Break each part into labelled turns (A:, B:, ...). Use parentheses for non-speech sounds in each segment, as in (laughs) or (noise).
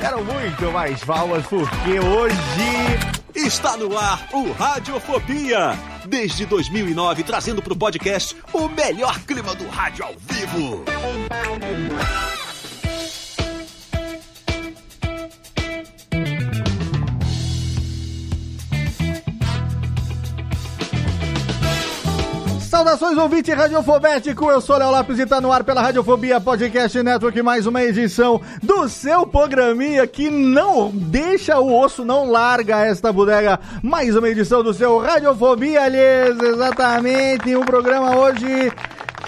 A: Quero muito mais palmas, porque hoje...
B: Está no ar o Radiofobia. Desde 2009, trazendo para o podcast o melhor clima do rádio ao vivo.
A: Saudações, ouvinte radiofobético, eu sou Léo Lopes e tá no ar pela Radiofobia Podcast Network, mais uma edição do seu programinha que não deixa o osso, não larga esta bodega, mais uma edição do seu Radiofobia, aliás, exatamente, um programa hoje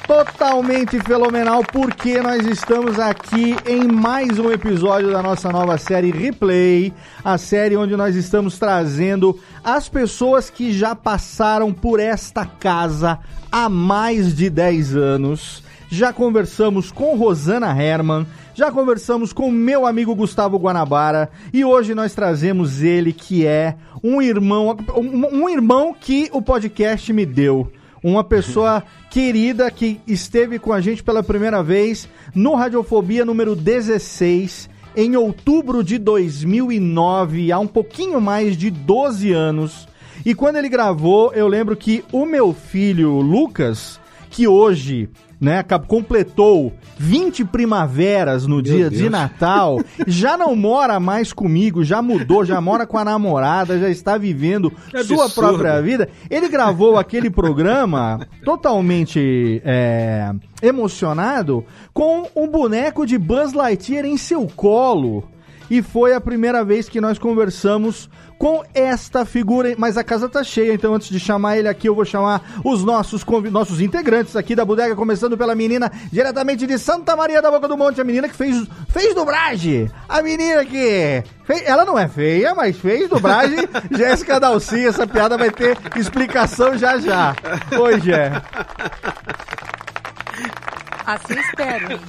A: totalmente fenomenal, porque nós estamos aqui em mais um episódio da nossa nova série Replay, a série onde nós estamos trazendo as pessoas que já passaram por esta casa há mais de 10 anos. Já conversamos com Rosana Herman, já conversamos com meu amigo Gustavo Guanabara e hoje nós trazemos ele que é um irmão, um, um irmão que o podcast me deu uma pessoa querida que esteve com a gente pela primeira vez no Radiofobia número 16 em outubro de 2009, há um pouquinho mais de 12 anos. E quando ele gravou, eu lembro que o meu filho Lucas, que hoje né, completou 20 primaveras no dia de Natal, (laughs) já não mora mais comigo, já mudou, já mora com a namorada, já está vivendo sua própria vida. Ele gravou aquele programa totalmente é, emocionado com um boneco de Buzz Lightyear em seu colo. E foi a primeira vez que nós conversamos com esta figura, mas a casa tá cheia, então antes de chamar ele aqui, eu vou chamar os nossos nossos integrantes aqui da bodega, começando pela menina diretamente de Santa Maria da Boca do Monte, a menina que fez fez dublagem. A menina que fez, ela não é feia, mas fez dublagem. (laughs) Jéssica Dalci, essa piada vai ter explicação já já. Hoje é.
C: Assim espero.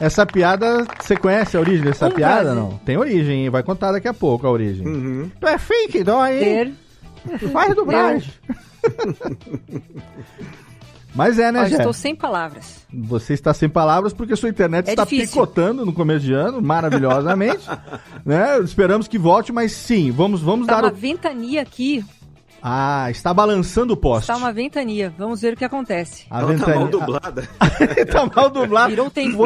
A: Essa piada, você conhece a origem dessa
C: Um
A: piada? Não. Tem origem, hein? vai contar daqui a pouco a origem. Tu é fake, dói, hein?
C: Ter.
A: Faz dublagem. Mas é, né, Jé?
C: estou sem palavras.
A: Você está sem palavras porque sua internet
C: É
A: está
C: difícil.
A: picotando no começo de ano, maravilhosamente. (laughs) né? Esperamos que volte, mas sim, vamos, vamos
C: Tá
A: dar
C: uma
A: o...
C: ventania aqui.
A: Ah, está balançando o poste.
C: Está uma ventania. Vamos ver o que acontece.
A: A
B: Ela tá
A: ventania-
B: mal dublada. (laughs)
A: tá mal dublado.
C: Virou tempo.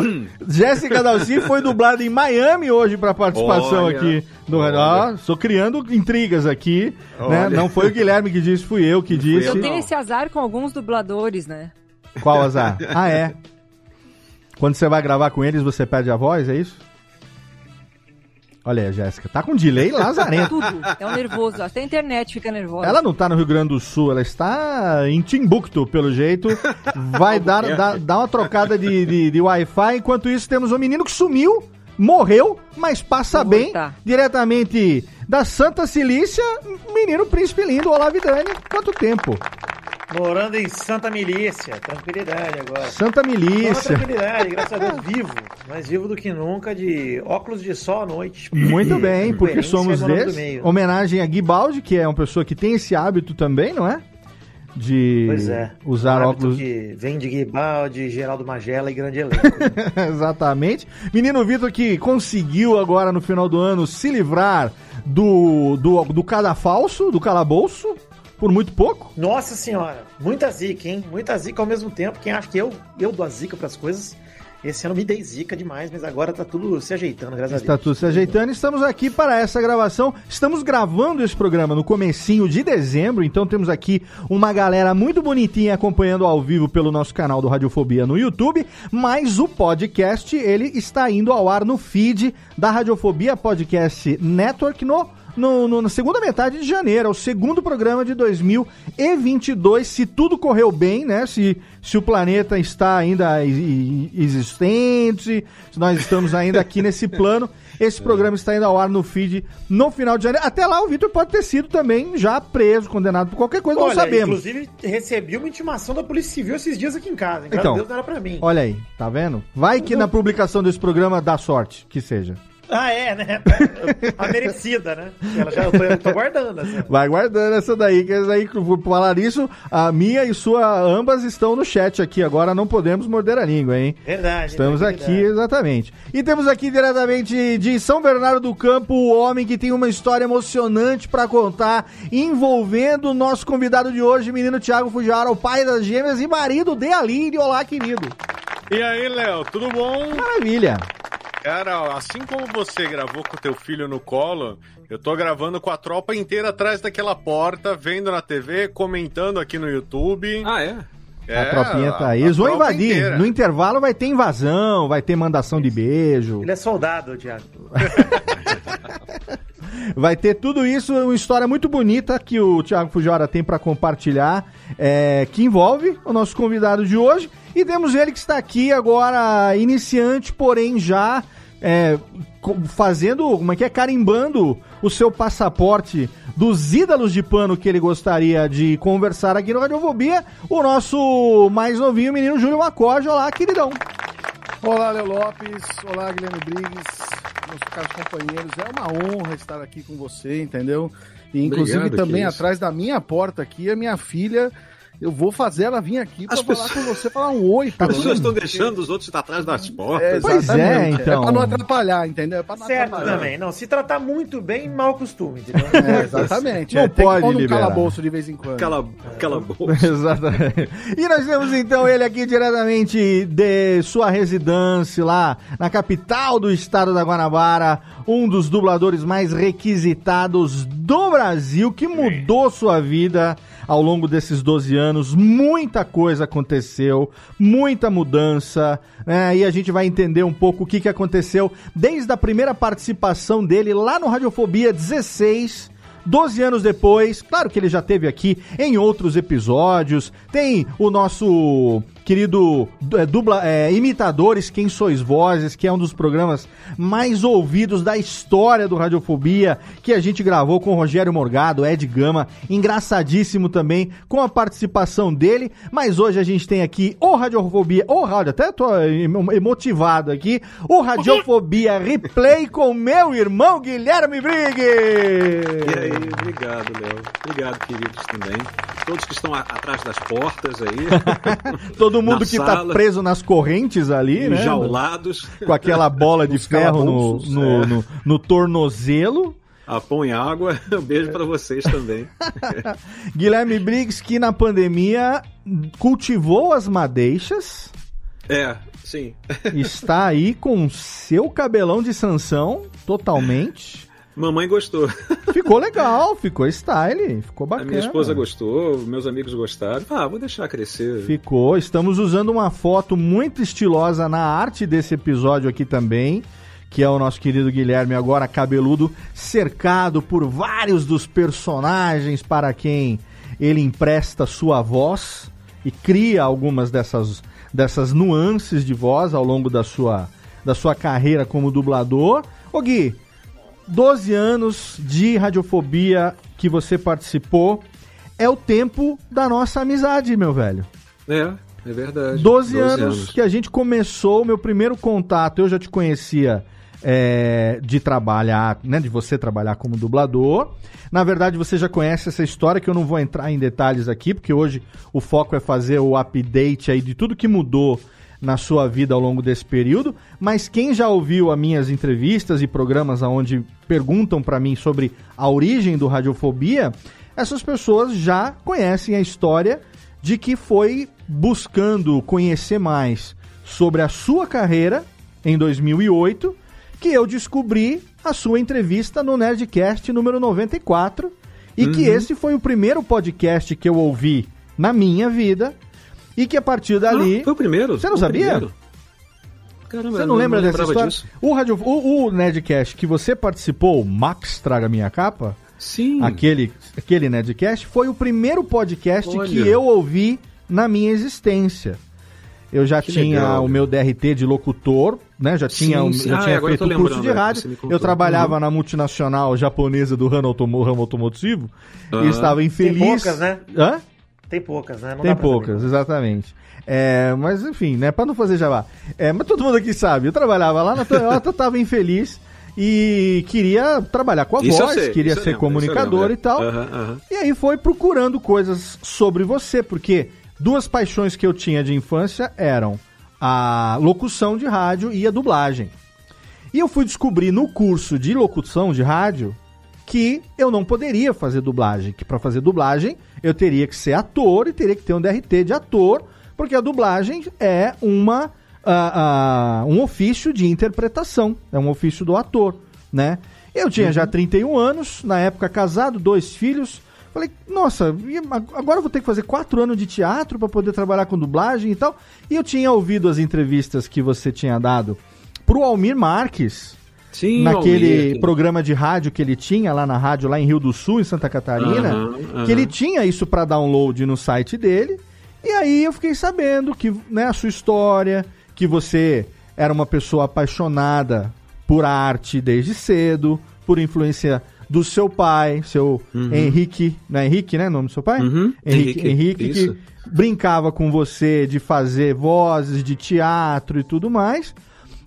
A: Jéssica Dalci foi dublada em Miami hoje para participação
B: Olha,
A: aqui do
B: olha.
A: Ó, Estou criando intrigas aqui, né? Não foi o Guilherme que disse, fui eu que disse.
C: Eu
B: Não.
C: tenho esse azar com alguns dubladores, né?
A: Qual azar? Ah, é. Quando você vai gravar com eles, você perde a voz, é isso? Olha aí, Jéssica, tá com delay lazarento.
C: Tudo. É um nervoso. Até a internet fica nervosa.
A: Ela não tá no Rio Grande do Sul, ela está em Timbuktu, pelo jeito. Vai (laughs) dar, dar, dar uma trocada de, de, de Wi-Fi. Enquanto isso, temos um menino que sumiu, morreu, mas passa bem.
C: voltar.
A: Diretamente da Santa Cilícia, menino príncipe lindo, Olá Vidani. Quanto tempo?
D: Morando em Santa Milícia, tranquilidade agora.
A: Santa Milícia.
D: tranquilidade, graças a Deus, vivo. Mais vivo do que nunca, de óculos de sol à noite.
A: Muito bem, porque somos desses. Homenagem a Gui Baldi, que é uma pessoa que tem esse hábito também, não é? De
D: é.
A: usar
D: Um
A: óculos.
D: que vem de Guibaldi, Geraldo Magela e grande (laughs) elenco.
A: Exatamente. Menino Vitor que conseguiu agora no final do ano se livrar do, do, do cadafalso, do calabouço, por muito pouco.
D: Nossa senhora, muita zica, hein? Muita zica ao mesmo tempo. Quem acha que eu, eu dou a zica pras coisas Esse ano me dei zica demais, mas agora tá tudo se ajeitando, graças a
A: Está
D: Deus.
A: tudo se ajeitando. Estamos aqui para essa gravação. Estamos gravando esse programa no comecinho de dezembro, então temos aqui uma galera muito bonitinha acompanhando ao vivo pelo nosso canal do Radiofobia no YouTube, mas o podcast, ele está indo ao ar no feed da Radiofobia Podcast Network no no, no- na segunda metade de janeiro, é o segundo programa de 2022, se tudo correu bem, né? Se, se o planeta está ainda existente, se nós estamos ainda aqui (laughs) nesse plano, esse programa está indo ao ar no feed no final de janeiro. Até lá o Vitor pode ter sido também já preso, condenado por qualquer coisa, não
D: Olha,
A: sabemos.
D: inclusive recebi uma intimação da Polícia Civil esses dias aqui em casa. hein?
A: Então.
D: Deus não era pra mim.
A: Olha aí, tá vendo? Vai que na publicação desse programa dá sorte, que seja.
D: Ah, é, né? A merecida, né? Ela já, eu tô, eu tô guardando. Assim.
A: Vai guardando essa daí, que essa daí, por falar isso, a minha e sua ambas estão no chat aqui agora, não podemos morder a língua, hein?
D: Verdade.
A: Estamos
D: né?
A: aqui,
D: Verdade.
A: exatamente. E temos aqui diretamente de São Bernardo do Campo o homem que tem uma história emocionante pra contar, envolvendo o nosso convidado de hoje, menino Thiago Fujara, o pai das gêmeas e marido de Aline. Olá, querido.
E: E aí, Léo, tudo bom?
A: Maravilha.
E: Cara, assim como você gravou com teu filho no colo, eu tô gravando com a tropa inteira atrás daquela porta, vendo na TV, comentando aqui no YouTube.
B: Ah, é?
A: a tropinha tá aí. Eles vão invadir.
E: inteira.
A: No intervalo vai ter invasão, vai ter mandação de beijo.
D: Ele é soldado, Thiago. (laughs)
A: Vai ter tudo isso, uma história muito bonita que o Thiago Fujora tem para compartilhar, é, que envolve o nosso convidado de hoje. E temos ele que está aqui agora, iniciante, porém já é, fazendo, como é que é, carimbando o seu passaporte dos ídolos de pano que ele gostaria de conversar aqui no Radiofobia, o nosso mais novinho menino Júlio Macorde. Olá, queridão.
F: Olá, Léo Lopes. Olá, Guilherme Briggs, meus caros companheiros. É uma honra estar aqui com você, entendeu? E inclusive
B: Obrigado,
F: também atrás da minha porta aqui, a minha filha. Eu vou fazer ela vir aqui para
B: As
F: falar
B: pessoas-
F: com você, falar um oi.
B: As pessoas estão deixando os outros atrás das
F: É,
B: portas.
A: Pois é, então.
F: É pra não atrapalhar, entendeu? É pra não
D: Certo
F: atrapalhar.
D: também. Não, se tratar muito bem, mau costume, entendeu?
F: É, exatamente.
A: Não
F: é, tem
A: pode
F: que pôr num
A: liberar.
F: calabouço de vez em quando.
B: Aquela bolsa. (laughs)
A: Exatamente. E nós temos então ele aqui diretamente de sua residência lá na capital do estado da Guanabara, um dos dubladores mais requisitados do Brasil, que mudou sua vida ao longo desses 12 anos. Muita coisa aconteceu, muita mudança, né? E a gente vai entender um pouco o que, que aconteceu desde a primeira participação dele lá no Radiofobia 16. 12 anos depois, claro que ele já teve aqui em outros episódios. Tem o nosso querido é, dubla, é, Imitadores Quem Sois Vozes, que é um dos programas mais ouvidos da história do Radiofobia, que a gente gravou com o Rogério Morgado, Ed Gama, engraçadíssimo também, com a participação dele. Mas hoje a gente tem aqui o Radiofobia, o Rádio, até tô emo- emotivado aqui, o Radiofobia Replay com meu irmão Guilherme Briggs.
B: E aí, obrigado, Léo. Obrigado, queridos, também. Todos que estão a- atrás das portas aí, (laughs)
A: Todo mundo
B: Na
A: que tá
B: sala.
A: preso nas correntes ali, né?
B: enjaulados,
A: Com aquela bola de (laughs) ferro no, no,
B: é.
A: no, no tornozelo.
B: a pão e água. (laughs) Um beijo pra vocês também. (laughs)
A: Guilherme Briggs, que na pandemia cultivou as madeixas,
B: É, sim.
A: está aí com seu cabelão de Sansão, totalmente.
B: Mamãe gostou.
A: Ficou legal, ficou style, ficou
B: A
A: bacana.
B: minha esposa gostou, meus amigos gostaram. Ah, vou deixar crescer.
A: Ficou. Estamos usando uma foto muito estilosa na arte desse episódio aqui também, que é o nosso querido Guilherme agora cabeludo, cercado por vários dos personagens para quem ele empresta sua voz e cria algumas dessas, dessas nuances de voz ao longo da sua, da sua carreira como dublador. Ô Gui, 12 anos de radiofobia que você participou é o tempo da nossa amizade, meu velho.
B: É, é verdade.
A: 12, anos, que a gente começou, meu primeiro contato, eu já te conhecia é, de trabalhar, né, de você trabalhar como dublador. Na verdade, você já conhece essa história que eu não vou entrar em detalhes aqui, porque hoje o foco é fazer o update aí de tudo que mudou na sua vida ao longo desse período, mas quem já ouviu as minhas entrevistas e programas onde perguntam para mim sobre a origem do Radiofobia, essas pessoas já conhecem a história de que foi buscando conhecer mais sobre a sua carreira em 2008 que eu descobri a sua entrevista no Nerdcast número 94 e que
G: Uhum.
A: esse foi o primeiro podcast que eu ouvi na minha vida e que a partir dali.
G: Ah, foi o primeiro?
A: Você não
G: O
A: sabia?
G: primeiro? Caramba,
A: Você
G: eu
A: não lembra dessa
G: lembrava
A: história?
G: disso.
A: O, radio, o, o Nerdcast que você participou, Max Traga Minha Capa,
G: Sim.
A: aquele, aquele Nerdcast, foi o primeiro podcast
G: Olha.
A: que eu ouvi na minha existência. Eu já
G: Que
A: tinha
G: legal,
A: o meu DRT de locutor, né? Já tinha,
G: Sim, sim.
A: já
G: Ah,
A: tinha feito curso
G: lembrando,
A: de rádio. Eu trabalhava
G: Uhum.
A: na multinacional japonesa do ramo, automo, ramo automotivo e
G: Aham.
A: estava infeliz.
D: Tem poucas, né?
A: Hã?
D: Tem poucas, né? Não
A: Tem
D: dá pra saber.
A: poucas, exatamente. É, mas enfim, né? Pra não fazer jabá. É, mas todo mundo aqui sabe. Eu trabalhava lá na Toyota, (laughs) tava infeliz e queria trabalhar com a
G: Isso
A: voz,
G: sei,
A: queria ser
G: lembro,
A: comunicador e tal.
G: Aham, aham.
A: E aí foi procurando coisas sobre você, porque duas paixões que eu tinha de infância eram a locução de rádio e a dublagem. E eu fui descobrir no curso de locução de rádio que eu não poderia fazer dublagem, que para fazer dublagem eu teria que ser ator e teria que ter um DRT de ator, porque a dublagem é uma ah, ah, um ofício de interpretação, é um ofício do ator, né? Eu tinha já 31 anos, na época casado, dois filhos. Falei, nossa, agora eu vou ter que fazer quatro anos de teatro para poder trabalhar com dublagem e tal. E eu tinha ouvido as entrevistas que você tinha dado pro Almir Marques,
G: Sim,
A: naquele programa de rádio que ele tinha lá na rádio, lá em Rio do Sul, em Santa Catarina,
G: Aham, aham.
A: que ele tinha isso para download no site dele. E aí eu fiquei sabendo que, né, a sua história, que você era uma pessoa apaixonada por arte desde cedo, por influência do seu pai, seu Henrique, não é Henrique, né, o nome do seu pai?
G: Uhum,
A: Henrique,
G: Henrique,
A: Henrique que brincava com você de fazer vozes de teatro e tudo mais.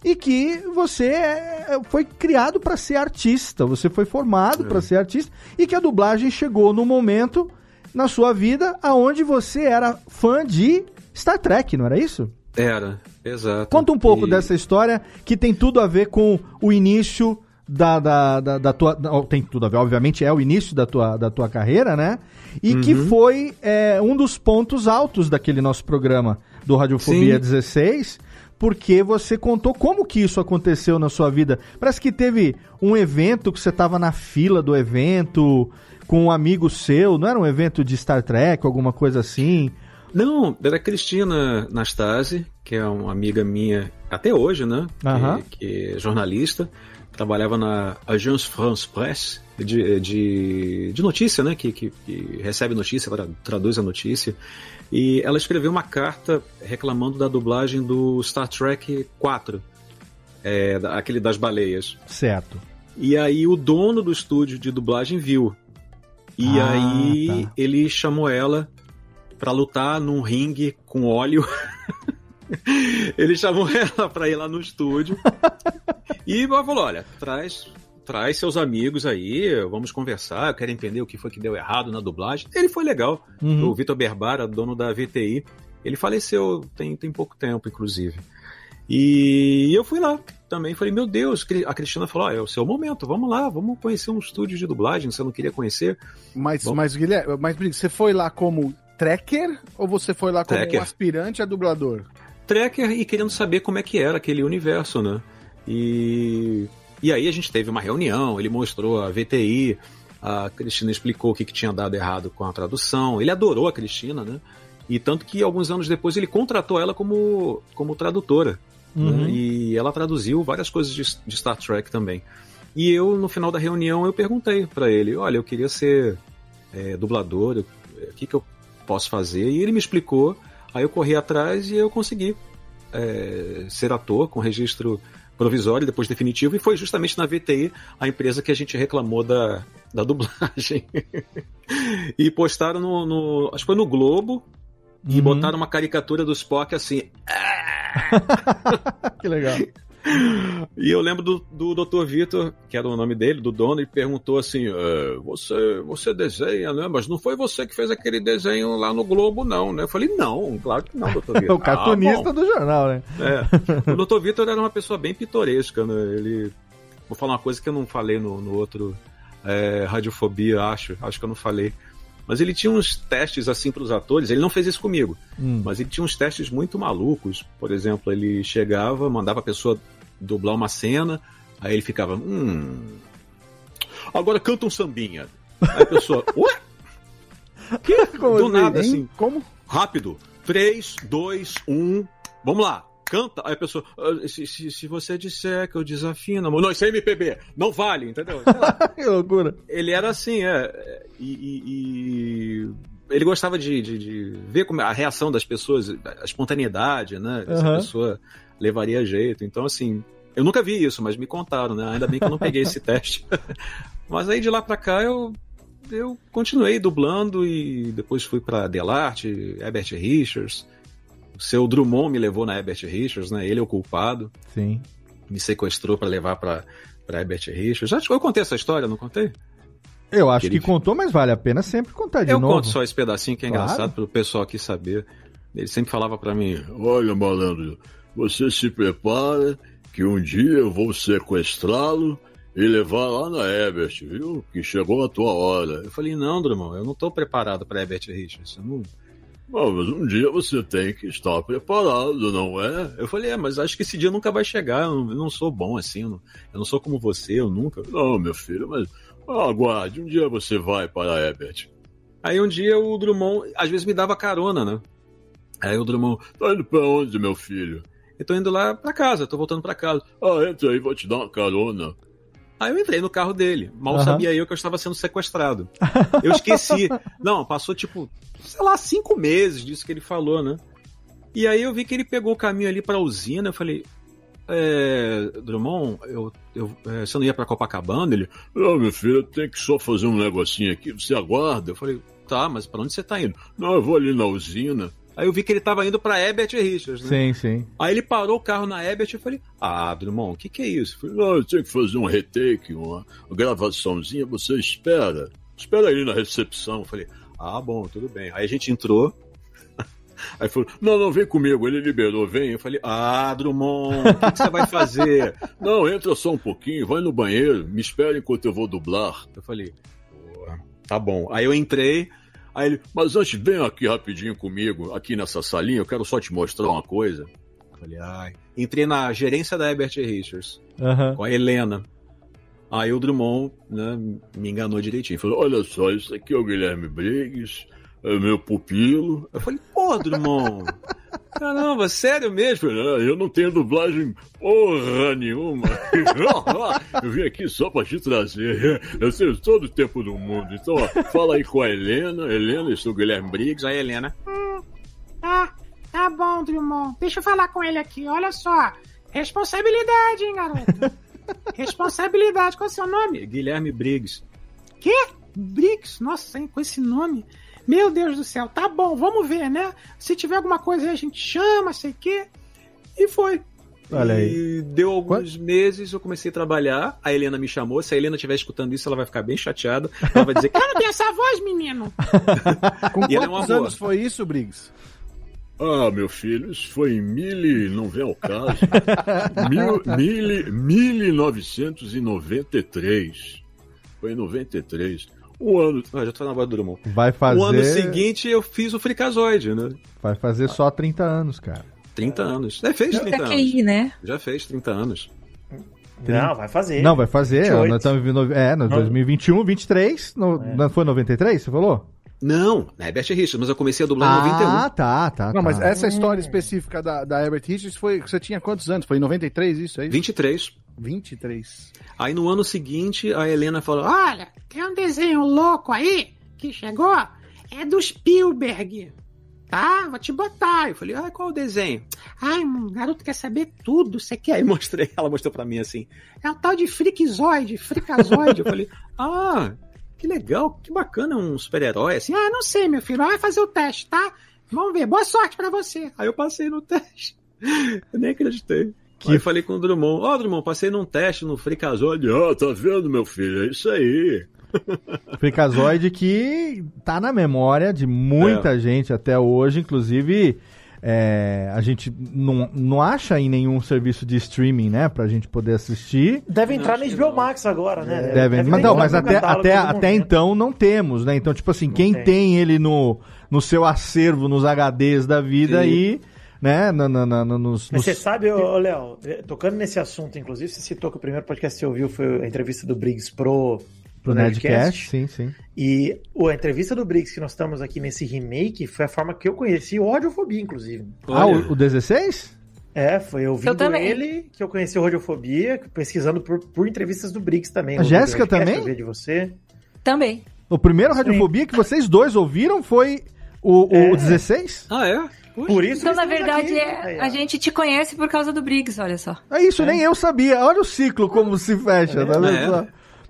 A: E que você é, foi criado para ser artista, você foi formado para ser artista e que a dublagem chegou no momento na sua vida aonde você era fã de Star Trek, não era isso?
G: Era, exato.
A: Conta um pouco
G: E-
A: dessa história que tem tudo a ver com o início da, da, da, da tua. não, Tem tudo a ver, obviamente, é o início da tua, da tua carreira, né? E que
G: Uhum.
A: foi é, um dos pontos altos daquele nosso programa do Radiofobia
G: Sim.
A: 16, porque você contou como que isso aconteceu na sua vida. Parece que teve um evento que você estava na fila do evento com um amigo seu, não era um evento de Star Trek, alguma coisa assim?
G: Não, era a Cristina Nastase, que é uma amiga minha até hoje, né?
A: Aham.
G: Que, que é jornalista, trabalhava na Agence France Presse, de, de, de notícia, né? Que, que, que recebe notícia, agora traduz a notícia. E ela escreveu uma carta reclamando da dublagem do Star Trek 4, é, aquele das baleias.
A: Certo.
G: E aí o dono do estúdio de dublagem viu. E
A: Ah,
G: aí
A: tá.
G: ele chamou ela pra lutar num ringue com óleo. (laughs) ele chamou (laughs) ela pra ir lá no estúdio. e falou: olha, traz, traz seus amigos aí, vamos conversar, eu quero entender o que foi que deu errado na dublagem. Ele foi legal.
A: Uhum.
G: O Vitor Berbara, dono da VTI, ele faleceu tem, tem pouco tempo, inclusive. E eu fui lá também, falei, meu Deus, a Cristina falou, ó, é o seu momento, vamos lá, vamos conhecer um estúdio de dublagem, você não queria conhecer?
F: Mas,
G: Bom.
F: mas Guilherme, mas você foi lá como tracker ou você foi lá como
G: Tracker.
F: um aspirante a dublador?
G: Tracker e querendo saber como é que era aquele universo, né? E, e aí a gente teve uma reunião, ele mostrou a VTI, a Cristina explicou o que, que tinha dado errado com a tradução, ele adorou a Cristina, né? E tanto que alguns anos depois ele contratou ela como, como tradutora.
A: Uhum.
G: né? E ela traduziu várias coisas de, de Star Trek também. E eu, no final da reunião, eu perguntei pra ele: olha, eu queria ser é, dublador, o que, que eu posso fazer? E ele me explicou, aí eu corri atrás e eu consegui é, ser ator com registro provisório, depois definitivo, e foi justamente na VTI, a empresa que a gente reclamou da, da (laughs) dublagem. e postaram no, no- Acho que foi no Globo. E
A: Uhum.
G: botaram uma caricatura do Spock assim. (laughs)
A: que legal.
G: E eu lembro do, do Dr. Vitor, que era o nome dele, do dono, e perguntou assim: "É, você, você desenha, né? Mas não foi você que fez aquele desenho lá no Globo, não, né? Eu falei, não, claro que não, Dr. (laughs) Vitor.
A: o cartunista
G: "Ah, bom."
A: do jornal, né?
G: É. O Dr. Vitor era uma pessoa bem pitoresca, né? Ele. Vou falar uma coisa que eu não falei no, no outro é, Radiofobia, acho. Acho que eu não falei. Mas ele tinha uns testes assim para os atores. Ele não fez isso comigo,
A: Hum.
G: mas ele tinha uns testes muito malucos. Por exemplo, ele chegava, mandava a pessoa dublar uma cena, aí ele ficava, hum. Agora canta um sambinha. Aí a pessoa, (laughs) ué? Que?
A: Como
G: Do nada,
A: hein?
G: assim.
F: Como?
G: Rápido. 3, 2, 1. Vamos lá. Canta. Aí a pessoa. "Ah, Se, se, se você disser que eu desafino, amor. Não, isso é MPB. Não vale, entendeu? (laughs)
A: Que loucura.
G: Ele era assim, é. E. e- e ele gostava de, de- de ver como a reação das pessoas, a espontaneidade, né? Se a
A: Aham.
G: pessoa levaria jeito. Então, assim. Eu nunca vi isso, mas me contaram, né? Ainda bem que eu não peguei esse (laughs) teste. mas aí de lá pra cá eu eu continuei dublando e depois fui pra Delarte, Herbert Richards. O seu Drummond me levou na Herbert Richards, né? Ele é o culpado.
A: Sim.
G: Me sequestrou pra levar pra pra Herbert Richards. Que eu contei essa história, não contei?
A: Eu acho
G: Ele-
A: que contou, mas vale a pena sempre contar de
G: eu
A: novo.
G: conto só esse pedacinho que é
A: Claro.
G: engraçado pro pessoal aqui saber. Ele sempre falava pra mim:
H: Olha, malandro, você se prepara que um dia eu vou sequestrá-lo e levar lá na Ebert, viu? Que chegou a tua hora.
G: Eu falei: Não, Drummond, eu não tô preparado pra Herbert Richards. Não...
H: Ah, mas um dia você tem que estar preparado, não é?
G: Eu falei: É, mas acho que esse dia nunca vai chegar. Eu não, eu não sou bom assim. Eu não, eu não sou como você, eu nunca.
H: Não, meu filho, mas aguarde, um dia você vai para a Ebert.
G: Aí um dia o Drummond, às vezes me dava carona, né? Aí o Drummond,
H: Tá indo pra onde, meu filho?
G: Eu tô indo lá pra casa, tô voltando pra casa.
H: Ah, entra aí, vou te dar uma carona.
G: Aí eu entrei no carro dele. Mal
A: Aham.
G: sabia eu que eu estava sendo sequestrado. Eu esqueci. (laughs) Não, passou tipo, sei lá, cinco meses disso que ele falou, né? E aí eu vi que ele pegou o caminho ali pra usina. Eu falei, é, Drummond, eu, eu, é, você não ia pra Copacabana? Ele,
H: Não, meu filho, eu tenho que só fazer um negocinho aqui, você aguarda.
G: eu falei, tá, mas pra onde você tá indo?
H: Não, eu vou ali na usina.
G: Aí eu vi que ele tava indo pra Herbert Richards, né?
A: Sim, sim.
G: Aí ele parou o carro na Herbert e eu falei, ah, Drummond, o que que é isso? Eu falei,
H: Não, eu tenho que fazer um retake, uma, gravaçãozinha, você espera. Espera aí na recepção.
G: Eu falei, ah, bom, tudo bem. Aí a gente entrou. (laughs)
H: Aí falou, não, não, vem comigo, ele liberou, vem.
G: Eu falei, ah, Drummond, o que, que você vai fazer? (laughs)
H: Não, entra só um pouquinho, vai no banheiro, me espera enquanto eu vou dublar.
G: Eu falei, "Pô, tá bom. Aí eu entrei, aí ele,
H: Mas antes, vem aqui rapidinho comigo, aqui nessa salinha, eu quero só te mostrar uma coisa.
G: falei, ai. Entrei na gerência da Herbert Richards,
A: Aham.
G: com a Helena. Aí o Drummond, né, me enganou direitinho. Falou,
H: olha só, isso aqui é o Guilherme Briggs, meu pupilo.
G: eu falei, pô, Drummond, (laughs) caramba, sério mesmo?
H: Eu "Ah, eu não tenho dublagem porra nenhuma. (laughs) eu vim aqui só pra te trazer. Eu tenho todo o tempo do mundo. Então, ó, fala aí com a Helena. Helena, eu sou o Guilherme Briggs.
G: Aí a Helena,
I: Ah, tá bom, Drummond. Deixa eu falar com ele aqui. Olha só. Responsabilidade, hein, garoto? (laughs) Responsabilidade. Qual é o seu nome?
G: Guilherme Briggs.
I: Quê? Briggs? Nossa, hein, com esse nome. Meu Deus do céu. Tá bom, vamos ver, né? Se tiver alguma coisa aí, a gente chama, sei o quê.
G: E foi.
A: Olha aí.
G: E deu alguns meses, eu comecei a trabalhar. A Helena me chamou. Se a Helena estiver escutando isso, ela vai ficar bem chateada. Ela vai dizer
I: Eu não tenho essa voz, menino.
F: Com (laughs)
G: E ela é uma
F: quantos
G: boa.
F: anos foi isso, Briggs?
H: Ah, meu filho, isso foi em mil e... não vem ao caso. (laughs) mil, mil, e- 1993. Foi em 93. Um ano...
G: Ah, já tô na voz do Drummond.
A: Vai fazer.
G: O ano seguinte eu fiz o Fricazoide, né?
A: Vai fazer só 30 anos, cara.
G: 30 anos. É, fez 30
C: Até
G: anos.
C: QI, né?
G: Já fez 30 anos.
D: Não, vai fazer.
A: Não, vai fazer.
D: 28.
A: Nós estamos em no- é, no
D: Não.
A: 2021, 23. No,
D: É.
A: não Foi 93, você falou?
G: Não, na Herbert Richards, mas eu comecei a dublar em
A: Ah,
G: 91.
A: tá, tá.
F: Não,
A: tá.
F: mas essa história específica da, da Herbert Richards foi. Você tinha quantos anos? Foi em 93 isso aí?
G: 23.
F: 23.
G: Aí no ano seguinte, a Helena falou:
I: Olha, tem um desenho louco aí que chegou. É do Spielberg. Tá? Vou te botar.
G: eu falei, ah, qual o desenho?
I: Ai, o garoto quer saber tudo. Você quer?
G: Aí mostrei, ela mostrou pra mim assim.
I: É o tal de Freakazoid, Freakazoid.
G: Eu falei, (laughs) ah, que legal, que bacana, um super-herói assim.
I: ah, não sei, meu filho. Vai fazer o teste, tá? Vamos ver. Boa sorte pra você.
G: Aí eu passei no (laughs) teste. Eu nem acreditei. Aí eu falei com o Drummond, ó, Drummond, passei num teste no Freakazoid.
H: Ah, tá vendo, meu filho? É isso aí. (laughs)
A: Freakazoid que tá na memória de muita
G: É.
A: gente até hoje, inclusive é, a gente não, não acha em nenhum serviço de streaming, né? Pra gente poder assistir.
D: Deve entrar no HBO Max agora, né?
A: Deve, mas
D: ter
A: não, mas até, até, até então não temos, né? Então, tipo assim, quem
D: tem.
A: tem. ele no, no seu acervo, nos HDs da vida
G: Sim.
A: aí, né? Na, na, na- nos,
D: Mas
A: nos-
D: você sabe, Léo, eh, tocando nesse assunto, inclusive, você citou que o primeiro podcast que você ouviu foi a entrevista do Briggs pro,
A: pro Nerdcast, sim, sim.
D: E o- a entrevista do Briggs que nós estamos aqui nesse remake foi a forma que eu conheci o Radiofobia, inclusive.
A: Ah, o, o 16?
D: É, foi ouvindo
C: Eu
D: ele que eu conheci o Radiofobia, pesquisando por, por entrevistas do Briggs também.
A: A Jéssica também?
D: Eu de você.
C: Também.
A: O primeiro Radiofobia que vocês dois ouviram foi o, o
D: É.
A: 16?
G: Ah, é?
D: Por isso
C: Então,
D: que
C: na verdade, é- a gente te conhece por causa do Briggs, olha só.
A: É isso, nem eu sabia. Olha o ciclo como se fecha, tá vendo?
G: É.
A: só?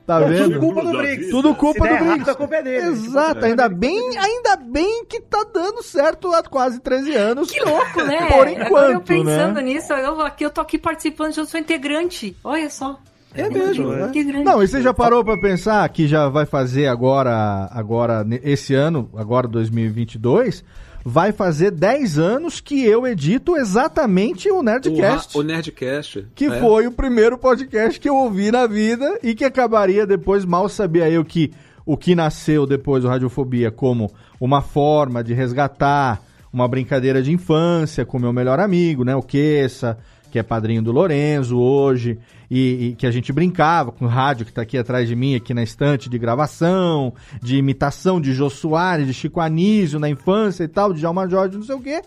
A: Tá vendo?
D: Tudo culpa do Briggs.
A: Tudo culpa do
D: errado,
A: Briggs.
D: a culpa é dele.
A: Exato, ainda bem, ainda bem que tá dando certo há quase 13 anos.
C: Que louco, né? (laughs)
A: Por
C: Agora eu
A: enquanto,
C: pensando
A: né?
C: nisso, eu, aqui, eu tô aqui participando, eu sou integrante. Olha só.
A: É mesmo, né? Não, e você já parou pra pensar que já vai fazer agora, agora esse ano, agora 2022, vai fazer 10 anos que eu edito exatamente o
G: O,
A: Nerdcast.
G: o Nerdcast.
A: Que
G: é.
A: foi o primeiro podcast que eu ouvi na vida e que acabaria depois, mal sabia eu que o que nasceu depois do Radiofobia como uma forma de resgatar uma brincadeira de infância com meu melhor amigo, né, o Queça, que é padrinho do Lorenzo hoje, e, e que a gente brincava com o rádio que tá aqui atrás de mim, aqui na estante de gravação, de imitação de Jô Soares, de Chico Anísio na infância e tal, de Djalma Jorge, não sei o quê,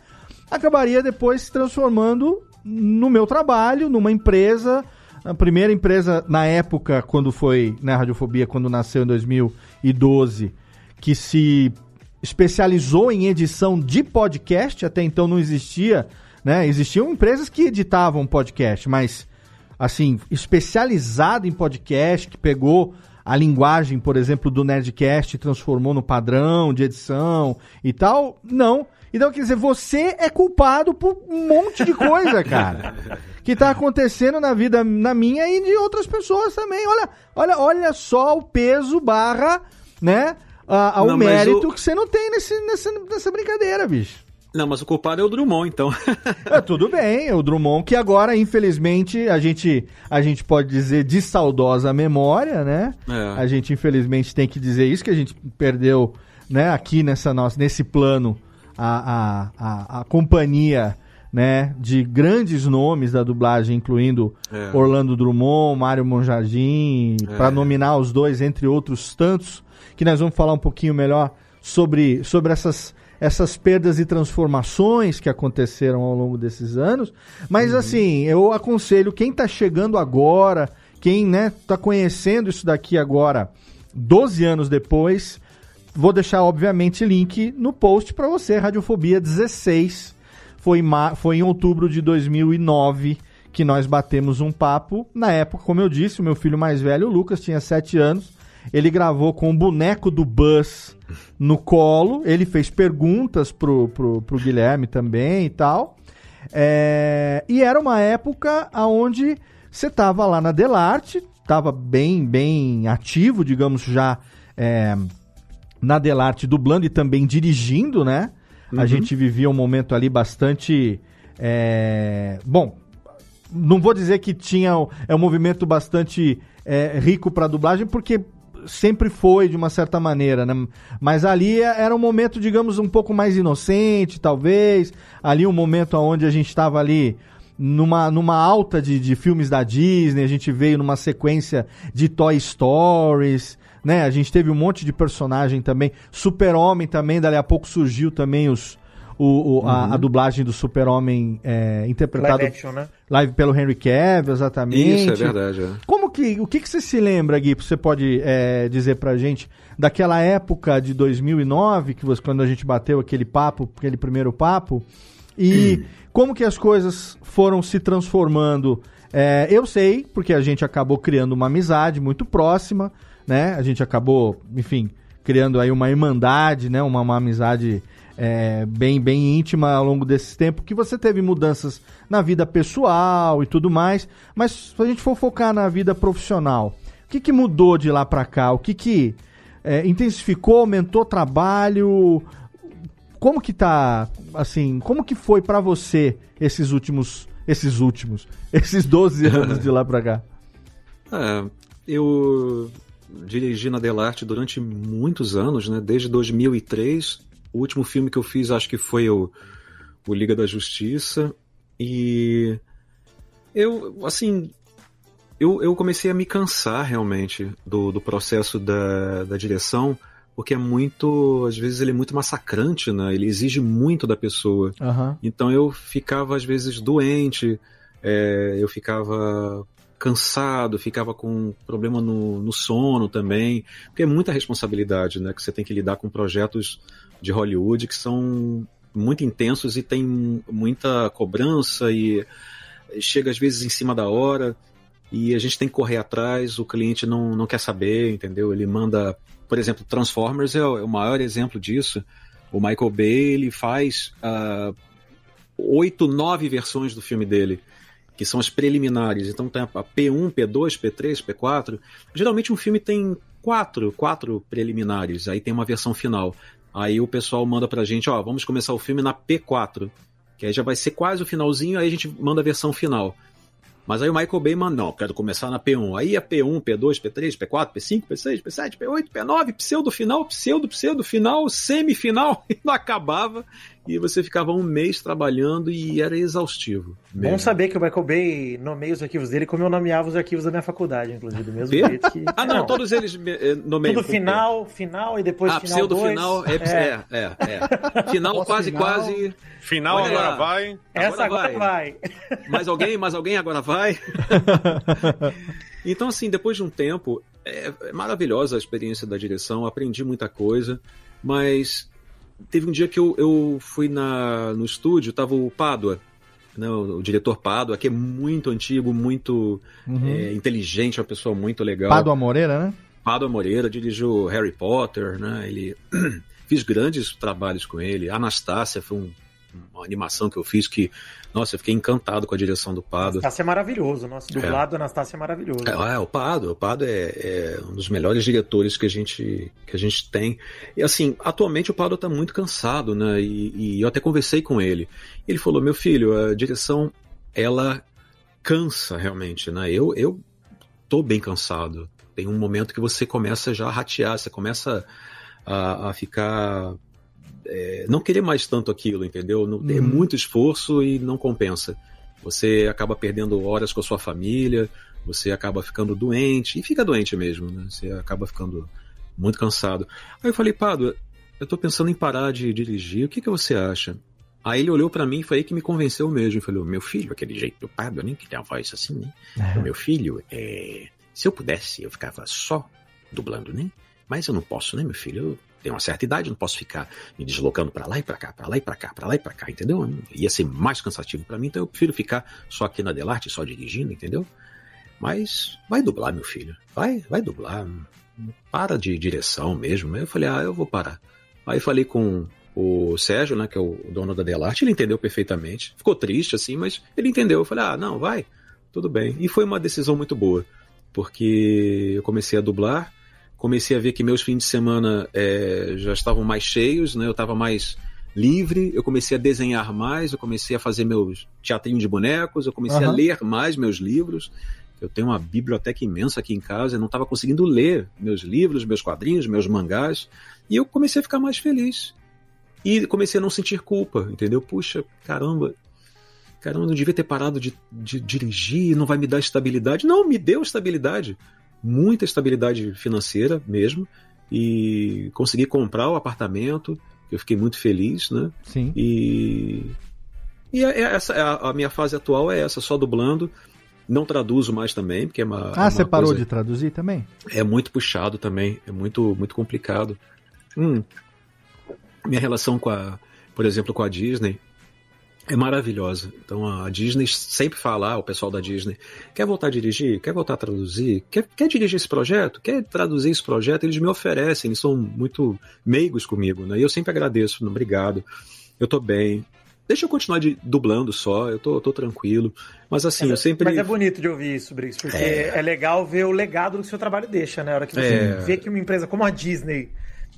A: acabaria depois se transformando no meu trabalho, numa empresa. A primeira empresa, na época, quando foi na Radiofobia, quando nasceu em 2012, que se especializou em edição de podcast, até então não existia, né? Existiam empresas que editavam podcast, mas assim, especializado em podcast, que pegou a linguagem, por exemplo, do Nerdcast e transformou no padrão de edição e tal, não. Então, quer dizer, você é culpado por um monte de coisa, cara. (laughs) que tá acontecendo na vida, na minha e de outras pessoas também. Olha, olha, olha só o peso barra, né, a- ao
G: Não, mas
A: mérito
G: o-
A: que você não tem nesse, nessa, nessa brincadeira, bicho.
G: Não, mas o culpado é o Drummond, então. (laughs)
A: É, tudo bem, o Drummond, que agora, infelizmente, a gente, a gente pode dizer de saudosa memória, né?
G: É.
A: A gente, infelizmente, tem que dizer isso, que a gente perdeu, né, aqui nessa nossa, nesse plano, a, a, a, a companhia, né, de grandes nomes da dublagem, incluindo
G: É.
A: Orlando Drummond, Mário Monjardim,
G: É.
A: para nominar os dois, entre outros tantos, que nós vamos falar um pouquinho melhor sobre, sobre essas, essas perdas e transformações que aconteceram ao longo desses anos. Mas assim, eu aconselho quem está chegando agora, quem né, tá conhecendo isso daqui agora, 12 anos depois, vou deixar obviamente link no post para você, Radiofobia 16. Foi, foi em outubro de 2009 que nós batemos um papo. Na época, como eu disse, o meu filho mais velho, o Lucas, tinha 7 anos. Ele gravou com o boneco do Buzz no colo. Ele fez perguntas pro, pro, pro Guilherme também e tal. É, e era uma época onde você tava lá na Delarte, tava bem, bem ativo, digamos, já é, na Delarte dublando e também dirigindo, né? A
G: Uhum.
A: gente vivia um momento ali bastante. é, Bom, não vou dizer que tinha é um movimento bastante é, rico para dublagem, porque sempre foi de uma certa maneira, né? Mas ali é- era um momento, digamos, um pouco mais inocente, talvez. Ali um momento onde a gente estava ali numa, numa alta de, de filmes da Disney, a gente veio numa sequência de Toy Stories, né? A gente teve um monte de personagem também. Super-Homem também, dali a pouco surgiu também os, o, o- a,
G: Uhum.
A: a dublagem do Super-Homem é, interpretado
D: Live action, né?
A: live pelo Henry Cavill, exatamente.
G: Isso, é verdade. é.
A: Como que, o que, que você se lembra, Gui? Você pode é, dizer pra gente daquela época de 2009, que você, quando a gente bateu aquele papo, aquele primeiro papo, e (clears throat) como que as coisas foram se transformando? É, eu sei, porque a gente acabou criando uma amizade muito próxima, né? A gente acabou, enfim, criando aí uma irmandade, né? Uma, uma amizade é, bem, bem íntima ao longo desse tempo, que você teve mudanças na vida pessoal e tudo mais, mas se a gente for focar na vida profissional, o que, que mudou de lá pra cá? O que, que é, intensificou, aumentou o trabalho? como que tá, assim, como que foi pra você esses últimos, esses últimos, (laughs) esses 12 anos de lá pra cá?
G: É, eu dirigi na Delarte durante muitos anos, né? Desde 2003. O último filme que eu fiz, acho que foi o, o Liga da Justiça. E eu, assim, eu, eu comecei a me cansar realmente do, do processo da, da direção, porque é muito, às vezes ele é muito massacrante, né? Ele exige muito da pessoa.
A: Aham.
G: Então eu ficava às vezes doente, é, eu ficava cansado, ficava com problema no, no sono também, porque é muita responsabilidade, né? Que você tem que lidar com projetos de Hollywood que são muito intensos e tem muita cobrança e chega às vezes em cima da hora e a gente tem que correr atrás, o cliente não, não quer saber, entendeu? Ele manda, por exemplo, Transformers é o, é maior exemplo disso. O Michael Bay ele faz ah, oito, nove versões do filme dele, que são as preliminares. Então tem a P1, P2, P3, P4. Geralmente um filme tem quatro, quatro preliminares, aí tem uma versão final. Aí o pessoal manda pra gente, ó, vamos começar o filme na P4, que aí já vai ser quase o finalzinho, aí a gente manda a versão final. Mas aí o Michael Bay manda, não, quero começar na P1. Aí a P1, P2, P3, P4, P5, P6, P7, P8, P9, pseudo final, pseudo, pseudo final, semifinal, (laughs) e não acabava. E você ficava um mês trabalhando e era exaustivo.
D: Bom
G: mesmo.
D: saber que o Michael Bay nomeia os arquivos dele como eu nomeava os arquivos da minha faculdade, inclusive, do mesmo jeito que.
G: Ah, não, todos eles eh, nomeiam.
D: Tudo final, final e depois
G: Ah,
D: final
G: pseudo
D: dois.
G: final, é, é, é, é. Final quase,
D: Pós-final.
G: quase.
E: Final
G: Olha
E: agora vai.
D: Essa agora vai. (laughs)
G: Mais alguém? Mais alguém? Agora vai. então, assim, depois de um tempo, é, é maravilhosa a experiência da direção, aprendi muita coisa, mas teve um dia que eu, eu fui na, no estúdio, tava o Pádua, né, o, o diretor Pádua, que é muito antigo, muito
A: Uhum.
G: é, inteligente, é uma pessoa muito legal.
A: Pádua Moreira, né?
G: Pádua Moreira dirigiu Harry Potter, né? Ele (clears throat) fiz grandes trabalhos com ele. Anastácia foi um- uma animação que eu fiz que, nossa, eu fiquei encantado com a direção do Pádua.
D: Anastácia é maravilhoso, nosso dublado Anastácia é maravilhoso.
G: É, é, o Pado, o Pado é, é um dos melhores diretores que a gente, que a gente tem. E assim, atualmente o Pado está muito cansado, né? E, e eu até conversei com ele. Ele falou: meu filho, a direção ela cansa realmente, né? Eu, eu tô bem cansado. Tem um momento que você começa já a ratear, você começa a, a ficar. É, não querer mais tanto aquilo, entendeu? Não, É
A: Uhum.
G: muito esforço e não compensa. Você acaba perdendo horas com a sua família, você acaba ficando doente, e fica doente mesmo, né? Você acaba ficando muito cansado. Aí eu falei, Pado, eu tô pensando em parar de dirigir, o que, que você acha? Aí ele olhou pra mim e foi aí que me convenceu mesmo. Ele falou, meu filho, aquele jeito do Pado, nem queria uma voz assim, né? Meu filho, é, se eu pudesse, eu ficava só dublando, né? Mas eu não posso, né, meu filho? Eu tenho uma certa idade, não posso ficar me deslocando pra lá e pra cá, pra lá e pra cá, pra lá e pra cá, entendeu? Ia ser mais cansativo pra mim, então eu prefiro ficar só aqui na Delarte, só dirigindo, entendeu? Mas vai dublar, meu filho. Vai, vai dublar. Para de direção mesmo. Eu falei, ah, eu vou parar. Aí falei com o Sérgio, né, que é o dono da Delarte, ele entendeu perfeitamente. Ficou triste, assim, mas ele entendeu. Eu falei, ah, não, vai, tudo bem. E foi uma decisão muito boa, porque eu comecei a dublar, comecei a ver que meus fins de semana eh, já estavam mais cheios, né, eu estava mais livre, eu comecei a desenhar mais, eu comecei a fazer meus teatrinhos de bonecos, eu comecei a
A: Aham.
G: ler mais meus livros. Eu tenho uma biblioteca imensa aqui em casa, eu não estava conseguindo ler meus livros, meus quadrinhos, meus mangás, e eu comecei a ficar mais feliz. E comecei a não sentir culpa, entendeu? Puxa, caramba, caramba, eu não devia ter parado de, de dirigir, não vai me dar estabilidade. Não, me deu estabilidade, muita estabilidade financeira mesmo, e consegui comprar o apartamento, eu fiquei muito feliz, né?
A: Sim.
G: E, e é- é essa, a, a minha fase atual é essa, só dublando. Não traduzo mais também, porque é uma. é
A: Ah,
G: uma
A: você parou
G: coisa-
A: de traduzir também?
G: é muito puxado também, é muito, muito complicado. Hum, minha relação com a, por exemplo, com a Disney é maravilhosa. Então a Disney sempre fala, ah, o pessoal da Disney, quer voltar a dirigir? Quer voltar a traduzir? Quer, quer dirigir esse projeto? Quer traduzir esse projeto? Eles me oferecem, eles são muito meigos comigo, né? E eu sempre agradeço, obrigado. Eu tô bem. Deixa eu continuar de, dublando só, eu tô, tô tranquilo. Mas assim, eu sempre.
D: Mas é bonito de ouvir isso, Briggs, porque é.
G: É.
D: legal ver o legado que o seu trabalho deixa, né? A hora que você
G: É.
D: vê que uma empresa como a Disney,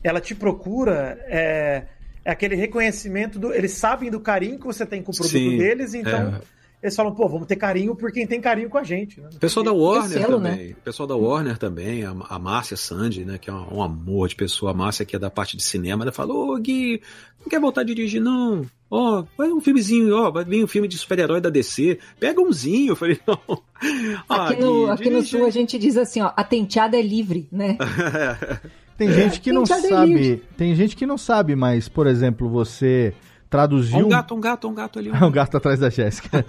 D: ela te procura, é, É aquele reconhecimento do. Eles sabem do carinho que você tem com o produto
G: Sim,
D: deles, então.
G: é.
D: Eles falam, pô, vamos ter carinho por quem tem carinho com a gente. Né?
G: Pessoal da Warner
D: selo,
G: também. O pessoal da Warner também, a, a Márcia Sandy, né? Que é um, um amor de pessoa. A Márcia, que é da parte de cinema, ela falou, ô Gui, não quer voltar a dirigir, não? Ó, vai um filmezinho, ó, vai vir um filme de super-herói da DC. Pega umzinho. Eu falei, (laughs) não. Ah,
J: Aqui, no,
G: Gui,
J: aqui no sul a gente diz assim, ó, a tenteada é livre, né? (laughs) (laughs)
A: Tem gente que não sabe. Tem gente que não sabe, mas, por exemplo, você traduziu.
G: um gato, um gato, um gato ali.
A: um (laughs) gato atrás da Jéssica.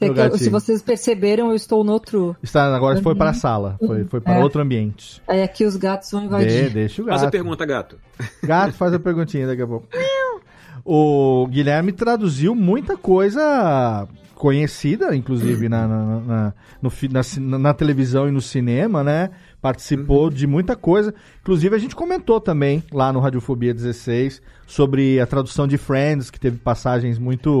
J: É (laughs) eu- se vocês perceberam, eu estou no outro.
A: Está, agora foi para a sala. Foi, foi para
J: É.
A: outro ambiente.
J: Aí aqui os gatos vão invadir.
A: deixa o gato.
G: Faz a pergunta, gato.
A: Gato, faz a perguntinha daqui a pouco. O Guilherme traduziu muita coisa conhecida, inclusive na, na, na, no na na televisão e no cinema, né? Participou de muita coisa. Inclusive, a gente comentou também lá no Radiofobia 16 sobre a tradução de Friends, que teve passagens muito,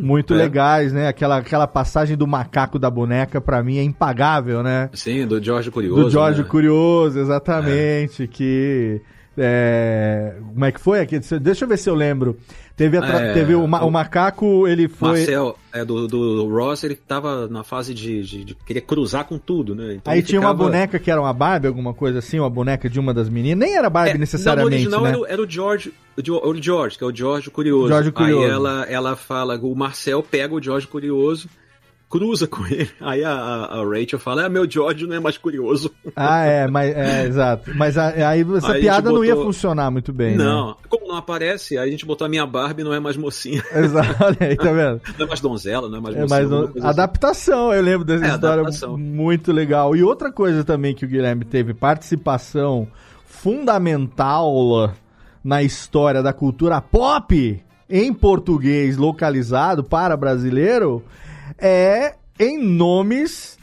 A: muito
G: é.
A: legais, né? Aquela, aquela passagem do macaco da boneca, pra mim, é impagável, né?
G: Sim, do Jorge Curioso.
A: Do Jorge
G: né?
A: Curioso, exatamente. Que. É, como é que foi aqui? Deixa eu ver se eu lembro. Teve, a
G: É,
A: teve o, ma-
G: o-
A: macaco, ele foi.
G: Marcel, é, do, do Ross, ele tava na fase de, de, de querer cruzar com tudo, né? Então
A: Aí tinha uma
G: ficava-
A: boneca que era uma Barbie, alguma coisa assim, uma boneca de uma das meninas. Nem era Barbie
G: É,
A: necessariamente,
G: não, no original
A: né?
G: era, o- era o George, o George, que é o George Curioso.
A: George Curioso.
G: Aí ela, ela fala, o Marcel pega o George Curioso, cruza com ele. (laughs) Aí a, a- Rachel fala, ah, meu George não é mais curioso. (laughs)
A: Ah, é, mas é, exato. Mas a- aí essa
G: Aí
A: piada não ia
G: botou-
A: funcionar muito bem, né?
G: não, como não aparece, aí a gente botou a minha Barbie, não é mais mocinha. (laughs)
A: Exato, olha aí, tá vendo?
G: Não é mais donzela, não é mais
A: É
G: mocinha.
A: mais
G: coisa assim.
A: adaptação, eu lembro dessa
G: É,
A: história
G: adaptação.
A: muito legal. E outra coisa também que o Guilherme teve participação fundamental na história da cultura pop em português localizado para brasileiro é em nomes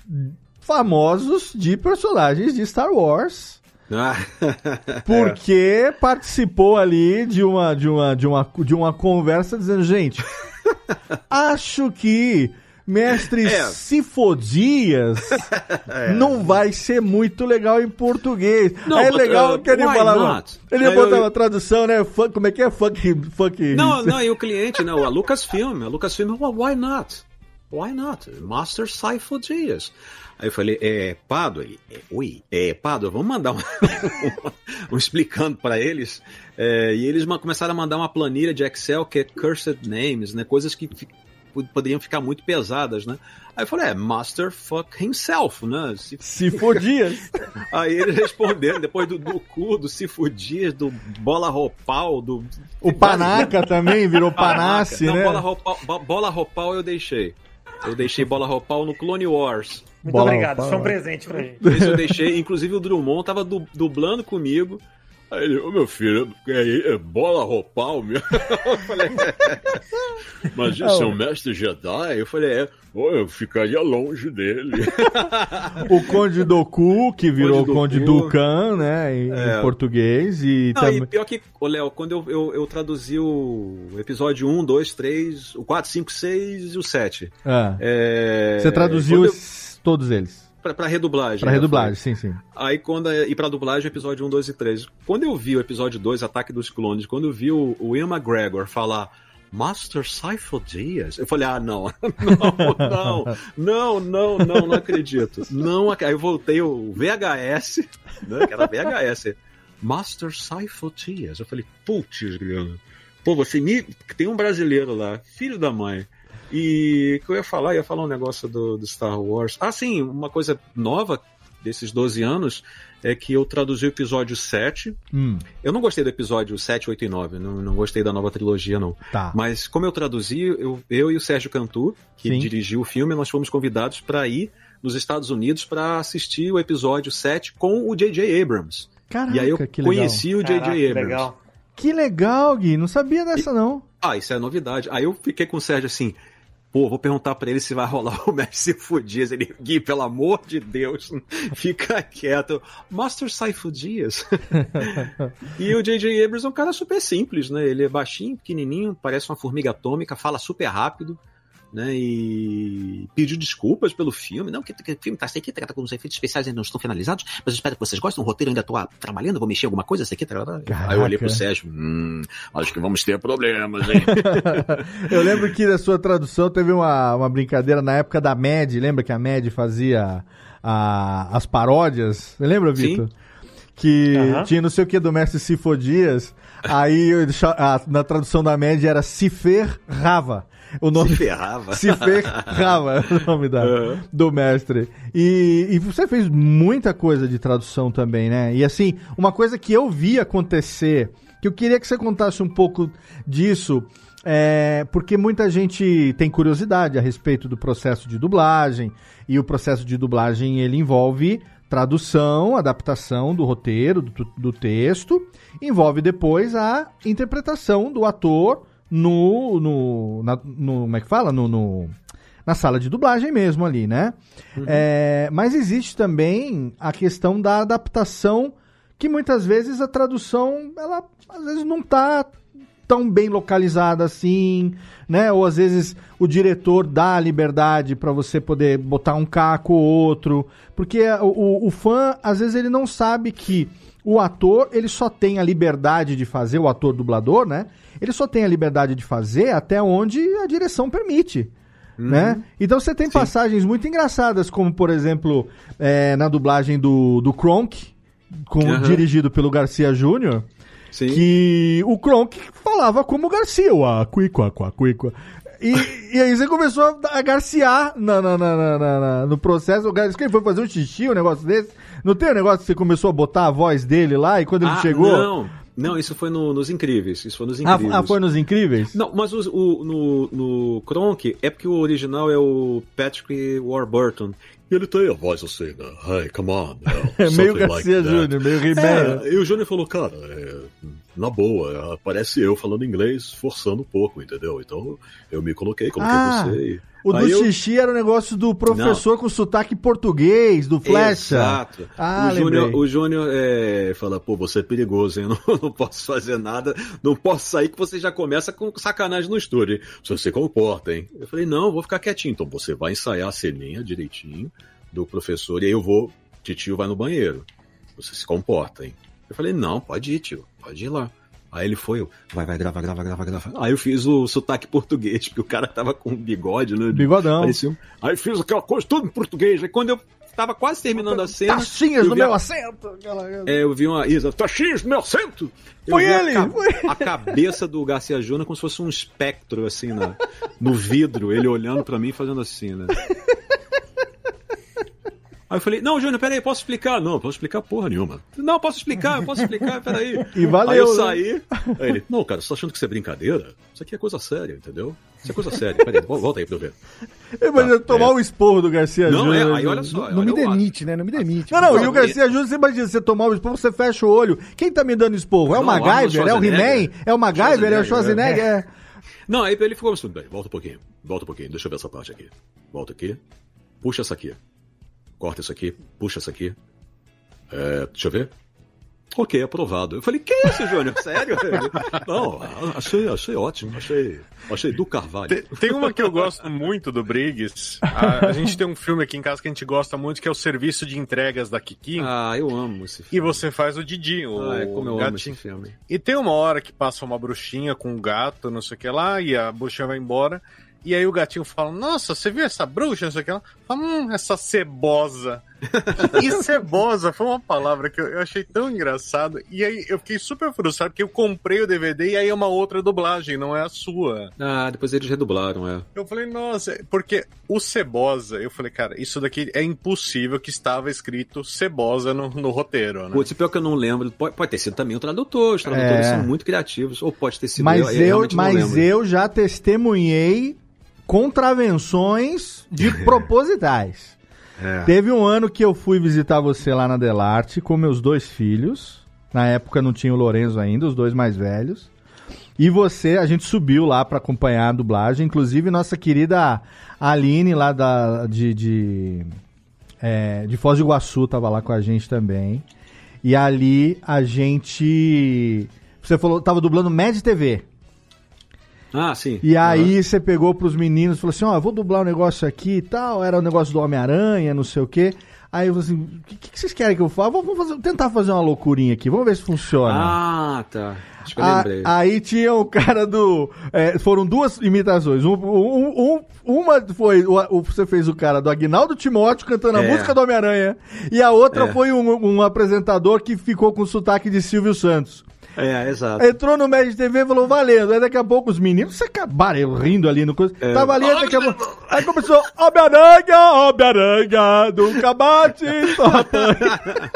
A: famosos de personagens de Star Wars.
G: Ah, (laughs)
A: Porque participou ali de uma, de uma, de uma, de uma conversa dizendo, gente, (laughs) acho que Mestre
G: É.
A: Cifodias (laughs) não vai ser muito legal em português.
G: Não,
A: é legal
G: uh,
A: que ele falava.
G: not?
A: Ele
G: Aí
A: botar
G: eu-
A: uma tradução, né? Funk, como é que é? Funk. funk
G: Não, não, e o cliente, não, a Lucasfilm, a Lucasfilm, well, why not? Why not? Master Cypher Dias. Aí eu falei, é, Pado, ele, é, oi, é, Pado, vamos mandar um, (laughs) um explicando para eles. É, e eles começaram a mandar uma planilha de Excel que é Cursed Names, né? Coisas que poderiam ficar muito pesadas, né? Aí eu falei, é, Master Fuck Himself, né? Se,
A: Cifodias. (laughs)
G: Aí eles responderam, depois do, do cu, do Cifodias, do Bola Roupal, do...
A: O Panaca também virou Panace,
G: Não,
A: né?
G: bola roupal, bo- bola roupal eu deixei. Eu deixei bola roupal no Clone Wars.
D: Muito
A: Bola
D: obrigado, isso é um presente pra gente.
G: Esse eu deixei, inclusive o Drummond tava du- dublando comigo. Aí ele, ô meu filho, é, é bola roupal meu. (laughs) Eu falei, "É, mas isso é um mestre Jedi? Eu falei, é, eu ficaria longe dele. (laughs)
A: O Conde Doku, que virou
G: Conde
A: Conde. Dukan, né? Em,
G: É.
A: em português. E
G: Não,
A: também.
G: e pior que, ô Léo, quando eu, eu, eu traduzi o episódio 1, 2, 3, o 4, 5, 6 e o 7.
A: Ah.
G: É,
A: Você traduziu
G: eu-
A: todos eles.
G: Pra, pra redublagem.
A: Pra
G: né,
A: redublagem, sim, sim.
G: Aí quando e pra dublagem, episódio 1, 2 e 3. Quando eu vi o episódio 2, Ataque dos Clones, quando eu vi o, o Ian McGregor falar Master Cypher Diaz, eu falei, ah, (laughs) não, não, não, não, não, não, acredito. Não, aí eu voltei o VHS, né, que era VHS, Master Cypher Diaz. Eu falei, putz, Guilherme, pô, você me... Tem um brasileiro lá, filho da mãe. E o que eu ia falar? Eu ia falar um negócio do, do Star Wars. Ah, sim, uma coisa nova desses 12 anos é que eu traduzi o episódio 7.
A: Hum,
G: Eu não gostei do episódio 7, 8 e 9, não, não gostei da nova trilogia, não.
A: tá.
G: Mas como eu traduzi, eu, eu e o Sérgio Cantu, que
A: Sim.
G: dirigiu o filme, nós fomos convidados para ir nos Estados Unidos para assistir o episódio 7 com o J.J. Abrams.
A: Caraca,
G: e aí eu
A: que legal.
G: conheci o J.J. Abrams.
D: legal.
A: Que legal, Gui. Não sabia dessa, não.
G: Ah, isso é novidade. Aí eu fiquei com o Sérgio assim, pô, vou perguntar pra ele se vai rolar o (laughs) Mestre Cypher Dias. Ele, Gui, pelo amor de Deus, (laughs) fica quieto. Master Cypher Dias. (laughs) e o J.J. Abrams é um cara super simples, né? Ele é baixinho, pequenininho, parece uma formiga atômica, fala super rápido. Né? E pediu desculpas pelo filme. Não, que, que o filme tá assim aqui, trata com os efeitos especiais ainda não estão finalizados, mas eu espero que vocês gostem. O roteiro ainda tô ah, trabalhando, vou mexer alguma coisa, aqui, trará. Aí eu olhei pro Sérgio, hum, acho que vamos ter problemas, hein? (laughs)
A: Eu lembro que na sua tradução teve uma, uma brincadeira na época da Mad, lembra que a Mad fazia a- as paródias? Lembra, Vitor? Que tinha não sei o que do mestre Sifo Dias, aí eu deixa- a- na tradução da Mad era Cifer Rava. O nome...
G: Se ferrava. (laughs)
A: Se ferrava é o nome da,
G: Aham.
A: do mestre. E, e você fez muita coisa de tradução também, né? E assim, uma coisa que eu vi acontecer, que eu queria que você contasse um pouco disso, é, porque muita gente tem curiosidade a respeito do processo de dublagem, e o processo de dublagem ele envolve tradução, adaptação do roteiro, do, do texto, envolve depois a interpretação do ator no, no, na- no como é que fala? No, no- na sala de dublagem mesmo ali, né? É, mas existe também a questão da adaptação, que muitas vezes a tradução, ela às vezes não tá tão bem localizada assim, né? Ou às vezes o diretor dá a liberdade para você poder botar um caco ou outro, porque o, o- o fã às vezes ele não sabe que o ator ele só tem a liberdade de fazer o ator dublador, né? Ele só tem a liberdade de fazer até onde a direção permite. Né? Então você tem passagens muito engraçadas, como por exemplo, é, na dublagem do, do Kronk, com,
G: Aham.
A: dirigido pelo Garcia Júnior, que o Kronk falava como Garcia, o Aquíqua, Aquíqua. E, e aí você começou a garciar na, na- na- na- no processo. Quem foi fazer um xixi, um negócio desse? Não tem um negócio que você começou a botar a voz dele lá e quando ele
G: Ah,
A: chegou.
G: Não, não, isso foi no- nos Incríveis. Isso foi nos
A: Ah,
G: Incríveis.
A: ah, foi nos Incríveis?
G: Não, mas o, o- no, no Kronk é porque o original é o Patrick Warburton. E ele tem a voz assim, né? Hey, come on. now", (laughs)
A: É meio Garcia
G: that.
A: Júnior, meio He-Man.
G: É, e o Júnior falou, cara, é, na boa, parece eu falando inglês, forçando um pouco, entendeu? Então eu me coloquei, coloquei
A: Ah,
G: você. e-
A: O do
G: eu-
A: xixi era o negócio do professor com sotaque português, do Flecha.
G: Exato.
A: Ah,
G: o Júnior,
A: lembrei.
G: o Júnior é, fala, pô, você é perigoso, hein? (laughs) Não, não posso fazer nada, não posso sair que você já começa com sacanagem no estúdio. hein? Você se comporta, hein? Eu falei, não, vou ficar quietinho. Então você vai ensaiar a ceninha direitinho do professor e aí eu vou, titio vai no banheiro. Você se comporta, hein? Eu falei, não, pode ir, tio, pode ir lá. Aí ele foi, eu, vai, vai, grava, grava, grava, grava. Aí eu fiz o sotaque português, porque o cara tava com bigode, né?
A: Bigodão.
G: Parecia Aí fiz aquela coisa toda em português. Aí quando eu tava quase terminando a cena.
A: Taxinhas no
G: vi a-
A: meu assento. aquela-
G: É, eu vi uma. Isa, taxinhas no meu assento! Eu
A: Foi
G: a
A: ele,
G: ca-
A: foi
G: A, cabeça do Garcia Júnior como se fosse um espectro, assim, na- no vidro, ele olhando pra mim e fazendo assim, né? Aí eu falei, não, Júnior, peraí, posso explicar? Não, posso explicar porra nenhuma. Não, posso explicar, posso explicar, peraí. (laughs)
A: E valeu,
G: Aí eu
A: né?
G: saí, aí ele, não, cara, você tá achando que isso é brincadeira? Isso aqui é coisa séria, entendeu? Isso é coisa séria. Peraí, vol- volta aí pra eu ver.
A: Imagina tomar o esporro do Garcia
G: Não, é,
A: Júnior.
G: aí olha só,
F: Não
G: olha
F: me demite, né? Não me demite.
A: Não, não, e o Garcia Júnior, você imagina, você tomar o esporro, você fecha o olho. Quem tá me dando esporro? É o
G: Não,
A: MacGyver? É o He-Man? É o MacGyver? É o Schwarzenegger? É.
G: Não, aí ele ficou assim, "Bem, volta um pouquinho, volta um pouquinho, deixa eu ver essa parte aqui. Volta aqui, puxa essa aqui. Corta isso aqui, puxa essa aqui. É, deixa eu ver. Ok, aprovado. Eu falei, que isso, Júnior? (laughs) Sério? Não, achei, achei ótimo, achei, achei do Carvalho.
E: Tem, tem uma que eu gosto muito do Briggs. A, a gente tem um filme aqui em casa que a gente gosta muito, que é o Serviço de Entregas da Kiki.
G: Ah, eu amo esse filme.
E: E você faz o Didi, o
G: Ah, é como eu amo
E: gatinho.
G: esse filme.
E: E tem uma hora que passa uma bruxinha com um gato, não sei o que lá, e a bruxinha vai embora. E aí o gatinho fala, nossa, você viu essa bruxa, não sei o que lá? Fala, hum, essa cebosa. e cebosa foi uma palavra que eu, achei tão engraçado. E aí eu fiquei super frustrado, porque eu comprei o DVD e aí é uma outra dublagem, não é a sua.
G: Ah, depois eles redublaram, é.
E: Eu falei, nossa, porque o cebosa, eu falei, cara, isso daqui é impossível que estava escrito cebosa no, no roteiro, né?
G: Putz, pior que eu não lembro. Pode, pode ter sido também o tradutor. Os tradutores
A: É.
G: são muito criativos. Ou pode ter sido
A: Mas
G: eu,
A: eu, mas eu já testemunhei contravenções de (laughs) propositais.
G: É.
A: Teve um ano que eu fui visitar você lá na Delarte com meus dois filhos. Na época não tinha o Lorenzo ainda, os dois mais velhos. E você, a gente subiu lá para acompanhar a dublagem. Inclusive, nossa querida Aline, lá da, de, de, é, de Foz do Iguaçu, tava lá com a gente também. E ali a gente. Você falou, tava dublando Mad TV.
G: Ah, sim.
A: E aí você pegou pros meninos e falou assim, ó, eu vou dublar um negócio aqui e tal, era o negócio do Homem-Aranha, não sei o quê. Aí eu falei assim, o que, que vocês querem que eu faça? Vamos fazer- tentar fazer uma loucurinha aqui, vamos ver se funciona.
G: Ah, tá. Acho que eu
A: A- aí tinha o cara do. é, foram duas imitações. Um, um- um- uma foi. O, o- você fez o cara do Agnaldo Timóteo cantando a
G: É.
A: música do Homem-Aranha. E a outra
G: É.
A: foi um, um apresentador que ficou com sotaque de Silvio Santos.
G: É, exato.
A: Entrou no Médio TV e falou, valendo. Aí daqui a pouco os meninos se acabaram rindo ali no coisa.
G: É.
A: Tava ali, daqui a pouco. Aí começou, Homem-Aranha, Homem-Aranha, nunca bate, só apanha." (laughs)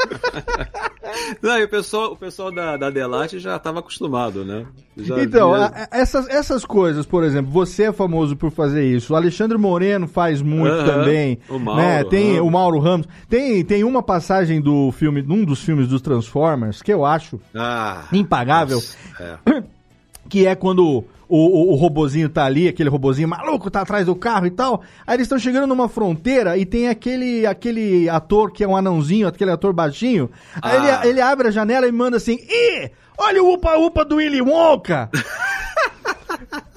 G: Não, e o pessoal, o pessoal da, da Delate já estava acostumado, né? Já
A: Então,
G: via-
A: a- a- essas, essas coisas, por exemplo, você é famoso por fazer isso. O Alexandre Moreno faz muito
G: Aham.
A: também.
G: O Mauro
A: né? Tem
G: Ramos.
A: o Mauro Ramos. Tem, tem uma passagem do filme, num dos filmes dos Transformers, que eu acho
G: Ah,
A: impagável,
G: é. (coughs)
A: que é quando o, o, o robozinho tá ali, aquele robozinho maluco tá atrás do carro e tal. Aí eles estão chegando numa fronteira e tem aquele, aquele ator que é um anãozinho, aquele ator baixinho. Aí
G: Ah.
A: ele, ele abre a janela e manda assim: Ih, olha o upa-upa do Willy Wonka! (laughs)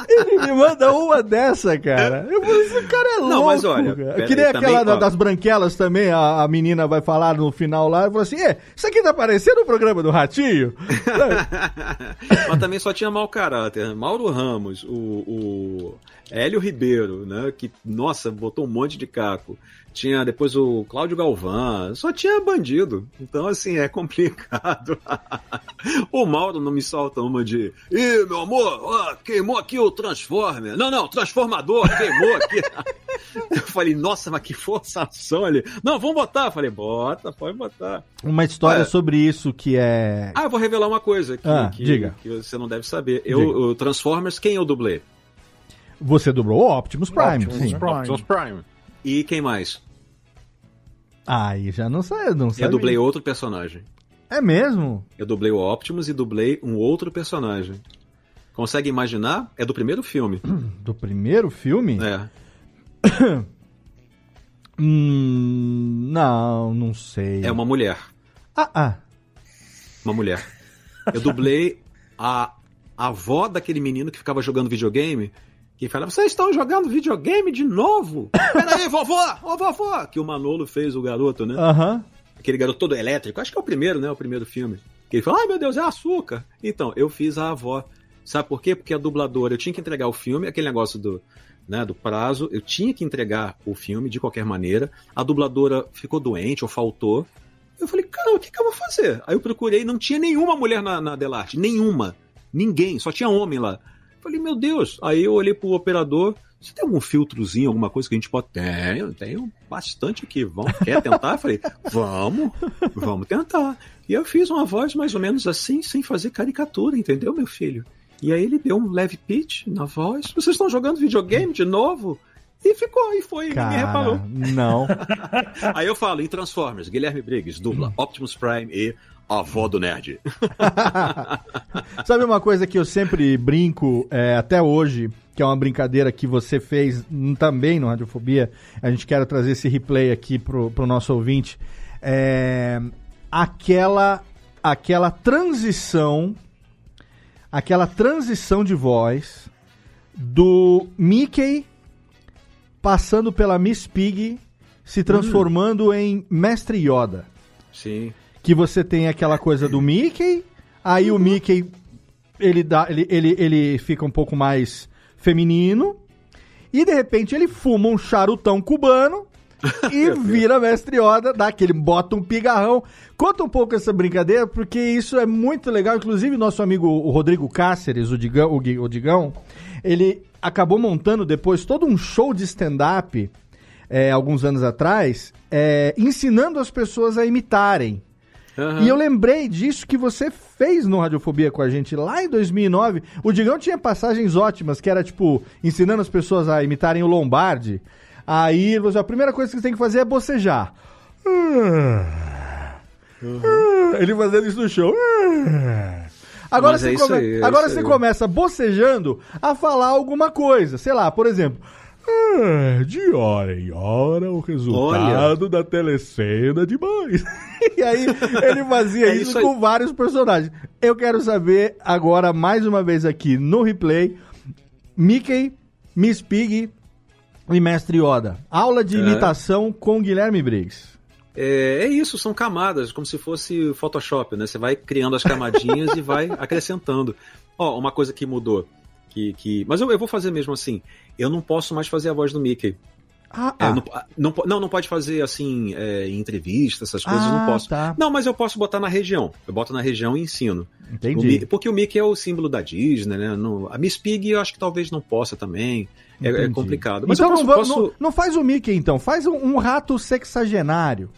A: Ele me manda uma dessa, cara. Eu falei, esse cara é louco.
G: Não, mas olha, pera
A: Que nem aquela
G: também,
A: da- das branquelas também, a, a menina vai falar no final lá, e fala assim: é, isso aqui tá parecendo o programa do Ratinho? (laughs)
G: Mas também só tinha mau caráter. Mauro Ramos, o, o Hélio Ribeiro, né? Que, nossa, botou um monte de caco. Tinha depois o Cláudio Galvão, só tinha bandido. Então, assim, é complicado. (laughs) o Mauro não me solta uma de. Ih, meu amor, ó, queimou aqui o Transformer. Não, não, Transformador, queimou aqui. (laughs) Eu falei, nossa, mas que forçação ali. Não, vamos botar. Eu falei, bota, pode botar.
A: Uma história
G: Olha,
A: sobre isso que é.
G: ah, eu vou revelar uma coisa que,
A: Ah,
G: que,
A: diga.
G: que você não deve saber. Eu, o Transformers, quem eu dublei?
A: Você dublou o Optimus Prime,
F: Optimus
A: sim.
F: Prime.
E: Optimus Prime.
G: E quem mais?
A: Aí já não sei, não sei.
G: Eu dublei outro personagem.
A: É mesmo?
G: Eu dublei o Optimus e dublei um outro personagem. Consegue imaginar? É do primeiro filme. (clears throat)
A: Do primeiro filme?
G: É. (clears throat)
A: Hum, não, não sei.
G: É uma mulher.
A: Ah, ah.
G: Uma mulher. Eu dublei a, a avó daquele menino que ficava jogando videogame. Que falava, vocês estão jogando videogame de novo? (coughs) Peraí, vovó! Ô, vovó! Que o Manolo fez o garoto, né?
A: Aham.
G: aquele garoto todo elétrico. Acho que é o primeiro, né? O primeiro filme. Que ele fala, ai meu Deus, é açúcar. Então, eu fiz a avó. Sabe por quê? Porque a dubladora, eu tinha que entregar o filme, aquele negócio do, né, do prazo, eu tinha que entregar o filme de qualquer maneira. A dubladora ficou doente ou faltou. Eu falei, cara, o que, que eu vou fazer? Aí eu procurei, não tinha nenhuma mulher na, na Delarte, nenhuma. Ninguém, só tinha homem lá. Falei, meu Deus. Aí eu olhei pro operador, você tem algum filtrozinho, alguma coisa que a gente pode. Tenho, tenho bastante aqui. Vamos, quer tentar? Eu falei, vamos, vamos tentar. E eu fiz uma voz mais ou menos assim, sem fazer caricatura, entendeu, meu filho? E aí ele deu um leve pitch na voz. Vocês estão jogando videogame de novo? E ficou, e foi, ninguém
A: Cara,
G: reparou.
A: não. (laughs)
G: Aí eu falo, em Transformers, Guilherme Briggs, dubla Optimus Prime e avó do nerd. (laughs)
A: Sabe uma coisa que eu sempre brinco, é, até hoje, que é uma brincadeira que você fez hum, também no Radiofobia, a gente quer trazer esse replay aqui pro, pro nosso ouvinte, é aquela, aquela transição, aquela transição de voz do Mickey passando pela Miss Pig se transformando em Mestre Yoda
G: Sim.
A: Que você tem aquela coisa do Mickey, aí o Mickey ele dá, ele, ele, ele fica um pouco mais feminino e de repente ele fuma um charutão cubano (laughs) e vira mestre Yoda, dá aquele bota um pigarrão. Conta um pouco essa brincadeira, porque isso é muito legal. Inclusive, nosso amigo o Rodrigo Cáceres, o Digão, o Digão ele acabou montando depois todo um show de stand-up é, alguns anos atrás, é, ensinando as pessoas a imitarem. E eu lembrei disso que você fez no Radiofobia com a gente lá em 2009. O Digão tinha passagens ótimas, que era tipo, ensinando as pessoas a imitarem o Lombardi. Aí falou assim, a primeira coisa que você tem que fazer é bocejar. Ele fazendo isso no show. Agora,
G: Mas
A: você,
G: é isso
A: come-
G: aí, é
A: agora você começa bocejando a falar alguma coisa. Sei lá, por exemplo. "Ah, de hora em hora o resultado da telecena de mães. (laughs) e aí ele fazia
G: É
A: isso,
G: isso
A: com vários personagens. Eu quero saber agora, mais uma vez aqui no replay, Mickey, Miss Pig e Mestre Yoda. Aula de
G: É.
A: imitação com Guilherme Briggs.
G: É, é isso, são camadas, como se fosse Photoshop, né? Você vai criando as camadinhas e vai acrescentando. Ó, uma coisa que mudou. Que, que... Mas eu, eu vou fazer mesmo assim. Eu não posso mais fazer a voz do Mickey.
A: Ah,
G: É,
A: ah.
G: não, não, não, não pode fazer assim, é, entrevista, essas coisas,
A: Ah,
G: não posso.
A: tá.
G: Não, mas eu posso botar na região. Eu boto na região e ensino.
A: Entendi.
G: O porque o Mickey é o símbolo da Disney, né? Não- a Miss Pig eu acho que talvez não possa também. É, é complicado. Mas
A: então
G: posso,
A: não,
G: posso-
A: não, não faz o Mickey, então. Faz um, um rato sexagenário.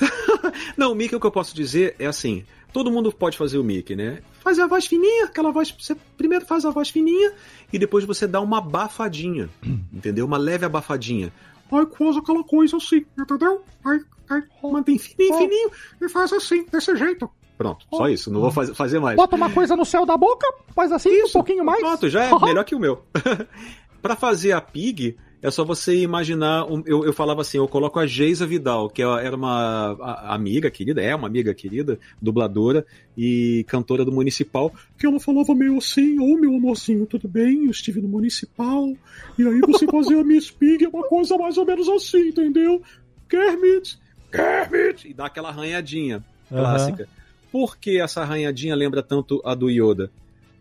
A: (laughs)
G: Não, o Mickey, o que eu posso dizer é assim: todo mundo pode fazer o Mickey, né? Faz a voz fininha, aquela voz. Você primeiro faz a voz fininha e depois você dá uma abafadinha. (clears throat) entendeu? Uma leve abafadinha.
I: Aí faz aquela coisa assim, entendeu? Aí, aí mantém fininho, fininho e faz assim, desse jeito.
G: Pronto, só isso, não vou faz- fazer mais.
I: Bota uma coisa no céu da boca, faz assim, um pouquinho mais.
G: Pronto, já é (laughs) melhor que o meu. (laughs) Pra fazer a Pig, é só você imaginar. eu, eu falava assim, eu coloco a Geisa Vidal, que era uma amiga querida, é uma amiga querida, dubladora e cantora do Municipal.
I: Que ela falava meio assim, ô meu amorzinho, tudo bem? Eu estive no municipal. E aí você (laughs) fazer a Miss Pig é uma coisa mais ou menos assim, entendeu? Kermit, Kermit.
G: E dá aquela arranhadinha clássica. Por que essa arranhadinha lembra tanto a do Yoda?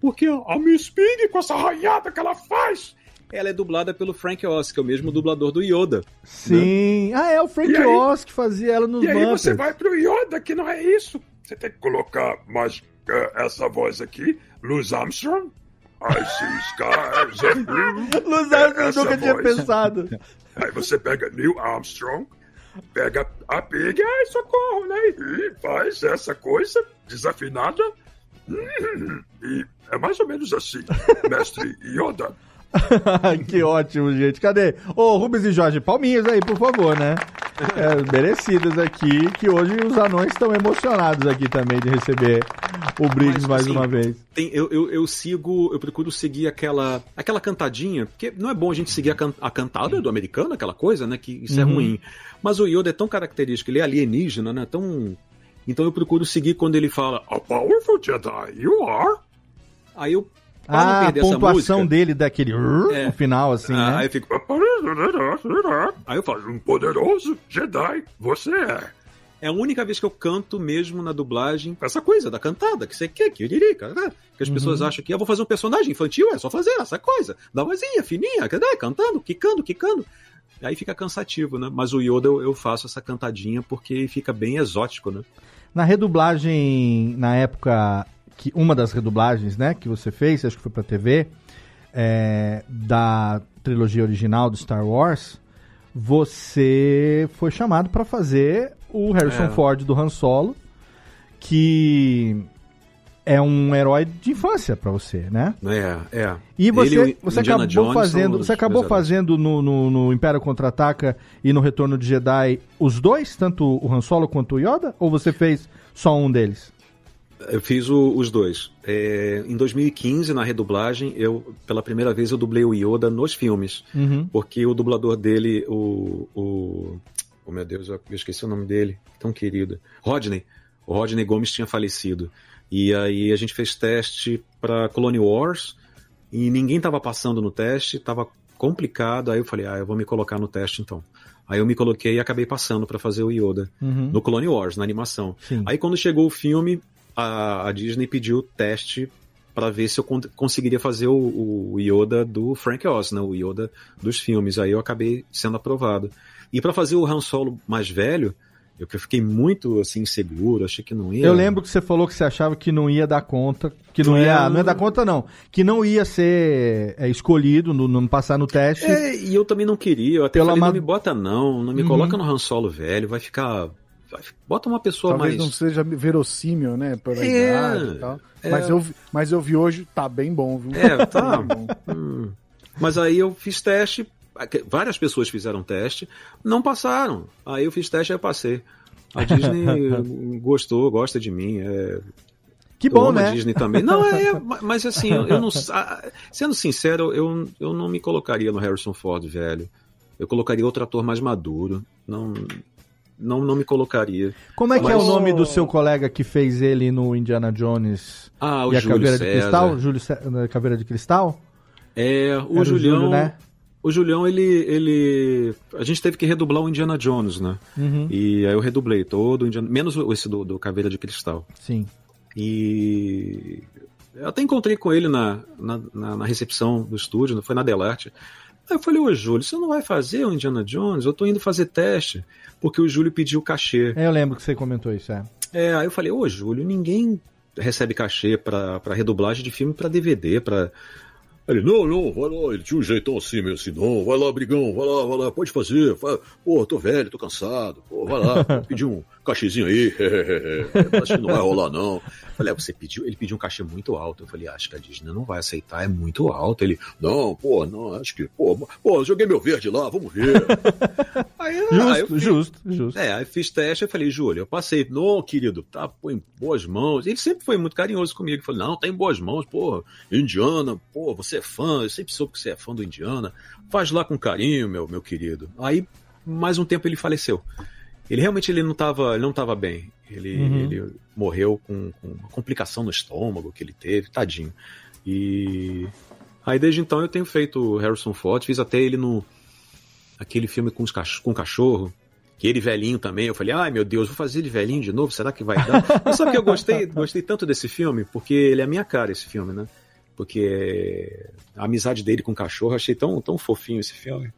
I: Porque a Miss Pig, com essa arranhada que ela faz,
G: Ela é dublada pelo Frank Oz, que é o mesmo dublador do Yoda.
A: Sim. Ah, é o Frank
I: E aí-
A: Oz que fazia ela nos
I: E aí você vai pro Yoda, que não é isso. Você tem que colocar mais eh, essa voz aqui, Louis Armstrong. I see skies of blue.
A: Louis Armstrong,
I: Essa
A: nunca tinha
I: voz.
A: pensado.
I: Aí você pega Neil Armstrong, pega a Pig, ai socorro, né? E faz essa coisa desafinada. E é mais ou menos assim, mestre Yoda. (laughs)
A: que ótimo, gente. Cadê? Ô, Rubens e Jorge, palminhas aí, por favor, né? É, merecidas aqui, que hoje os anões estão emocionados aqui também de receber o Briggs mais
G: assim,
A: uma vez.
G: Tem- eu, eu, eu sigo, eu procuro seguir aquela, aquela cantadinha, porque não é bom a gente seguir a, can- a cantada do americano, aquela coisa, né? Que isso é
A: Uhum.
G: ruim. Mas o Yoda é tão característico, ele é alienígena, né? Tão. Então eu procuro seguir quando ele fala A powerful Jedi, you are. Aí eu.
A: Ah, a pontuação
G: música,
A: dele daquele
G: É.
A: no final, assim,
G: Ah,
A: né?
G: Aí eu fico.
I: Aí eu falo, um poderoso Jedi, você é.
G: É a única vez que eu canto mesmo na dublagem essa coisa da cantada, que você quer, que cara. Que as pessoas
A: Uhum.
G: acham que eu vou fazer um personagem infantil, é só fazer essa coisa, da vozinha fininha, né, cantando, quicando, quicando. Aí fica cansativo, né? Mas o Yoda eu, eu faço essa cantadinha porque fica bem exótico, né?
A: Na redublagem, na época, que uma das redublagens, né, que você fez, acho que foi pra TV, é, da trilogia original do Star Wars, você foi chamado pra fazer o Harrison
G: É.
A: Ford do Han Solo, que é um herói de infância pra você, né?
G: É, é.
A: E você,
G: Ele
A: você
G: Indiana
A: acabou
G: Jones
A: fazendo, você acabou fazendo no, no, no Império Contra-Ataca e no Retorno de Jedi os dois, tanto o Han Solo quanto o Yoda? Ou você fez só um deles?
G: Eu fiz o- os dois. É, em 2015, na redublagem, eu pela primeira vez eu dublei o Yoda nos filmes.
A: Uhum.
G: Porque o dublador dele, o. o oh meu Deus, eu esqueci o nome dele. Tão querido. Rodney. O Rodney Gomes tinha falecido. E aí a gente fez teste para Clone Wars e ninguém tava passando no teste, tava complicado. Aí eu falei, ah, eu vou me colocar no teste então. Aí eu me coloquei e acabei passando para fazer o Yoda
A: Uhum.
G: no Clone Wars, na animação.
A: Sim.
G: Aí quando chegou o filme, a, a Disney pediu teste para ver se eu con- conseguiria fazer o, o Yoda do Frank Oz, né? O Yoda dos filmes. Aí eu acabei sendo aprovado. E para fazer o Han Solo mais velho, eu que eu fiquei muito assim inseguro, achei que não ia.
A: Eu lembro que você falou que você achava que não ia dar conta, que não ia,
G: É.
A: não ia dar conta não, que não ia ser é, escolhido, não, não passar no teste.
G: É, e eu também não queria. Eu até
A: Pela
G: falei,
A: ma-
G: não me bota não, não me
F: Uhum.
G: coloca no Han Solo velho, vai ficar... Bota uma pessoa
F: Talvez
G: mais...
F: não seja verossímil, né? Pela
G: É,
F: idade e tal.
G: é.
F: Mas, eu, vi- mas eu vi hoje, tá bem bom, viu?
G: É, (laughs) tá.
F: Bom.
G: Hum. Mas aí eu fiz teste, várias pessoas fizeram teste, não passaram. Aí eu fiz teste e passei. A Disney (laughs) gostou, gosta de mim. É...
A: Que bom, né?
G: A Disney também. Não, é, (laughs) mas assim, eu, não. Sendo sincero, eu, eu não me colocaria no Harrison Ford, velho. Eu colocaria outro ator mais maduro. Não, não, não me colocaria.
A: Como é que é
G: Mas-
A: o nome do seu colega que fez ele no Indiana Jones
G: Ah, o
A: e a
G: Júlio
A: Caveira de
G: César.
A: Cristal? Júlio Cé- na Caveira de Cristal?
G: É, o
A: Era o
G: Julião.
A: Júlio, né?
G: O Julião, ele, ele. A gente teve que redublar o Indiana Jones, né?
A: Uhum.
G: E aí eu redublei todo o Indiana. Menos esse do, do Caveira de Cristal.
A: Sim.
G: E. Eu até encontrei com ele na, na, na- na recepção do estúdio, foi na Delarte. Aí eu falei, ô Júlio, você não vai fazer o Indiana Jones? Eu tô indo fazer teste, porque o Júlio pediu cachê.
A: É, Eu lembro que você comentou isso, é.
G: É, aí eu falei, ô Júlio, ninguém recebe cachê pra, pra redublagem de filme pra DVD, pra.
H: Ele, não, não, vai lá, ele tinha um jeitão assim, meio assim, não, vai lá, brigão, vai lá, vai lá, pode fazer, fa- pô, tô velho, tô cansado, pô, vai lá, (laughs) pedir um cachezinho aí, (laughs) acho que não vai rolar não.
G: Eu Falei, ah, você pediu, ele pediu um cachê muito alto. Eu falei, ah, acho que a Disney não vai aceitar, é muito alto. Ele,
H: Não, pô, não, acho que, pô, pô, joguei meu verde lá, vamos ver. (laughs)
G: Aí,
A: Justo,
G: aí eu fiz-
A: justo, justo.
G: É, aí fiz teste, eu falei, Júlio, eu passei, não, querido, tá pô, em boas mãos. Ele sempre foi muito carinhoso comigo. Ele falou, não, tá em boas mãos, pô, Indiana, pô, você é fã, eu sempre soube que você é fã do Indiana. Faz lá com carinho, meu, meu querido. Aí, mais um tempo ele faleceu. Ele realmente ele não tava, ele não tava bem. Ele,
A: Uhum.
G: ele morreu com, com uma complicação no estômago que ele teve, tadinho. E aí desde então eu tenho feito Harrison Ford, fiz até ele no aquele filme com, os cach com o cachorro, que ele velhinho também. Eu falei, ai meu Deus, vou fazer ele velhinho de novo, será que vai dar? (laughs) Mas sabe que eu gostei, gostei tanto desse filme, porque ele é a minha cara, esse filme, né? Porque a amizade dele com o cachorro, eu achei tão, tão fofinho esse filme.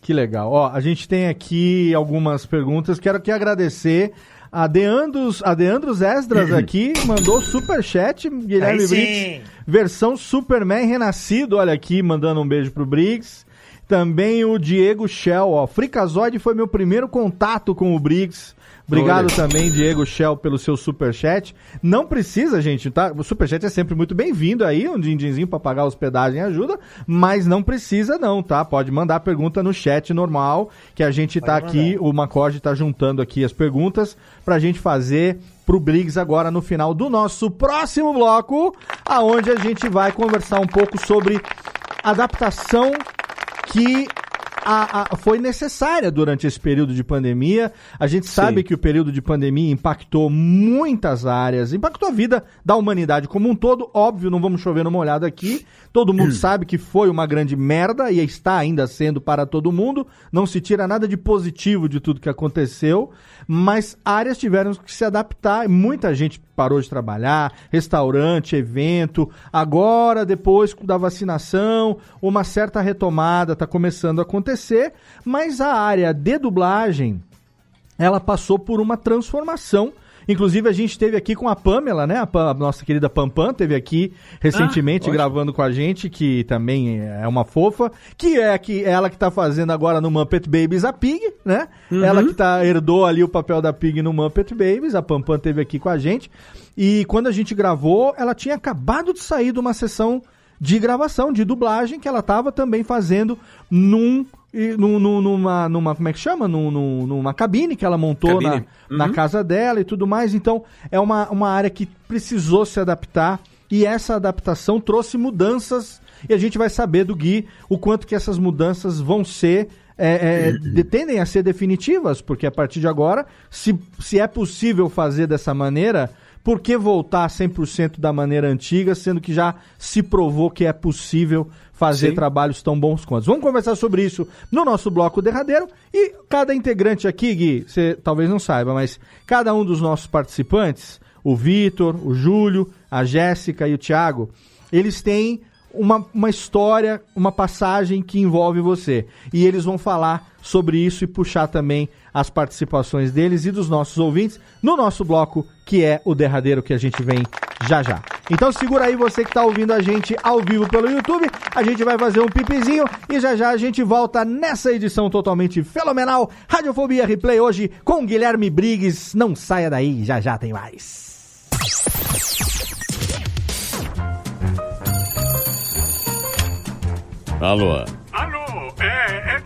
A: Que legal. Ó, a gente tem aqui algumas perguntas. Quero aqui agradecer a Deandros, a Deandros Esdras (laughs) aqui, mandou superchat, Guilherme
D: Aí sim.
A: Briggs, versão Superman renascido, olha aqui, mandando um beijo pro Briggs. Também o Diego Shell, ó, Fricazoide foi meu primeiro contato com o Briggs. Obrigado
G: Olha.
A: também, Diego Shell, pelo seu superchat. Não precisa, gente, tá? O superchat é sempre muito bem-vindo aí, um din-dinzinho pra pagar hospedagem ajuda, mas não precisa não, tá? Pode mandar pergunta no chat normal, que a gente tá aqui, o Macorde tá juntando aqui as perguntas pra gente fazer pro Briggs agora no final do nosso próximo bloco, aonde a gente vai conversar um pouco sobre adaptação que a- a- foi necessária durante esse período de pandemia. A gente sabe que o período de pandemia impactou muitas áreas, impactou a vida da humanidade como um todo. Óbvio, não vamos chover numa olhada aqui. Todo mundo (clears throat) sabe que foi uma grande merda e está ainda sendo para todo mundo. Não se tira nada de positivo de tudo que aconteceu, mas áreas tiveram que se adaptar. Muita gente parou de trabalhar, restaurante, evento. Agora, depois da vacinação, uma certa retomada está começando a acontecer, mas a área de dublagem ela passou por uma transformação. Inclusive, a gente esteve aqui com a Pamela, né? A, Pam- a nossa querida Pampam teve aqui recentemente
G: ótimo.
A: gravando com a gente, que também é uma fofa, que é que ela que tá fazendo agora no Muppet Babies a Pig, né? Ela que tá, herdou ali o papel da Pig no Muppet Babies, a Pampam teve aqui com a gente. E quando a gente gravou, ela tinha acabado de sair de uma sessão de gravação, de dublagem, que ela tava também fazendo num. e num- num- numa, numa. Como é que chama? Num- num- numa cabine que ela montou na,
G: Cabine.
A: na
G: Uhum.
A: casa dela e tudo mais. Então, é uma, uma área que precisou se adaptar e essa adaptação trouxe mudanças e a gente vai saber do Gui o quanto que essas mudanças vão ser. é, é, de- tendem a ser definitivas, porque a partir de agora, se, se é possível fazer dessa maneira, por que voltar 100% da maneira antiga, sendo que já se provou que é possível fazer
G: Sim.
A: trabalhos tão bons quanto? Vamos conversar sobre isso no nosso bloco derradeiro e cada integrante aqui, Gui, você talvez não saiba, mas cada um dos nossos participantes, o Vitor, o Júlio, a Jéssica e o Thiago, eles têm uma, uma história, uma passagem que envolve você. E eles vão falar sobre isso e puxar também as participações deles e dos nossos ouvintes no nosso bloco, que é o derradeiro que a gente vem já já. Então segura aí você que está ouvindo a gente ao vivo pelo YouTube. A gente vai fazer um pipizinho e já já a gente volta nessa edição totalmente fenomenal. Radiofobia Replay hoje com Guilherme Briggs. Não saia daí, já já tem mais.
H: Alô,
I: Alô, é, é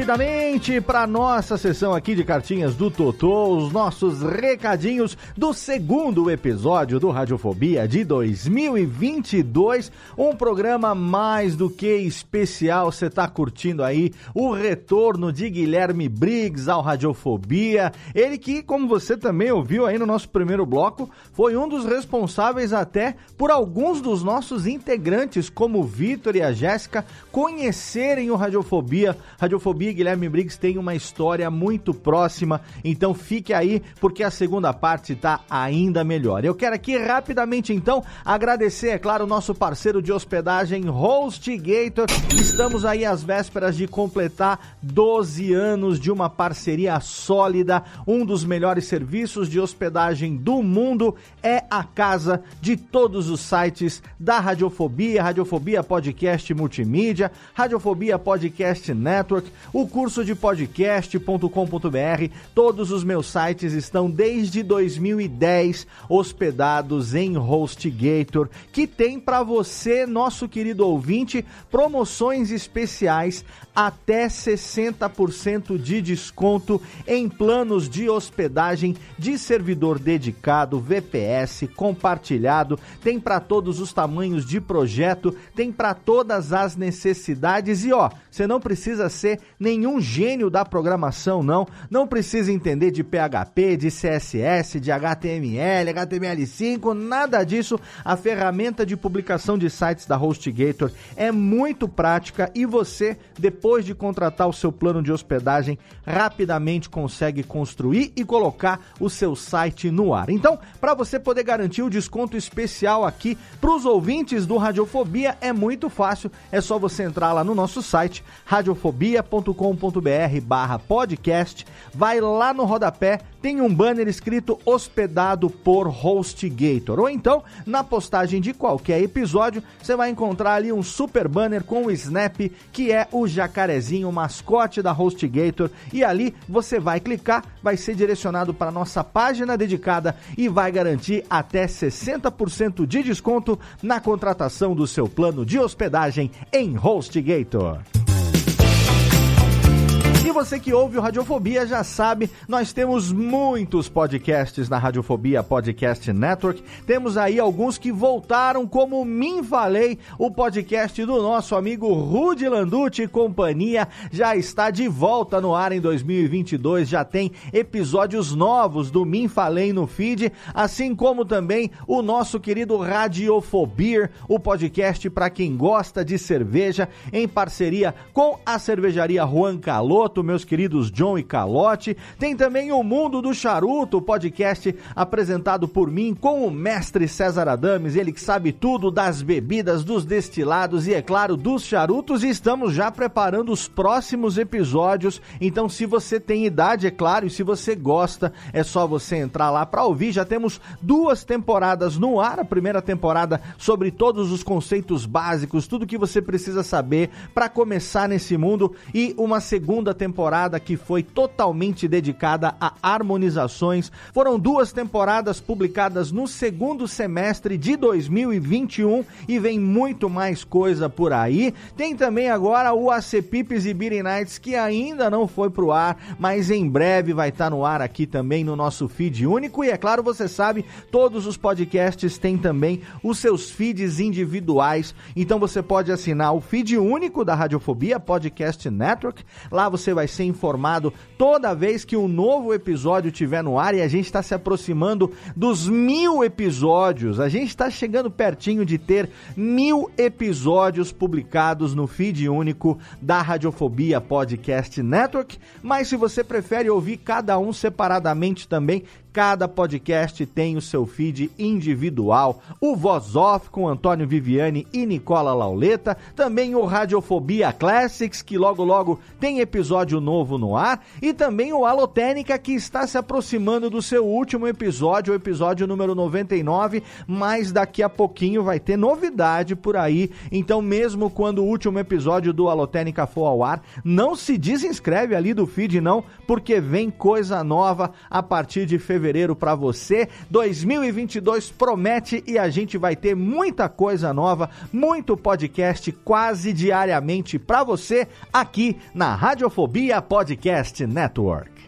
A: Rapidamente para nossa sessão aqui de cartinhas do Totô, os nossos recadinhos do segundo episódio do Radiofobia de 2022, um programa mais do que especial. Você tá curtindo aí o retorno de Guilherme Briggs ao Radiofobia, ele que, como você também ouviu aí no nosso primeiro bloco, foi um dos responsáveis até por alguns dos nossos integrantes, como o Vitor e a Jéssica, conhecerem o Radiofobia. Radiofobia Guilherme Briggs têm uma história muito próxima, então fique aí porque a segunda parte tá ainda melhor. Eu quero aqui rapidamente então agradecer, é claro, o nosso parceiro de hospedagem HostGator. Estamos aí às vésperas de completar 12 anos de uma parceria sólida, um dos melhores serviços de hospedagem do mundo é a casa de todos os sites da Radiofobia, Radiofobia Podcast Multimídia, Radiofobia Podcast Network, curso de podcast.com.br. Todos os meus sites estão desde 2010 hospedados em HostGator, que tem para você, nosso querido ouvinte, promoções especiais até 60% de desconto em planos de hospedagem de servidor dedicado, VPS, compartilhado, tem para todos os tamanhos de projeto, tem para todas as necessidades. E ó, você não precisa ser nenhum gênio da programação não, não precisa entender de PHP, de CSS, de HTML, HTML5, nada disso. A ferramenta de publicação de sites da HostGator é muito prática e você depois de contratar o seu plano de hospedagem, rapidamente consegue construir e colocar o seu site no ar. Então, para você poder garantir o desconto especial aqui para os ouvintes do Radiofobia, é muito fácil. É só você entrar lá no nosso site, radiofobia.com.br barra podcast, vai lá no rodapé, tem um banner escrito hospedado por HostGator. Ou então, na postagem de qualquer episódio, você vai encontrar ali um super banner com o Snap, que é o jacarezinho, o mascote da HostGator. E ali você vai clicar, vai ser direcionado para nossa página dedicada e vai garantir até 60% de desconto na contratação do seu plano de hospedagem em HostGator. E você que ouve o Radiofobia já sabe, nós temos muitos podcasts na Radiofobia Podcast Network. Temos aí alguns que voltaram, como Mim Falei, o podcast do nosso amigo Rudy Landucci e companhia, já está de volta no ar em 2022. Já tem episódios novos do Mim Falei no feed, assim como também o nosso querido Radiofobia, o podcast para quem gosta de cerveja, em parceria com a cervejaria Juan Meus queridos John e Calote. Tem também o Mundo do Charuto, podcast apresentado por mim com o mestre César Adames, ele que sabe tudo das bebidas, dos destilados e, é claro, dos charutos. E estamos já preparando os próximos episódios. Então, se você tem idade, é claro, e se você gosta, é só você entrar lá para ouvir. Já temos duas temporadas no ar. A primeira temporada sobre todos os conceitos básicos, tudo que você precisa saber para começar nesse mundo, e uma segunda temporada que foi totalmente dedicada a harmonizações. Foram duas temporadas publicadas no segundo semestre de 2021 e vem muito mais coisa por aí. Tem também agora o AC Pips e Beating Nights que ainda não foi pro ar, mas em breve vai estar tá no ar aqui também no nosso feed único. E é claro, você sabe, todos os podcasts têm também os seus feeds individuais. Então você pode assinar o feed único da Radiofobia Podcast Network. Lá você vai ser informado toda vez que um novo episódio estiver no ar e a gente está se aproximando dos mil episódios. A gente está chegando pertinho de ter mil episódios publicados no feed único da Radiofobia Podcast Network. Mas se você prefere ouvir cada um separadamente também, Cada podcast tem o seu feed individual. O Voz Off com Antônio Viviane e Nicola Lauleta. Também o Radiofobia Classics, que logo logo tem episódio novo no ar. E também o Alotênica, que está se aproximando do seu último episódio, o episódio número 99. Mas daqui a pouquinho vai ter novidade por aí. Então, mesmo quando o último episódio do Alotênica for ao ar, não se desinscreve ali do feed, não, porque vem coisa nova a partir de fevereiro para você. 2022 promete e a gente vai ter muita coisa nova, muito podcast quase diariamente para você aqui na Radiofobia Podcast Network.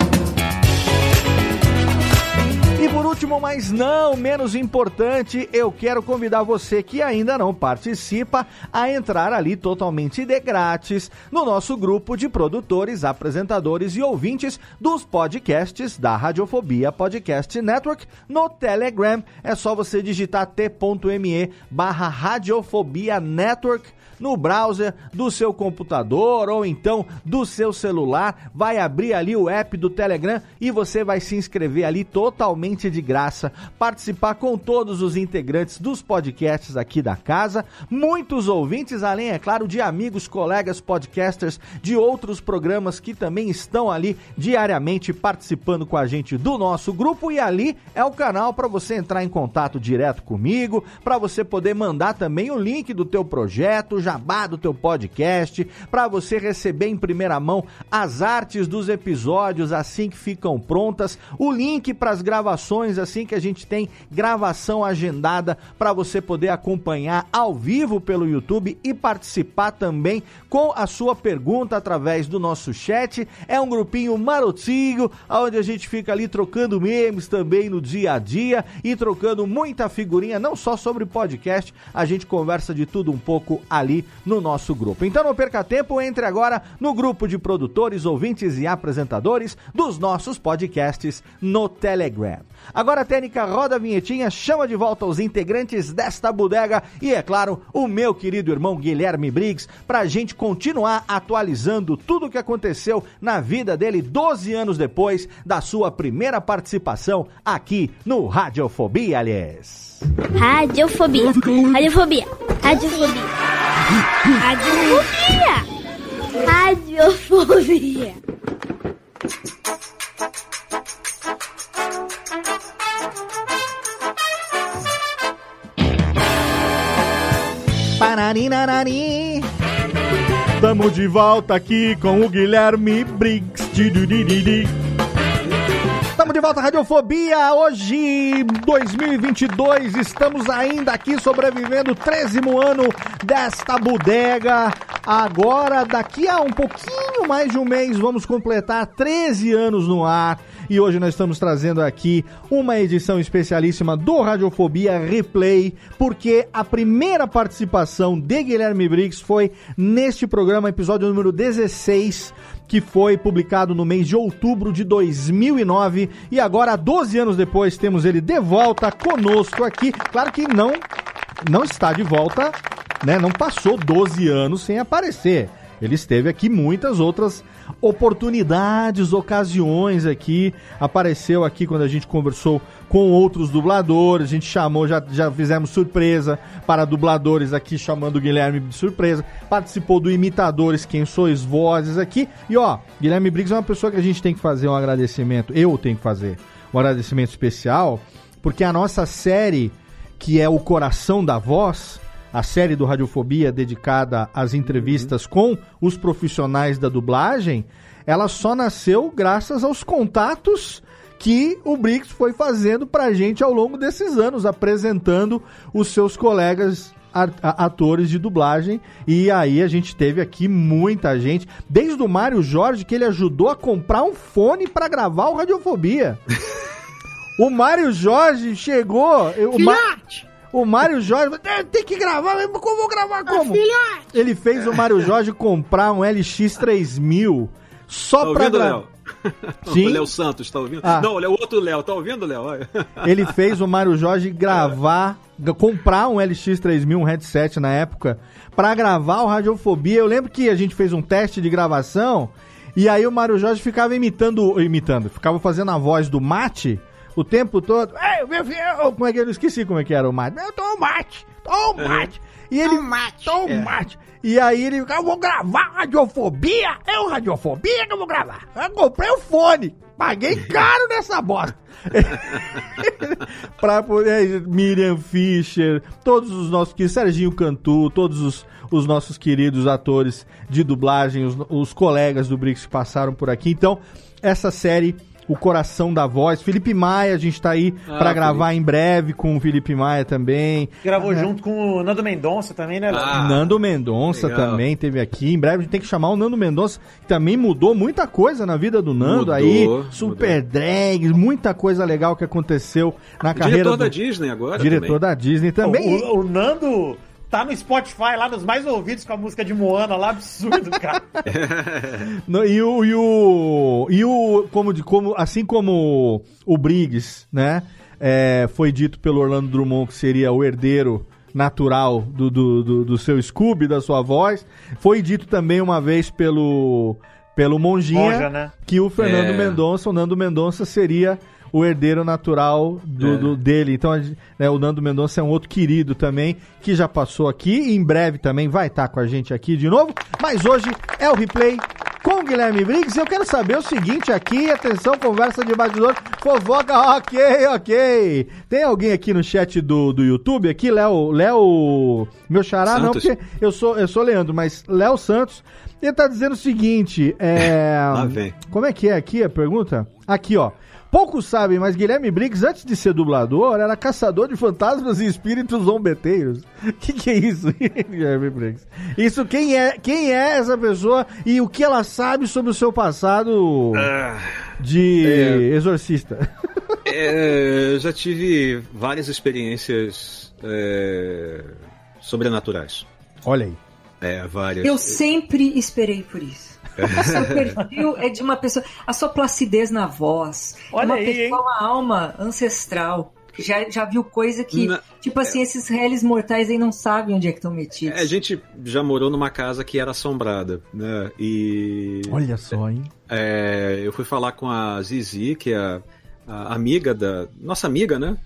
A: E por último, mas não menos importante, eu quero convidar você que ainda não participa a entrar ali totalmente de grátis no nosso grupo de produtores, apresentadores e ouvintes dos podcasts da Radiofobia Podcast Network no Telegram. É só você digitar t.me barra Radiofobia Network no browser do seu computador ou então do seu celular. Vai abrir ali o app do Telegram e você vai se inscrever ali totalmente de graça, participar com todos os integrantes dos podcasts aqui da casa, muitos ouvintes, além, é claro, de amigos, colegas podcasters de outros programas que também estão ali diariamente participando com a gente do nosso grupo. E ali é o canal para você entrar em contato direto comigo, para você poder mandar também o link do teu projeto, jabá do teu podcast, para você receber em primeira mão as artes dos episódios assim que ficam prontas, o link para as gravações assim que a gente tem gravação agendada para você poder acompanhar ao vivo pelo YouTube e participar também com a sua pergunta através do nosso chat. É um grupinho marotinho, onde a gente fica ali trocando memes também no dia a dia e trocando muita figurinha, não só sobre podcast, a gente conversa de tudo um pouco ali no nosso grupo. Então não perca tempo, entre agora no grupo de produtores, ouvintes e apresentadores dos nossos podcasts no Telegram. Agora, Técnica, roda a vinhetinha, chama de volta os integrantes desta bodega e, é claro, o meu querido irmão Guilherme Briggs, pra gente continuar atualizando tudo o que aconteceu na vida dele 12 anos depois da sua primeira participação aqui no Radiofobia, aliás.
K: Radiofobia. Radiofobia. Radiofobia. Radiofobia. Radiofobia.
A: Pararinarari. Tamo de volta aqui com o Guilherme Briggs. Estamos de volta à Radiofobia, hoje 2022, estamos ainda aqui sobrevivendo o 13 ano desta bodega. Agora, daqui a um pouquinho mais de um mês, vamos completar 13 anos no ar. E hoje nós estamos trazendo aqui uma edição especialíssima do Radiofobia Replay, porque a primeira participação de Guilherme Briggs foi neste programa, episódio número 16 que foi publicado no mês de outubro de 2009 e agora 12 anos depois temos ele de volta conosco aqui. Claro que não não está de volta, né? Não passou 12 anos sem aparecer. Ele esteve aqui muitas outras oportunidades, ocasiões aqui. Apareceu aqui quando a gente conversou com outros dubladores. A gente chamou, já, já fizemos surpresa para dubladores aqui, chamando o Guilherme de surpresa. Participou do Imitadores, Quem Sois Vozes aqui. E ó, Guilherme Briggs é uma pessoa que a gente tem que fazer um agradecimento. Eu tenho que fazer um agradecimento especial, porque a nossa série, que é o Coração da Voz a série do Radiofobia dedicada às entrevistas com os profissionais da dublagem, ela só nasceu graças aos contatos que o Briggs foi fazendo pra gente ao longo desses anos, apresentando os seus colegas atores de dublagem. E aí a gente teve aqui muita gente, desde o Mário Jorge, que ele ajudou a comprar um fone para gravar o Radiofobia. (laughs) o Mário Jorge chegou. O Ma... O Mário Jorge, "É, tem que gravar, mas como vou gravar como? Ele fez o Mário Jorge comprar um LX3000 só
G: Tá
A: pra
G: ouvindo,
A: gravar.
G: Léo?
A: Sim. (laughs)
G: O Léo Santos, tá ouvindo?
A: Ah.
G: Não, o outro Léo, tá ouvindo, Léo? (laughs)
A: Ele fez o Mário Jorge gravar, g- comprar um LX3000, um headset na época, pra gravar o Radiofobia. Eu lembro que a gente fez um teste de gravação e aí o Mário Jorge ficava imitando, imitando, ficava fazendo a voz do Mate o tempo todo. Ei, meu filho, como é que eu esqueci como é que era o mate? Eu tomo mate, tomo mate. E ele. Toma mate. E aí ele eu vou gravar radiofobia. É o radiofobia que eu vou gravar. Eu comprei o fone. Paguei (laughs) caro nessa bosta. (laughs) pra poder. Miriam Fischer, todos os nossos queridos, Serginho Cantu, todos os, os nossos queridos atores de dublagem, os, os colegas do Brix que passaram por aqui. Então, essa série. O Coração da Voz. Felipe Maia, a gente tá aí
D: Ah,
A: pra gravar em breve com o Felipe Maia também.
D: Gravou
A: É.
D: junto com o Nando Mendonça também, né? Léo?
A: Nando Mendonça
D: legal.
A: também teve aqui. Em breve a gente tem que chamar o Nando Mendonça, que também mudou muita coisa na vida do Nando
G: Mudou,
A: aí.
G: mudou.
A: Super drags, muita coisa legal que aconteceu na carreira
G: Diretor
A: do
G: da Disney agora.
A: diretor
G: também.
A: da Disney também.
D: O, o Nando tá no Spotify lá nos mais ouvidos com a música de Moana lá, absurdo, cara. (laughs)
A: No- e o e o e o como de como assim como o Briggs, né? é, foi dito pelo Orlando Drummond que seria o herdeiro natural do, do, do, do seu Scooby, da sua voz. Foi dito também uma vez pelo pelo Monjinha
D: Monja, né?
A: que o Fernando
D: É.
A: Mendonça, o Nando Mendonça seria o herdeiro natural do,
G: É.
A: do- dele. Então, gente- né, o Nando Mendonça é um outro querido também, que já passou aqui e em breve também vai estar com a gente aqui de novo. Mas hoje é o replay com o Guilherme Briggs. Eu quero saber o seguinte aqui, atenção, conversa de bastidor, fofoca, ok, ok. Tem alguém aqui no chat do, do YouTube aqui, Léo, Léo, meu xará, não,
G: Santos.
A: porque eu sou, eu sou Leandro, mas Léo Santos, ele tá dizendo o seguinte, é... Como é que é aqui a pergunta? Aqui, ó. Poucos sabem, mas Guilherme Briggs, antes de ser dublador, era caçador de fantasmas e espíritos zombeteiros. (laughs) Que que é isso, (laughs) Guilherme Briggs? Isso, quem é, quem é essa pessoa e o que ela sabe sobre o seu passado de
G: é.
A: exorcista? (laughs)
G: É, eu já tive várias experiências é, sobrenaturais.
A: Olha aí.
G: É, várias.
C: Eu sempre esperei por isso. O seu (laughs) perfil é de uma pessoa. A sua placidez na voz.
D: Olha
C: uma
D: aí,
C: pessoa,
D: hein?
C: uma alma ancestral. que Já, já viu coisa que.
G: Na-
C: Tipo assim, esses réis mortais aí não sabem onde é que estão metidos.
G: É, a gente já morou numa casa que era assombrada, né? E.
A: Olha só, hein?
G: É, eu fui falar com a Zizi, que é a, a amiga da. Nossa amiga, né?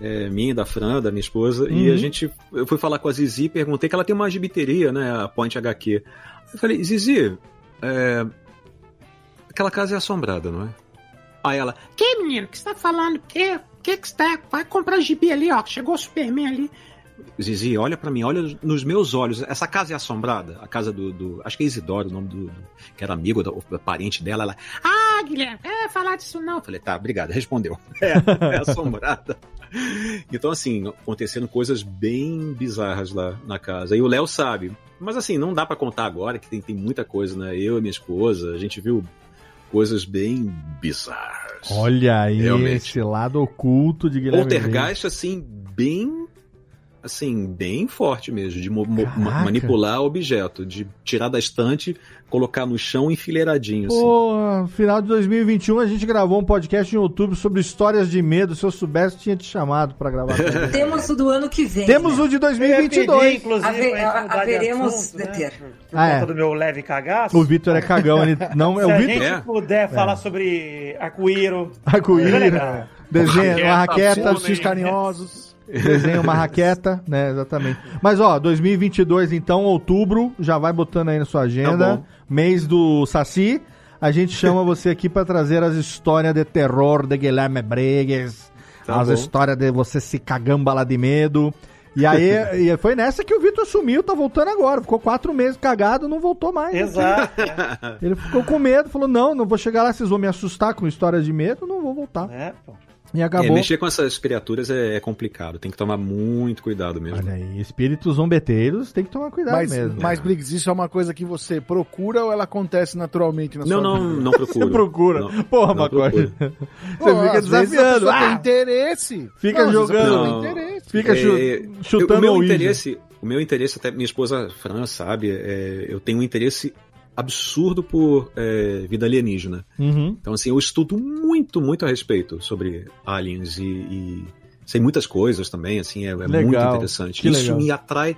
G: É, minha, da Fran, da minha esposa. E
A: Uhum.
G: a gente. Eu fui falar com a Zizi e perguntei que ela tem uma gibiteria, né? A Point HQ. Eu falei, Zizi, é, aquela casa é assombrada, não é? Aí ela,
L: Que menino, que você tá falando? Que? Que que você tá? Vai comprar gibi ali, ó. Chegou o Superman ali.
G: Zizi, olha pra mim, olha nos meus olhos. Essa casa é assombrada? A casa do. do- acho que é Isidoro, o nome do. do- que era amigo, da, parente dela. Ela.
L: Ah, Guilherme, é falar disso não.
G: Eu falei, tá, obrigado, respondeu. (laughs) É, é assombrada. Então, assim, acontecendo coisas bem bizarras lá na casa. E o Léo sabe. Mas, assim, não dá pra contar agora, que tem, tem muita coisa, né? Eu e minha esposa, a gente viu coisas bem bizarras.
A: Olha aí
G: Realmente.
A: esse lado oculto de Guilherme.
G: Poltergeist, assim, bem. Assim, bem forte mesmo, de ma- manipular objeto, de tirar da estante, colocar no chão enfileiradinho, assim.
A: Pô, final de 2021 a gente gravou um podcast em outubro sobre histórias de medo. Se eu soubesse, tinha te chamado pra gravar. (laughs)
C: Temos o do ano que vem.
A: Temos
C: né?
A: o de
D: Eu ia
A: 2022.
D: pedir, inclusive,
C: Ave-
D: de
C: haveremos
D: assunto,
C: de
D: né?
C: ter.
D: Por
A: Ah,
D: conta
A: é.
D: do meu leve cagaço.
A: O Vitor é cagão, ele não é
D: Se
A: o
D: a
A: Vitor.
D: gente
G: É.
D: puder falar sobre arco-íro.
A: Arco-íris,
D: é legal.
A: desenha uma raqueta,
F: Salsichos carinhosos.
A: Desenha uma raqueta, né, exatamente. Mas ó, 2022 então, outubro, já vai botando aí na sua agenda,
G: Tá
A: mês do Saci. A gente chama (laughs) você aqui pra trazer as histórias de terror de Guilherme Briggs,
G: Tá
A: as
G: bom.
A: histórias de você se cagamba lá de medo. E aí, (laughs) e foi nessa que o Vitor sumiu, tá voltando agora. Ficou quatro meses cagado, não voltou mais.
D: Exato.
A: Ele ficou com medo, falou: não, não vou chegar lá, vocês vão me assustar com histórias de medo, não vou voltar.
D: É, pô.
A: E
G: É,
A: acabou.
G: mexer com essas criaturas é, é complicado, tem que tomar muito cuidado mesmo.
A: Olha aí, espíritos zombeteiros, tem que tomar cuidado
F: Mas,
A: mesmo.
F: mas, Briggs, isso é uma coisa que você procura ou ela acontece naturalmente na
G: Não,
F: sua
G: não,
F: vida?
G: não procuro. (laughs)
A: Você procura.
G: Não,
A: Porra,
G: não
A: Macote. Você
F: Pô,
A: fica
F: às vezes a
A: desafiando.
F: pessoa tem
A: Ah,
F: interesse.
A: Fica
F: Não,
A: jogando.
F: tem interesse.
A: fica
G: É,
A: chutando
G: o meu interesse, o meu interesse até minha esposa Fran sabe, é, eu tenho um interesse absurdo por é, vida alienígena.
A: Uhum.
G: Então assim, eu estudo muito, muito a respeito sobre aliens e, e sei muitas coisas também, assim, é, é muito interessante.
A: que
G: Isso
A: legal.
G: me atrai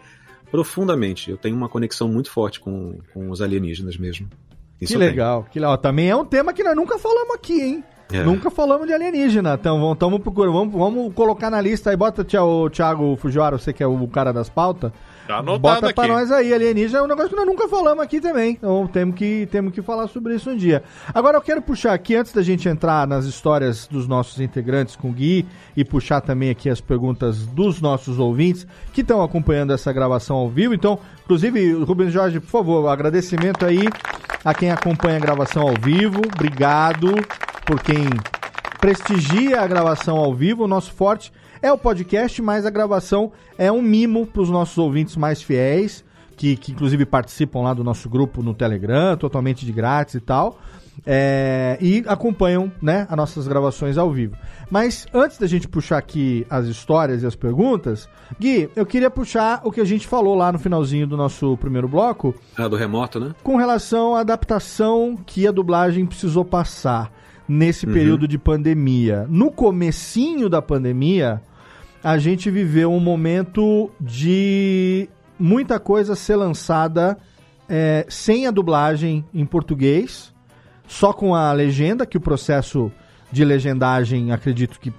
G: profundamente. Eu tenho uma conexão muito forte com, com os alienígenas mesmo. Isso
A: Que legal, que legal. Também é um tema que nós nunca falamos aqui, hein?
G: É.
A: Nunca falamos de alienígena, então vamos, tamo procurando, vamos, vamos colocar na lista aí, bota o Thiago Fujiwara, você que é o cara das pautas,
E: Tá
A: bota pra
E: aqui.
A: nós aí, alienígena é um negócio que nós nunca falamos aqui também, então temos que, temos que falar sobre isso um dia. Agora eu quero puxar aqui, antes da gente entrar nas histórias dos nossos integrantes com o Gui, e puxar também aqui as perguntas dos nossos ouvintes, que estão acompanhando essa gravação ao vivo, então, inclusive, Rubens Jorge, por favor, agradecimento aí a quem acompanha a gravação ao vivo, obrigado por quem prestigia a gravação ao vivo. O nosso forte é o podcast, mas a gravação é um mimo para os nossos ouvintes mais fiéis, que, que inclusive participam lá do nosso grupo no Telegram, totalmente de grátis e tal. É, e acompanham né, as nossas gravações ao vivo. Mas antes da gente puxar aqui as histórias e as perguntas, Gui, eu queria puxar o que a gente falou lá no finalzinho do nosso primeiro bloco,
G: Ah, do remoto, né?
A: com relação à adaptação que a dublagem precisou passar nesse
G: Uhum.
A: período de pandemia. No comecinho da pandemia, a gente viveu um momento de muita coisa ser lançada é, sem a dublagem em português, só com a legenda, que o processo de legendagem, acredito que.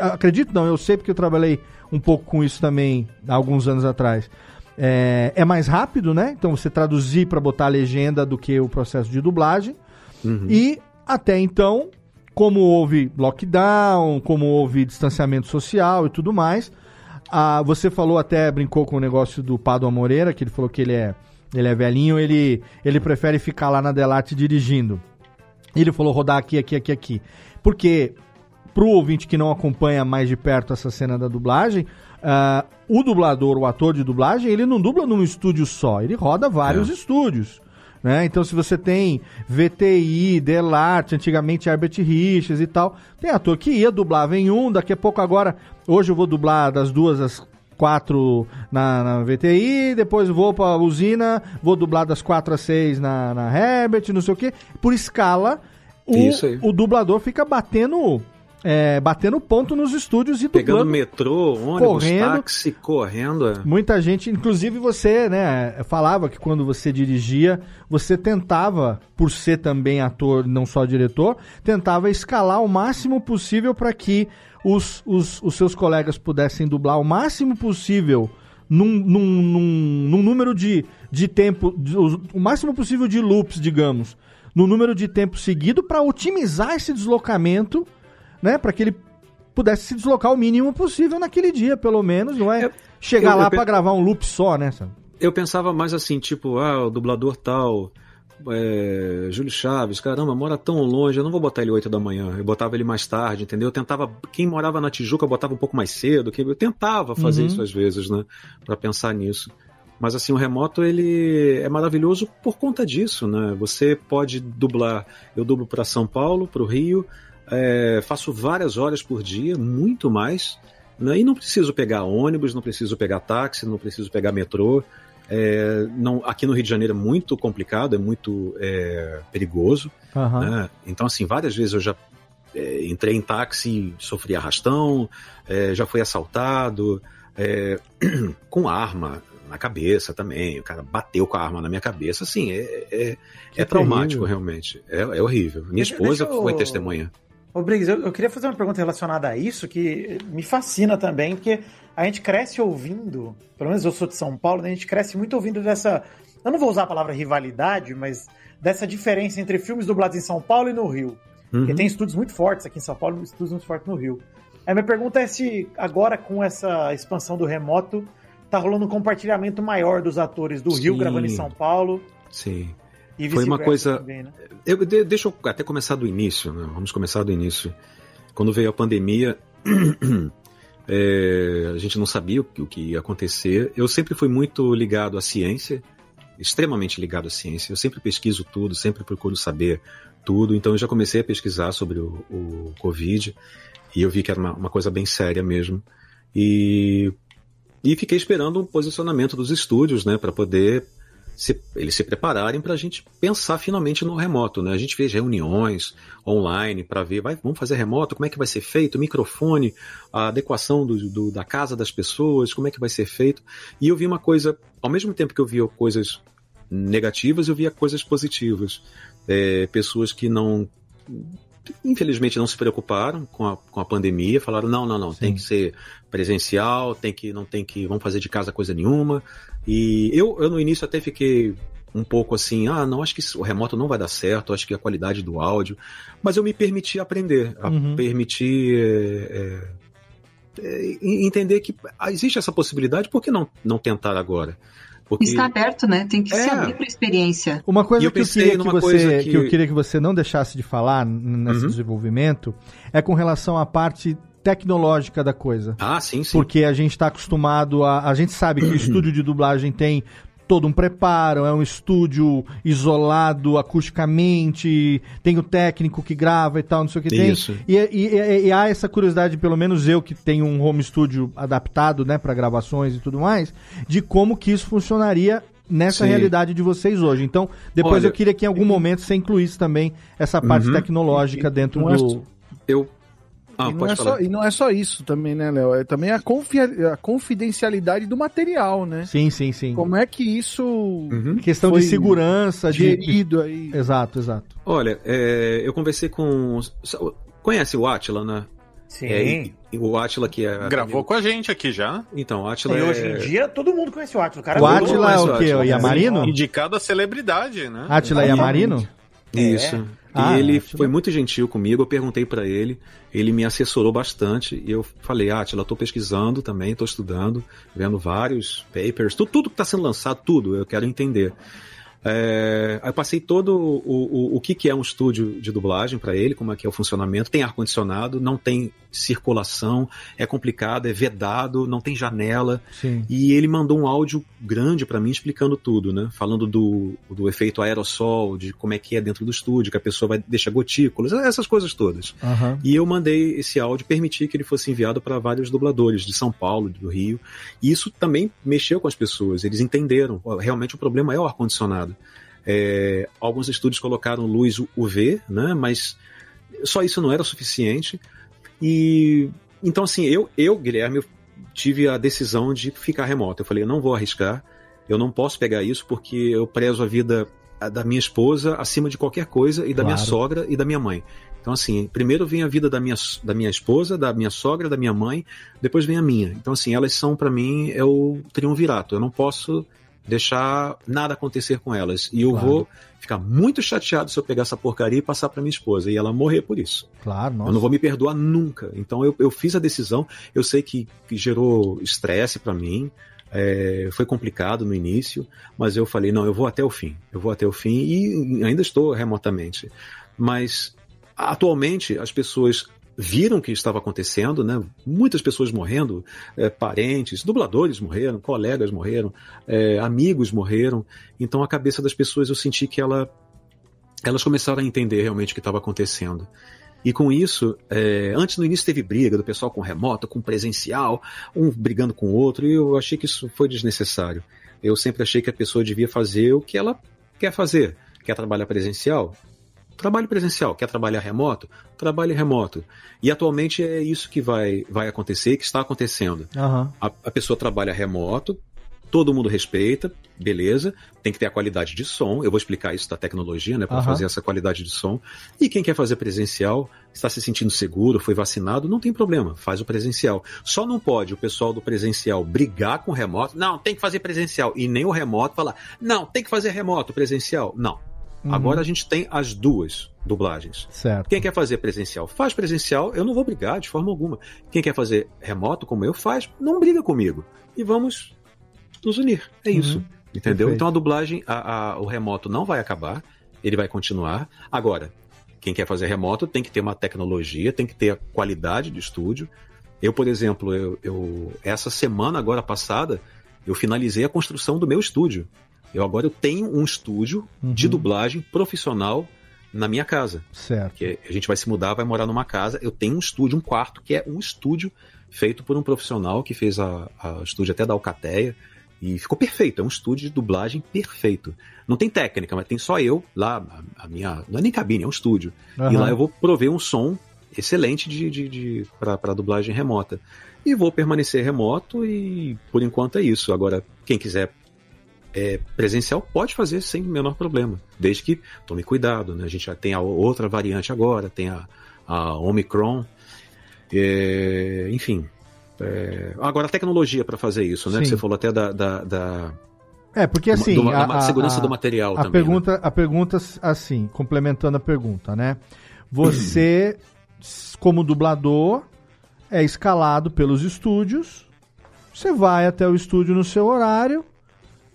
A: Acredito não, eu sei porque eu trabalhei um pouco com isso também há alguns anos atrás. É, é mais rápido, né? Então você traduzir para botar a legenda do que o processo de dublagem. E até então, como houve lockdown, como houve distanciamento social e tudo mais, ah, você falou até, brincou com o negócio do Pado Moreira, que ele falou que ele é, ele é velhinho, ele, ele prefere ficar lá na Delarte dirigindo. Ele falou rodar aqui, aqui, aqui, aqui. Porque, pro ouvinte que não acompanha mais de perto essa cena da dublagem, ah, o dublador, o ator de dublagem, ele não dubla num estúdio só, ele roda vários estúdios. Né? Então, se você tem VTI, Delarte, antigamente Herbert Richards e tal, tem ator que ia, dublava em um, daqui a pouco agora, hoje eu vou dublar das duas às quatro na, na VTI, depois vou pra usina, vou dublar das quatro às seis na, na Herbert, não sei o que. Por escala, o, o dublador fica batendo, é, batendo ponto nos estúdios e
G: Pegando
A: dublando.
G: metrô, ônibus,
A: correndo.
G: táxi, correndo. é.
A: Muita gente, inclusive você, né, falava que quando você dirigia, você tentava, por ser também ator, não só diretor, tentava escalar o máximo possível para que os, os, os seus colegas pudessem dublar o máximo possível num, num, num, num número de, de tempo, de- o máximo possível de loops, digamos, no número de tempo seguido para otimizar esse deslocamento, né, para que ele pudesse se deslocar o mínimo possível naquele dia, pelo menos, não é? Chegar
G: eu-
A: lá
G: eu
A: pra gravar um loop só, né?
G: Eu pensava mais assim, tipo, ah, o dublador tal, é, Júlio Chaves, caramba, mora tão longe, eu não vou botar ele 8 da manhã, eu botava ele mais tarde, entendeu? Eu tentava, quem morava na Tijuca, eu botava um pouco mais cedo, que eu tentava fazer
A: Uhum.
G: isso às vezes, né, Pra pensar nisso. Mas assim, o remoto ele é maravilhoso por conta disso, né? Você pode dublar, eu dublo para São Paulo, para o Rio, é, faço várias horas por dia, muito mais, né? e não preciso pegar ônibus, não preciso pegar táxi, não preciso pegar metrô. É, não, aqui no Rio de Janeiro é muito complicado, é muito é, perigoso.
A: Aham.
G: né? Então, assim, várias vezes eu já é, entrei em táxi, sofri arrastão, é, já fui assaltado, é, (clears throat) com arma na cabeça também. O cara bateu com a arma na minha cabeça. Assim, é, é, é traumático, realmente. É, é horrível. Minha esposa
D: eu-
G: foi testemunha.
D: Ô, Briggs, eu, eu queria fazer uma pergunta relacionada a isso que me fascina também, porque a gente cresce ouvindo, pelo menos eu sou de São Paulo, né, a gente cresce muito ouvindo dessa. Eu não vou usar a palavra rivalidade, mas dessa diferença entre filmes dublados em São Paulo e no Rio.
G: Uhum.
D: Porque tem estudos muito fortes aqui em São Paulo estudos muito fortes no Rio. A minha pergunta é se agora, com essa expansão do remoto, tá rolando um compartilhamento maior dos atores do Rio
G: Sim.
D: gravando em São Paulo.
G: Sim.
D: E
G: Foi uma coisa.
D: também, né?
G: Eu, de- deixa eu até começar do início, né? Vamos começar do início. Quando veio a pandemia, (clears throat) é, a gente não sabia o que, o que ia acontecer. Eu sempre fui muito ligado à ciência, extremamente ligado à ciência. Eu sempre pesquiso tudo, sempre procuro saber tudo. Então eu já comecei a pesquisar sobre o, o Covid e eu vi que era uma, uma coisa bem séria mesmo. E, e fiquei esperando um posicionamento dos estúdios, né, para poder se- eles se prepararem para a gente pensar finalmente no remoto, né? A gente fez reuniões online para ver, vai, vamos fazer remoto, como é que vai ser feito, microfone, a adequação do, do- da casa das pessoas, como é que vai ser feito. E eu vi uma coisa, ao mesmo tempo que eu via coisas negativas, eu via coisas positivas. É, pessoas que não infelizmente não se preocuparam com a, com a pandemia, falaram não, não, não, tem que ser presencial, tem que não tem que vamos fazer de casa coisa nenhuma. E eu, eu no início até fiquei um pouco assim, ah, não, acho que o remoto não vai dar certo, acho que a qualidade do áudio, mas eu me permiti aprender,
A: Uhum.
G: permitir é, é, é, entender que existe essa possibilidade, por que não, não tentar agora? Porque
C: Está aberto, né? Tem que se
G: É.
C: abrir para experiência.
A: Uma coisa
G: eu
A: que, eu queria que, você,
G: coisa
A: que...
G: que-
A: eu queria que você não deixasse de falar nesse
G: Uhum.
A: desenvolvimento é com relação à parte tecnológica da coisa.
G: Ah, sim, sim.
A: Porque a gente está acostumado a. A gente sabe que o (clears throat) estúdio de dublagem tem todo um preparo, é um estúdio isolado acusticamente, tem o técnico que grava e tal, não sei o que tem.
G: Isso.
A: E, e- e- e há essa curiosidade, pelo menos eu que tenho um home studio adaptado, né, para gravações e tudo mais, de como que isso funcionaria nessa
G: Sim.
A: realidade de vocês hoje. Então, depois
G: Olha,
A: eu queria que em algum momento você incluísse também essa parte
G: Uhum.
A: tecnológica dentro do.
G: Eu. Ah,
F: e, não é
G: falar.
F: só, e não é só isso também, né, Léo? É também a, confi- a confidencialidade do material, né?
A: Sim, sim, sim.
F: Como é que isso.
G: Uhum.
A: Questão de segurança, de.
F: gerido aí?
A: Exato, exato.
G: Olha, é, eu conversei com. Conhece o Atila, né?
D: Sim.
G: É, e- o Atila que é.
E: Gravou com a gente aqui já.
G: Então, o Atila
D: E
G: é.
D: hoje em dia todo mundo conhece o Atila. O, cara
A: O
D: virou-
A: Átila é o quê? O. Yamarino?
E: Indicado a celebridade, né?
A: Átila Yamarino?
G: Isso. E
A: Ah,
G: ele
A: Átila.
G: foi muito gentil comigo, eu perguntei pra ele, ele me assessorou bastante, e eu falei, Atila, eu tô pesquisando também, tô estudando, vendo vários papers, tudo, tudo que tá sendo lançado, tudo, eu quero entender. É, eu passei todo o, o, o que, que é um estúdio de dublagem pra ele, como é que é o funcionamento, tem ar-condicionado, não tem circulação, é complicado, é vedado, não tem janela,
A: Sim.
G: e ele mandou um áudio grande pra mim explicando tudo, né? Falando do, do efeito aerossol, de como é que é dentro do estúdio, que a pessoa vai deixar gotículas, essas coisas todas.
A: Aham.
G: E eu mandei esse áudio, permiti que ele fosse enviado para vários dubladores de São Paulo, do Rio. E isso também mexeu com as pessoas. Eles entenderam. Realmente o problema é o ar-condicionado. É, alguns estúdios colocaram luz UV, né? Mas só isso não era suficiente. E então assim, eu, eu Guilherme, eu tive a decisão de ficar remoto. Eu falei, eu não vou arriscar. Eu não posso pegar isso porque eu prezo a vida da minha esposa acima de qualquer coisa e da minha sogra e da minha mãe. Então, assim, primeiro vem a vida da minha, da minha esposa, da minha sogra, da minha mãe, depois vem a minha. Então, assim, elas são, para mim, é o triunvirato. Eu não posso deixar nada acontecer com elas. E eu
A: Claro.
G: vou ficar muito chateado se eu pegar essa porcaria e passar para minha esposa e ela morrer por isso.
A: Claro, nossa.
G: Eu não vou me perdoar nunca. Então eu, eu fiz a decisão. Eu sei que, que gerou estresse para mim. é, foi complicado no início, mas eu falei não, eu vou até o fim. Eu vou até o fim e ainda estou remotamente. Mas atualmente as pessoas viram o que estava acontecendo, né? Muitas pessoas morrendo, é, parentes, dubladores morreram, colegas morreram, é, amigos morreram. Então a cabeça das pessoas eu senti que ela, elas começaram a entender realmente o que estava acontecendo. E com isso, é, antes no início teve briga do pessoal com remoto, com presencial, um brigando com o outro, e eu achei que isso foi desnecessário. Eu sempre achei que a pessoa devia fazer o que ela quer fazer. Quer trabalhar presencial? Trabalhe presencial. Quer trabalhar remoto? Trabalhe remoto. E atualmente é isso que vai, vai acontecer, que está acontecendo.
A: Aham.
G: A, a pessoa trabalha remoto, todo mundo respeita, beleza, tem que ter a qualidade de som. Eu vou explicar isso da tecnologia, né, para
A: Aham.
G: fazer essa qualidade de som. E quem quer fazer presencial, está se sentindo seguro, foi vacinado, não tem problema, faz o presencial. Só não pode o pessoal do presencial brigar com o remoto, não, tem que fazer presencial, e nem o remoto falar, não, tem que fazer remoto, presencial. Não.
A: Uhum.
G: Agora a gente tem as duas dublagens.
A: Certo.
G: Quem quer fazer presencial, faz presencial, eu não vou brigar de forma alguma. Quem quer fazer remoto, como eu, faz, não briga comigo. E vamos nos unir. É
A: Uhum.
G: isso. Entendeu?
A: Perfeito.
G: Então a dublagem, a- a- o remoto não vai acabar, ele vai continuar. Agora, quem quer fazer remoto tem que ter uma tecnologia, tem que ter a qualidade de estúdio. Eu, por exemplo, eu, eu- essa semana agora passada, eu finalizei a construção do meu estúdio. Eu agora eu tenho um estúdio de
A: Uhum.
G: dublagem profissional na minha casa.
A: Certo.
G: Que a gente vai se mudar, vai morar numa casa. Eu tenho um estúdio, um quarto, que é um estúdio feito por um profissional que fez a, a o estúdio até da Alcateia. E ficou perfeito, é um estúdio de dublagem perfeito. Não tem técnica, mas tem só eu lá, a, minha. Não é nem cabine, é um estúdio. E
A: Aham.
G: lá eu vou prover um som excelente de, de, de, para dublagem remota. E vou permanecer remoto e por enquanto é isso. Agora, quem quiser é, presencial pode fazer sem o menor problema, desde que tome cuidado, né? A gente já tem a outra variante agora, tem a, a Omicron, é, enfim. é, agora a tecnologia para fazer isso, né?
A: Sim.
G: Que você falou até da, da, da-
A: É, porque assim.
G: do- da segurança do material
A: a
G: também,
A: Pergunta, A pergunta, assim, complementando a pergunta, né? Você, como dublador, é escalado pelos estúdios. Você vai até o estúdio no seu horário,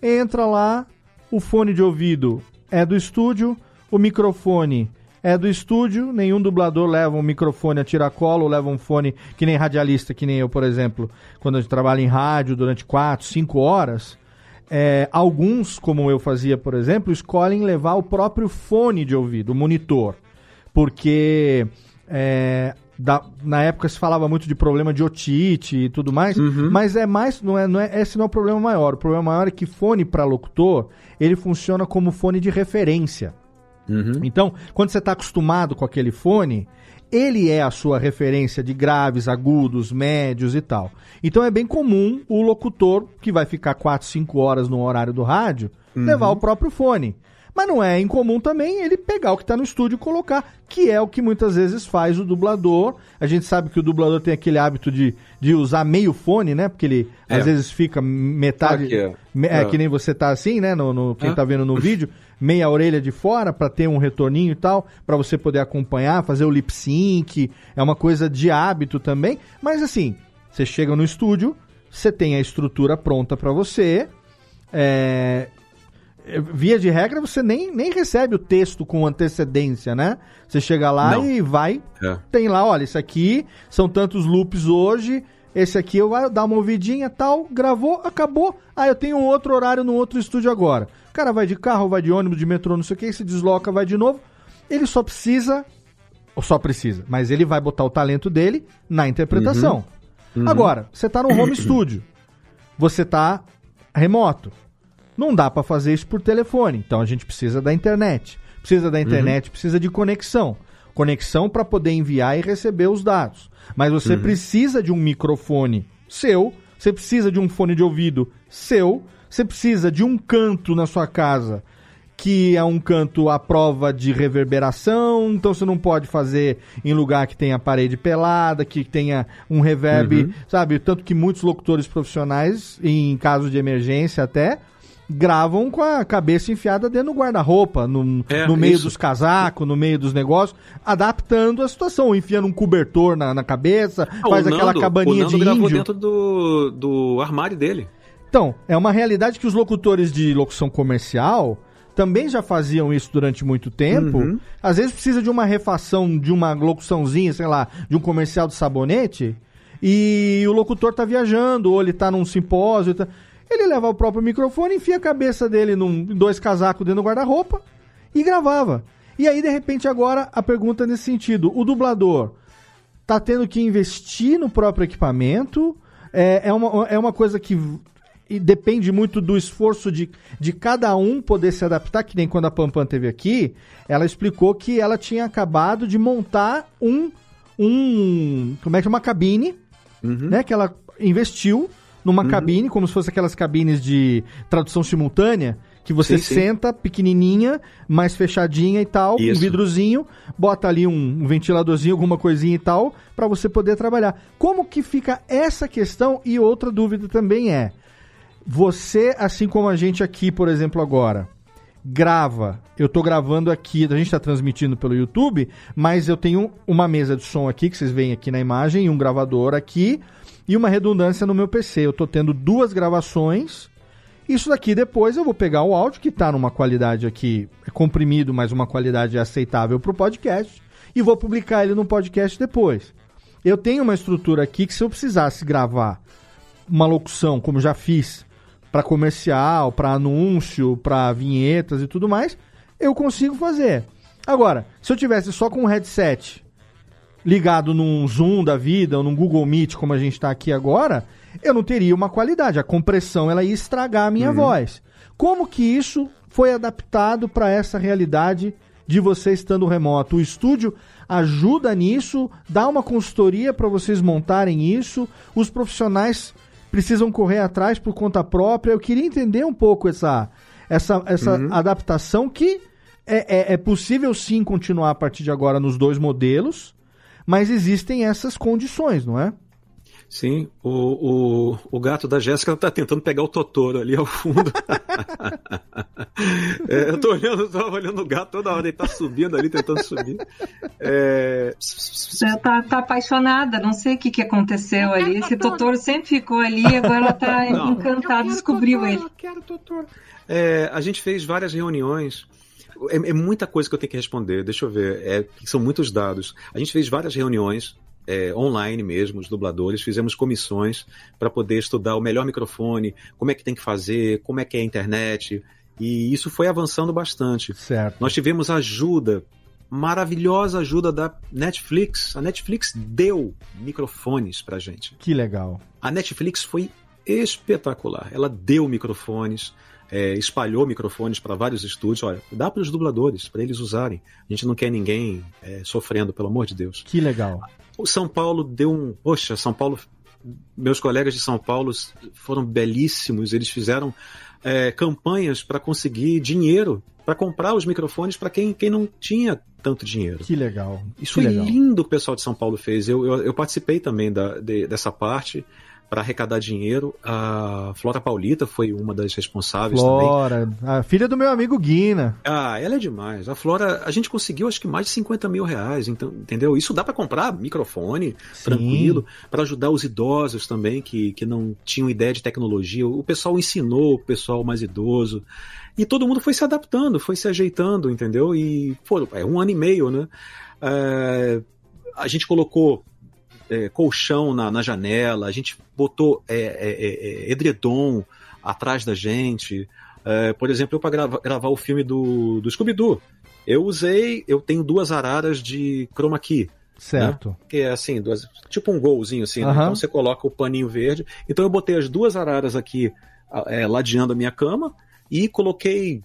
A: entra lá, o fone de ouvido é do estúdio, o microfone é do estúdio, nenhum dublador leva um microfone a tiracolo, leva um fone que nem radialista, que nem eu, por exemplo, quando a gente trabalha em rádio durante 4, 5 horas. É, alguns, como eu fazia, por exemplo, escolhem levar o próprio fone de ouvido, o monitor. Porque é, da- na época se falava muito de problema de otite e tudo mais, mas é mais, não é, não é, esse não é o problema maior. O problema maior é que fone para locutor, ele funciona como fone de referência. Então, quando você está acostumado com aquele fone, ele é a sua referência de graves, agudos, médios e tal. Então é bem comum o locutor, que vai ficar 4, 5 horas no horário do rádio, levar o próprio fone. Mas não é incomum também ele pegar o que está no estúdio e colocar, que é o que muitas vezes faz o dublador. A gente sabe que o dublador tem aquele hábito de, de usar meio fone, né? Porque ele
G: É.
A: às vezes fica metade.
G: Aqui,
A: é,
G: É.
A: que nem você tá assim, né? No, no- quem
G: É.
A: tá vendo no vídeo, meia orelha de fora para ter um retorninho e tal, para você poder acompanhar, fazer o lip sync. É uma coisa de hábito também. Mas assim, você chega no estúdio, você tem a estrutura pronta para você. É, via de regra, você nem, nem recebe o texto com antecedência, né? Você chega lá
G: Não.
A: e vai.
G: É.
A: Tem lá, olha, isso aqui são tantos loops hoje. Esse aqui eu vou dar uma ouvidinha tal, gravou, acabou. Ah, eu tenho um outro horário no outro estúdio agora. O cara vai de carro, vai de ônibus, de metrô, não sei o que, se desloca, vai de novo. Ele só precisa. Ou só precisa, mas ele vai botar o talento dele na interpretação.
G: Uhum. Uhum.
A: Agora, você tá no home (clears throat) studio. Você tá remoto. Não dá para fazer isso por telefone. Então a gente precisa da internet. Precisa da internet, precisa de conexão. Conexão para poder enviar e receber os dados. Mas você
G: Uhum.
A: precisa de um microfone seu, você precisa de um fone de ouvido seu, você precisa de um canto na sua casa que é um canto à prova de reverberação, então você não pode fazer em lugar que tenha parede pelada, que tenha um reverb,
G: Uhum.
A: sabe? Tanto que muitos locutores profissionais, em caso de emergência até, gravam com a cabeça enfiada dentro do guarda-roupa, no,
G: É,
A: no meio
G: isso.
A: dos casacos, no meio dos negócios, adaptando a situação, enfiando um cobertor na, na cabeça,
G: Ah,
A: faz aquela cabaninha de índio.
G: dentro do, do armário dele.
A: Então, é uma realidade que os locutores de locução comercial também já faziam isso durante muito tempo.
G: Uhum.
A: Às vezes precisa de uma refação, de uma locuçãozinha, sei lá, de um comercial de sabonete, e o locutor tá viajando, ou ele tá num simpósio. tá- Ele leva o próprio microfone, enfia a cabeça dele num dois casacos dentro do guarda-roupa e gravava. E aí, de repente, agora a pergunta nesse sentido: o dublador tá tendo que investir no próprio equipamento. É, é, uma, é uma coisa que depende muito do esforço de, de cada um poder se adaptar, que nem quando a Pampam teve aqui, ela explicou que ela tinha acabado de montar um, um como é que é, uma cabine, né, que ela investiu numa cabine, como se fosse aquelas cabines de tradução simultânea, que você
G: Sim, sim.
A: senta pequenininha, mais fechadinha e tal, um
G: Isso.
A: vidrozinho, bota ali um, um ventiladorzinho, alguma coisinha e tal, para você poder trabalhar. Como que fica essa questão? E outra dúvida também é: você, assim como a gente aqui, por exemplo, agora, grava. Eu tô gravando aqui, a gente tá transmitindo pelo YouTube, mas eu tenho uma mesa de som aqui, que vocês veem aqui na imagem, e um gravador aqui, e uma redundância no meu PC. Eu tô tendo duas gravações. Isso daqui depois eu vou pegar o áudio, que tá numa qualidade aqui é comprimido, mas uma qualidade aceitável pro podcast, e vou publicar ele no podcast depois. Eu tenho uma estrutura aqui que se eu precisasse gravar uma locução, como já fiz, para comercial, para anúncio, para vinhetas e tudo mais, eu consigo fazer. Agora, se eu tivesse só com um headset ligado num Zoom da vida ou num Google Meet, como a gente está aqui agora, eu não teria uma qualidade. A compressão ela ia estragar a minha voz. Como que isso foi adaptado para essa realidade de você estando remoto? O estúdio ajuda nisso, dá uma consultoria para vocês montarem isso. Os profissionais precisam correr atrás por conta própria. Eu queria entender um pouco essa, essa, essa
G: Uhum.
A: adaptação que é, é, é possível sim continuar a partir de agora nos dois modelos, mas existem essas condições, não é?
G: Sim, o, o, o gato da Jéssica tá tentando pegar o Totoro ali ao fundo. (laughs) É, eu tô olhando, tô olhando o gato toda hora, ele tá subindo ali, tentando subir. É,
C: Ela tá, tá apaixonada, não sei o que, que aconteceu ali. Esse Totoro sempre ficou ali, agora ela tá encantada, descobriu ele.
L: Quero, doutor.
G: É, a gente fez várias reuniões. É, é muita coisa que eu tenho que responder. Deixa eu ver. É, são muitos dados. A gente fez várias reuniões. é, online mesmo, os dubladores, fizemos comissões para poder estudar o melhor microfone, como é que tem que fazer, como é que é a internet, e isso foi avançando bastante.
A: Certo.
G: Nós tivemos ajuda, maravilhosa ajuda da Netflix. A Netflix deu microfones pra gente.
A: Que legal.
G: A Netflix foi espetacular. Ela deu microfones, é, espalhou microfones para vários estúdios. Olha, dá para os dubladores, para eles usarem. A gente não quer ninguém é, sofrendo, pelo amor de Deus.
A: Que legal.
G: O São Paulo deu um. Poxa, São Paulo. Meus colegas de São Paulo foram belíssimos. Eles fizeram é, campanhas para conseguir dinheiro para comprar os microfones para quem, quem não tinha tanto dinheiro.
A: Que legal.
G: Isso
A: que
G: foi
A: legal.
G: lindo o pessoal de São Paulo fez. Eu, eu, eu participei também da, de- dessa parte para arrecadar dinheiro. A Flora Paulita foi uma das responsáveis também.
A: Flora, a filha do meu amigo Guina.
G: Ah, ela é demais. A Flora, a gente conseguiu acho que mais de 50 mil reais, então, entendeu? Isso dá para comprar microfone, tranquilo, para ajudar os idosos também que, que não tinham ideia de tecnologia. O pessoal ensinou o pessoal mais idoso. E todo mundo foi se adaptando, foi se ajeitando, entendeu? E pô, é um ano e meio, né? É, a gente colocou é, colchão na, na janela, a gente botou é, é, é, edredom atrás da gente. É, por exemplo, eu para grava, gravar o filme do, do Scooby-Doo, eu usei, eu tenho duas araras de chroma key.
A: Certo.
G: Né? Que é assim, duas, tipo um golzinho assim, né?
A: Aham.
G: Então você coloca o paninho verde. Então eu botei as duas araras aqui é, ladeando a minha cama e coloquei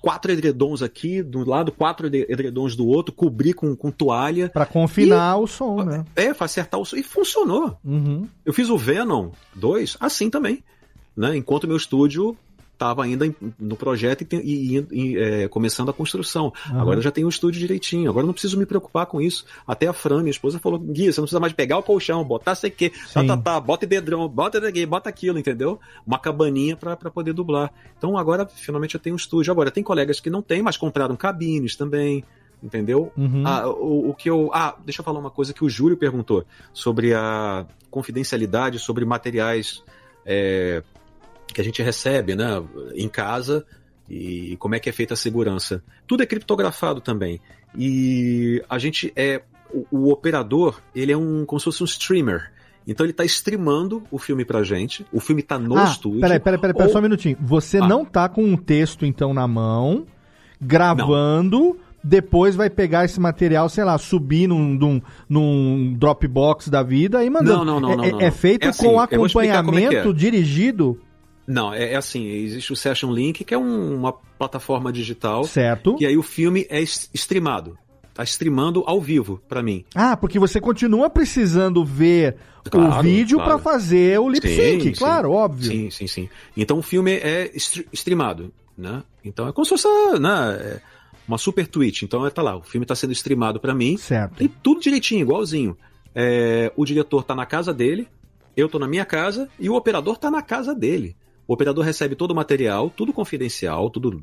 G: quatro edredons aqui do lado, quatro edredons do outro, cobri com, com toalha.
A: Pra confinar o som, né?
G: É, pra acertar o som. E funcionou.
A: Uhum.
G: Eu fiz o Venom 2 assim também. Né? Enquanto meu estúdio estava ainda no projeto e, e- e- é, começando a construção.
A: Aham.
G: Agora eu já tenho o estúdio direitinho. Agora eu não preciso me preocupar com isso. Até a Fran, minha esposa, falou: Gui, você não precisa mais pegar o colchão, botar sei o quê, tá, tá, tá, bota dedrão, bota daqui, bota aquilo, entendeu? Uma cabaninha para poder dublar. Então agora, finalmente, eu tenho um estúdio. Agora, tem colegas que não têm, mas compraram cabines também. Entendeu?
A: Uhum.
G: Ah, o, o que eu. Ah, deixa eu falar uma coisa que o Júlio perguntou sobre a confidencialidade, sobre materiais é, que a gente recebe, né, em casa e como é que é feita a segurança. Tudo é criptografado também. E a gente é. O, o operador, ele é um. como se fosse um streamer. Então ele tá streamando o filme pra gente. O filme tá no
A: ah,
G: estúdio.
A: Peraí, peraí, peraí,
G: ou-
A: só um minutinho. Você
G: Ah.
A: não tá com um texto, então, na mão, gravando, depois vai pegar esse material, sei lá, subir num, num, num Dropbox da vida e mandando.
G: Não, não, não,
A: É,
G: não,
A: é-
G: não,
A: é
G: não.
A: feito
G: É assim,
A: com
G: é que
A: acompanhamento
G: é.
A: dirigido?
G: Não, é, é assim, existe o Session Link, que é um- uma plataforma digital.
A: Certo.
G: E aí o filme é streamado. Tá streamando ao vivo pra mim.
A: Ah, porque você continua precisando ver o
G: Claro,
A: vídeo
G: claro.
A: pra fazer o lip sync,
G: Sim,
A: claro,
G: sim.
A: óbvio.
G: Sim, sim, sim. Então o filme é stre- streamado, né? Então é como se fosse né, é uma super tweet. Então tá lá, o filme tá sendo streamado pra mim.
A: Certo.
G: E tudo direitinho, igualzinho. É, o diretor tá na casa dele, eu tô na minha casa e o operador tá na casa dele. O operador recebe todo o material, tudo confidencial, tudo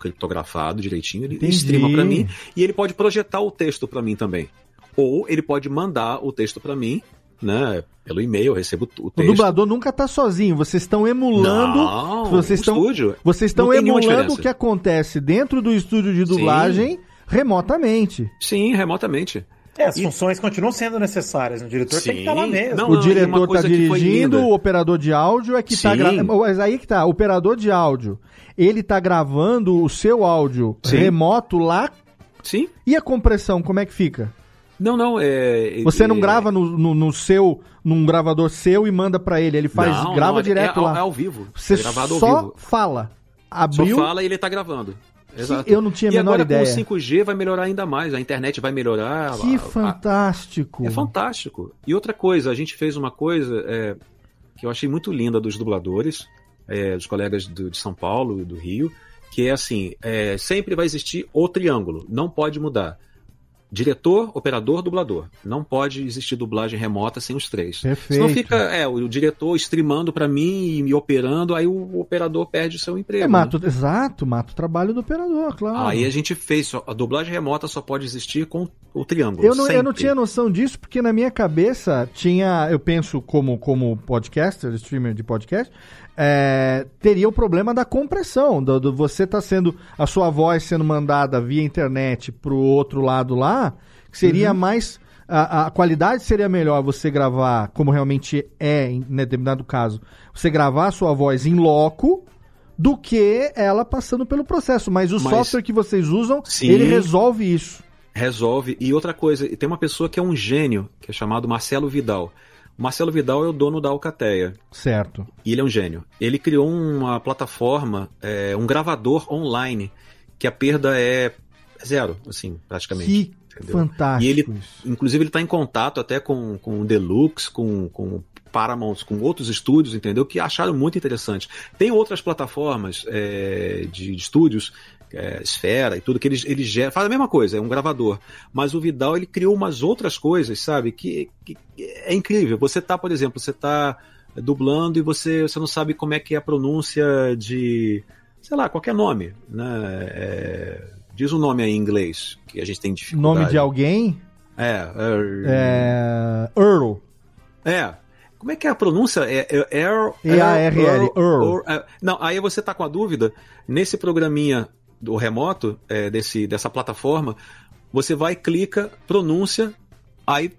G: criptografado direitinho, ele
A: Entendi.
G: streama pra mim e ele pode projetar o texto pra mim também. Ou ele pode mandar o texto pra mim, né, pelo e-mail, eu recebo o
A: O
G: texto.
A: dublador nunca tá sozinho, vocês estão emulando.
G: Não,
A: vocês
G: o
A: estão,
G: estúdio
A: vocês estão emulando o que acontece dentro do estúdio de dublagem remotamente.
G: Sim, remotamente.
D: É, as funções continuam sendo necessárias. O diretor tem que estar lá mesmo.
G: Não,
A: o
G: não, e
A: diretor tá
G: foi
A: dirigindo, o operador de áudio é que tá
G: Sim.
A: gravando. Mas aí que tá, o operador de áudio, ele tá gravando o seu áudio
G: Sim.
A: remoto lá.
G: Sim.
A: E a compressão, como é que fica?
G: Não, não, é.
A: Você não
G: é-
A: grava no, no, no seu, num gravador seu e manda pra ele, ele faz,
G: Não,
A: grava
G: não, é-
A: direto
G: é, ao-
A: lá.
G: é ao vivo.
A: Você
G: é gravado ao
A: só
G: vivo.
A: fala. Abriu.
G: Só fala e ele tá gravando. Exato.
A: eu não tinha a
G: e
A: menor
G: agora
A: ideia.
G: com o 5G vai melhorar ainda mais, a internet vai melhorar.
A: Que
G: a- a-
A: fantástico.
G: É fantástico. E outra coisa, a gente fez uma coisa. é, que eu achei muito linda dos dubladores, é, dos colegas do- de São Paulo e do Rio, que é assim: é, sempre vai existir o triângulo, não pode mudar. Diretor, operador, dublador. Não pode existir dublagem remota sem os três.
A: Perfeito.
G: Senão fica é, o diretor streamando pra mim e me operando, aí o operador perde o seu emprego.
A: É,
G: né?
A: mata, o- exato, mata o trabalho do operador, claro.
G: Aí a gente fez, só- a dublagem remota só pode existir com o triângulo.
A: Eu não, eu não tinha noção disso, porque na minha cabeça tinha, eu penso como, como podcaster, streamer de podcast, é, teria o problema da compressão, do, do você tá sendo, a sua voz sendo mandada via internet pro outro lado lá, que seria
G: Uhum.
A: mais, a, a qualidade seria melhor você gravar, como realmente é em determinado caso, você gravar a sua voz em loco, do que ela passando pelo processo. Mas o
G: Mas-
A: software que vocês usam,
G: Sim.
A: ele resolve isso.
G: Resolve. E outra coisa, tem uma pessoa que é um gênio, que é chamado Marcelo Vidal. O Marcelo Vidal é o dono da Alcateia.
A: Certo.
G: E ele é um gênio. Ele criou uma plataforma, é, um gravador online, que a perda é zero, assim, praticamente.
A: Que fantástico
G: E ele,
A: isso.
G: inclusive, ele está em contato até com, com o Deluxe, com, com Paramount, com outros estúdios, entendeu? Que acharam muito interessante. Tem outras plataformas é, de, de estúdios, é, Esfera e tudo, que eles, eles geram, faz a mesma coisa, é um gravador. Mas o Vidal, ele criou umas outras coisas, sabe? Que, que é incrível. Você tá, por exemplo, você tá dublando e você, você não sabe como é que é a pronúncia de, sei lá, qualquer nome, né? É, diz um nome aí em inglês, que a gente tem dificuldade.
A: Nome de alguém?
G: É,
A: É. Earl.
G: é. Como é que é a pronúncia? É, é, Earl-
A: E-A-R-L, Earl.
G: Earl, é. Não, aí você tá com a dúvida. Nesse programinha do remoto, é, desse, dessa plataforma, você vai, clica, pronúncia, aí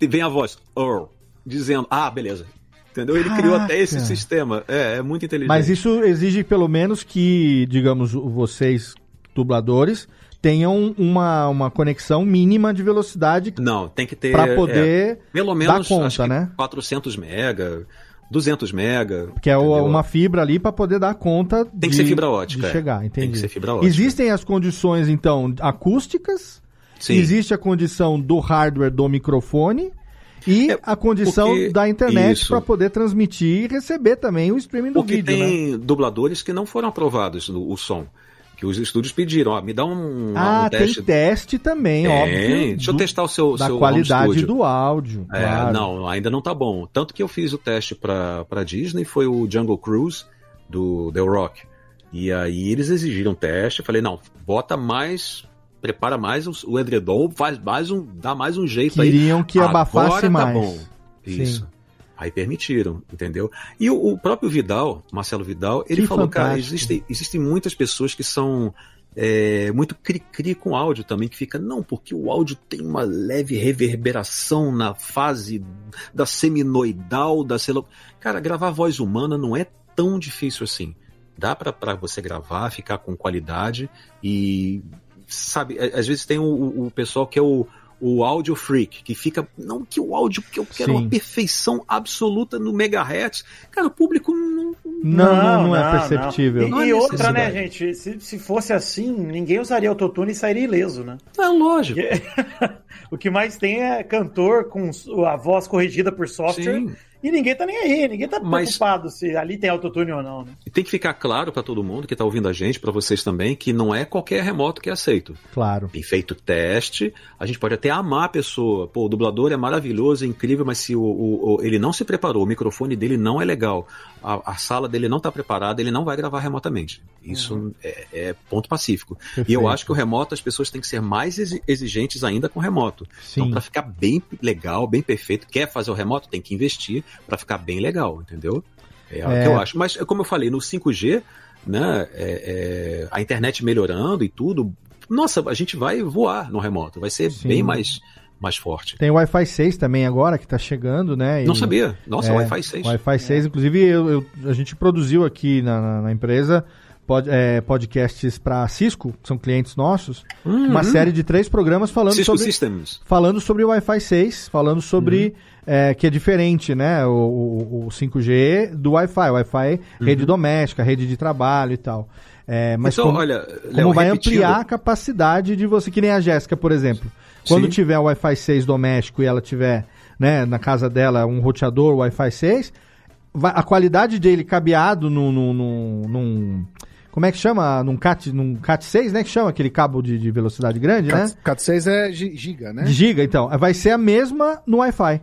G: vem a voz, Earl, dizendo, ah, beleza. Entendeu? Ele criou
A: Caraca.
G: até esse sistema. É, é muito inteligente.
A: Mas isso exige pelo menos que, digamos, vocês, dubladores, tenham uma, uma conexão mínima de velocidade
G: Não, tem que ter.
A: Pra poder
G: é, pelo
A: dar
G: menos
A: conta,
G: acho que
A: né?
G: 400 mega, 200 mega.
A: que é
G: entendeu?
A: uma fibra ali para poder dar conta
G: Tem que
A: de,
G: ser fibra ótica,
A: de
G: é.
A: chegar,
G: Tem que
A: entendi.
G: ser fibra ótica.
A: Existem as condições então acústicas,
G: Sim.
A: existe a condição do hardware do microfone e a condição
G: É, porque-
A: da internet para poder transmitir e receber também o streaming do
G: Porque
A: vídeo, né?
G: tem dubladores que não foram aprovados no o som. Que os estúdios pediram, ó, me dá um,
A: Ah,
G: um teste.
A: tem teste também,
G: Tem.
A: óbvio.
G: Deixa eu
A: do-
G: testar o seu
A: Da
G: seu
A: qualidade do áudio.
G: É,
A: claro.
G: não, ainda não tá bom. Tanto que eu fiz o teste pra, pra Disney, foi o Jungle Cruise do The Rock. E aí eles exigiram teste, eu falei, não, bota mais, prepara mais o, edredom, faz mais um, dá mais um jeito aí.
A: Queriam que abafasse
G: Agora
A: mais.
G: Tá bom.
A: Sim.
G: Aí permitiram, entendeu? E o, o próprio Vidal, Marcelo Vidal, ele
A: Que
G: falou, cara,
A: fantástico.
G: existem, existem muitas pessoas que são é, muito cri-cri com áudio também, que fica, não, porque o áudio tem uma leve reverberação na fase da seminoidal, da celo... Cara, gravar voz humana não é tão difícil assim. Dá pra, pra você gravar, ficar com qualidade e, sabe, às vezes tem o- o pessoal que é o, o áudio freak, que fica, não que o áudio, que eu quero
A: Sim.
G: uma perfeição absoluta no megahertz. Cara, o público não...
A: Não, não, não é perceptível.
D: E,
G: Não é
D: e outra, né, gente? Se, se fosse assim, ninguém usaria autotune e sairia ileso, né?
G: É lógico. (laughs)
D: o que mais tem é cantor com a voz corrigida por software.
G: Sim.
D: E ninguém tá nem aí, ninguém tá
G: Mas-
D: preocupado se ali tem autotune ou não, né?
G: E tem que ficar claro pra todo mundo que tá ouvindo a gente, pra vocês também, que não é qualquer remoto que é aceito.
A: Claro.
G: Tem feito teste, a gente pode até amar a pessoa. Pô, o dublador é maravilhoso, é incrível, mas se o, o- o- ele não se preparou, o microfone dele não é legal, a, a sala dele não tá preparada, ele não vai gravar remotamente. Isso é, é ponto pacífico. E
A: Perfeito.
G: eu acho que o remoto, as pessoas têm que ser mais exi- exigentes ainda com o remoto.
A: Sim.
G: Então, pra ficar bem legal, bem perfeito, quer fazer o remoto, tem que investir pra ficar bem legal, entendeu? É, o
A: É.
G: que eu acho. Mas, como eu falei, no 5G, né, é- é, a internet melhorando e tudo, nossa, a gente vai voar no remoto, vai ser
A: Sim.
G: bem mais, mais forte.
A: Tem o Wi-Fi 6 também agora que tá chegando, né?
G: Não sabia. Nossa, Wi-Fi 6.
A: Wi-Fi 6, inclusive eu- eu- a gente produziu aqui na, na- na empresa pod- é, podcasts para Cisco, que são clientes nossos,
G: Uhum.
A: uma série de três programas falando
G: Cisco
A: sobre
G: Systems.
A: falando sobre o Wi-Fi 6, falando sobre
G: Uhum.
A: É, que é diferente, né? O, o- o 5G do Wi-Fi, Wi-Fi rede doméstica, rede de trabalho e tal. É, mas
G: Uhum. Então,
A: como,
G: olha,
A: como
G: Léo,
A: vai
G: repetindo-
A: ampliar a capacidade de você, que nem a Jéssica, por exemplo. Quando
G: Sim.
A: tiver o Wi-Fi 6 doméstico e ela tiver né, na casa dela um roteador Wi-Fi 6, vai- a qualidade dele cabeado num, num, num- num- Como é que chama? Num CAT, num CAT 6, né? Que chama aquele cabo de, de velocidade grande, né?
F: Cat, Cat 6 é gi- giga, né?
A: Giga, então. Vai ser a mesma no Wi-Fi.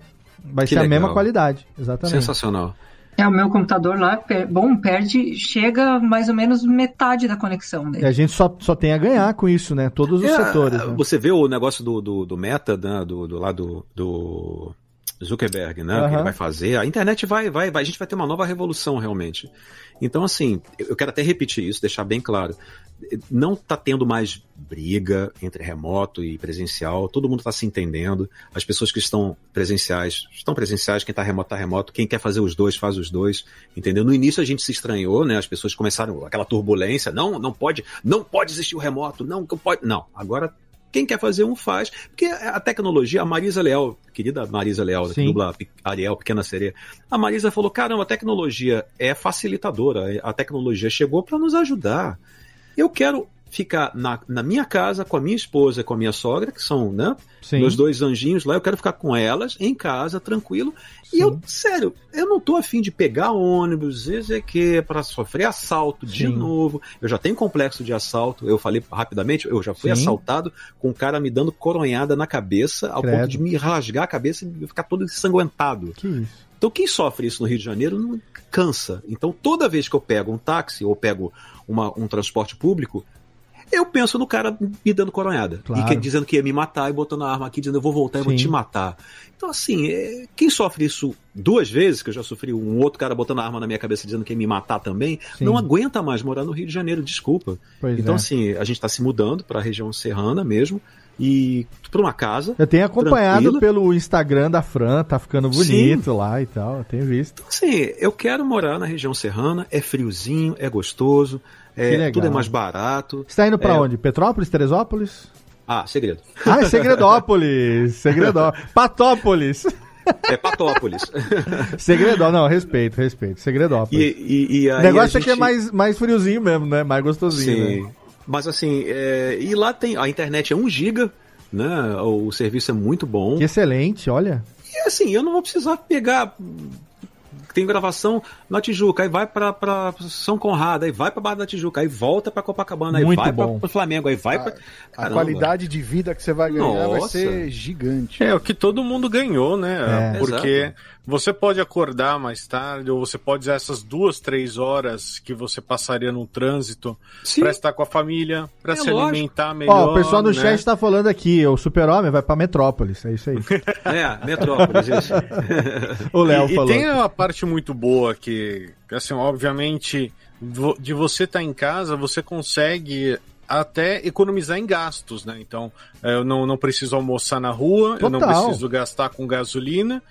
A: Vai
G: Que
A: ser a
G: legal.
A: mesma qualidade. Exatamente.
G: Sensacional.
C: É, o meu computador lá, bom, perde, chega mais ou menos metade da conexão
A: E
C: dele.
A: a gente só, só tem a ganhar com isso, né? Todos os
G: É,
A: setores. né?
G: Você vê o negócio do, do, do Meta, né, do, do lado do Zuckerberg, né?
A: Aham.
G: Que ele vai fazer. A internet vai, vai, vai, a gente vai ter uma nova revolução realmente. Então, assim, eu eu quero até repetir isso, deixar bem claro. Não está tendo mais briga entre remoto e presencial, todo mundo está se entendendo. As pessoas que estão presenciais estão presenciais, quem está remoto está remoto, quem quer fazer os dois faz os dois, entendeu? No início a gente se estranhou, né? As pessoas começaram aquela turbulência, não, não pode, não pode existir o remoto, não, que pode, não. Agora quem quer fazer um faz, porque a tecnologia, a Marisa Leal, querida Marisa Leal, que dubla Ariel, Pequena Sereia, a Marisa falou: caramba, a tecnologia é facilitadora, a tecnologia chegou para nos ajudar. Eu quero ficar na, na minha casa com a minha esposa e com a minha sogra, que são, né?
A: Sim.
G: Meus dois anjinhos lá, eu quero ficar com elas em casa, tranquilo. E eu, sério, eu não tô afim de pegar ônibus, que para sofrer assalto de
A: Sim.
G: novo. Eu já tenho complexo de assalto. Eu falei rapidamente, eu já fui
A: Sim.
G: assaltado com um cara me dando coronhada na cabeça, ao
A: Credo.
G: ponto de me rasgar a cabeça e ficar todo ensanguentado.
A: Que isso?
G: Então quem sofre isso no Rio de Janeiro não cansa. Então toda vez que eu pego um táxi ou pego uma- um transporte público, eu penso no cara me dando coronhada.
A: Claro.
G: E que, dizendo que ia me matar e botando a arma aqui, dizendo eu vou voltar e vou te matar. Então, assim, é, quem sofre isso duas vezes, que eu já sofri um outro cara botando a arma na minha cabeça dizendo que ia me matar também,
A: Sim.
G: não aguenta mais morar no Rio de Janeiro, desculpa.
A: Pois
G: então,
A: é.
G: assim, a gente está se mudando para a região serrana mesmo e para uma casa.
A: Eu tenho acompanhado
G: tranquila.
A: pelo Instagram da Fran, tá ficando bonito lá e tal. Eu tenho visto.
G: Sim, eu quero morar na região serrana, é friozinho, é gostoso,
A: Que
G: é, tudo é mais barato.
A: Você tá indo pra
G: É,
A: onde? Petrópolis, Teresópolis?
G: Ah, segredo.
A: Ah, é Segredópolis. (laughs) Segredópolis. Patópolis.
G: É Patópolis. (laughs)
A: Segredó, não, respeito, respeito.
G: e,
A: Segredópolis.
G: e, e
A: o
G: aí
A: negócio aqui é
G: gente-
A: mais, mais friozinho mesmo, né? Mais gostosinho.
G: Sim.
A: Né?
G: Mas assim, é, e lá tem. A internet é 1 giga, né? O serviço é muito bom.
A: Que excelente, olha.
G: E assim, eu não vou precisar pegar. Tem gravação na Tijuca, aí vai pra, pra São Conrado, aí vai pra Barra da Tijuca, aí volta pra Copacabana, aí
A: Muito
G: vai
A: bom.
G: pra, pro Flamengo, aí vai pra.
F: A qualidade de vida que você vai ganhar vai
G: Nossa.
F: ser gigante.
E: É o que todo mundo ganhou, né?
A: É.
E: Porque
G: Exato.
E: Você pode acordar mais tarde, ou você pode usar essas duas, três horas que você passaria no trânsito
G: Sim.
E: pra estar com a família, pra
G: É
E: se
G: lógico.
E: alimentar melhor.
A: Ó, o pessoal no
E: né?
A: chat tá falando aqui, o super-homem vai pra Metrópolis, é isso aí. (laughs)
G: É, Metrópolis, isso.
A: O Léo
E: e, e
A: falou.
E: tem uma parte muito boa que, assim, obviamente, de você estar em casa, você consegue até economizar em gastos, né? Então, eh, eu não, não preciso almoçar na rua, eu não
A: Total.
E: preciso gastar com gasolina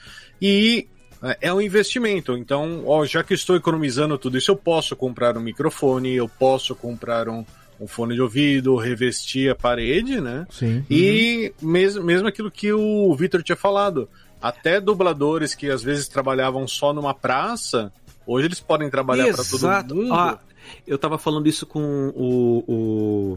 E: e eh, é um investimento. Então, ó, já que estou economizando tudo isso, eu posso comprar um microfone, eu posso comprar um, um fone de ouvido, revestir a parede, né?
A: Sim.
E: E mesmo, mesmo aquilo que o Vitor tinha falado, até dubladores que às vezes trabalhavam só numa praça, hoje eles podem trabalhar para todo
G: Exato.
E: mundo.
G: Ah, eu tava falando isso com o.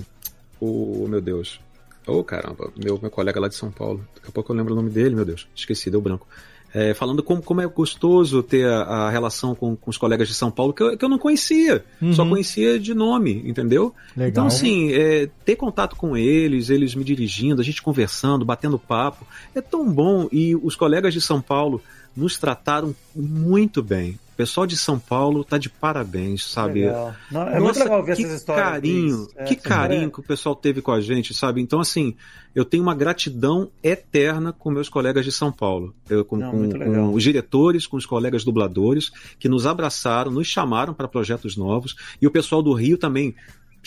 G: o, o meu Deus. Ô caramba, meu, meu colega lá de São Paulo. Daqui a pouco eu lembro o nome dele, meu Deus. Esqueci, deu branco. É, falando como, como é gostoso ter a, a relação com, com os colegas de São Paulo, que eu, que eu não conhecia.
A: Uhum.
G: Só conhecia de nome, entendeu?
A: Legal.
G: Então, assim, é, ter contato com eles, eles me dirigindo, a gente conversando, batendo papo, é tão bom. E os colegas de São Paulo nos trataram muito bem. O pessoal de São Paulo tá de parabéns, sabe?
D: Não, é muito legal ver
G: que
D: essas histórias,
G: Carinho.
D: É,
G: que carinho
D: história-
G: que o pessoal teve com a gente, sabe? Então, assim, eu tenho uma gratidão eterna com meus colegas de São Paulo. Eu, com,
D: Não,
G: com- com os diretores, com os colegas dubladores, que nos abraçaram, nos chamaram para projetos novos. E o pessoal do Rio também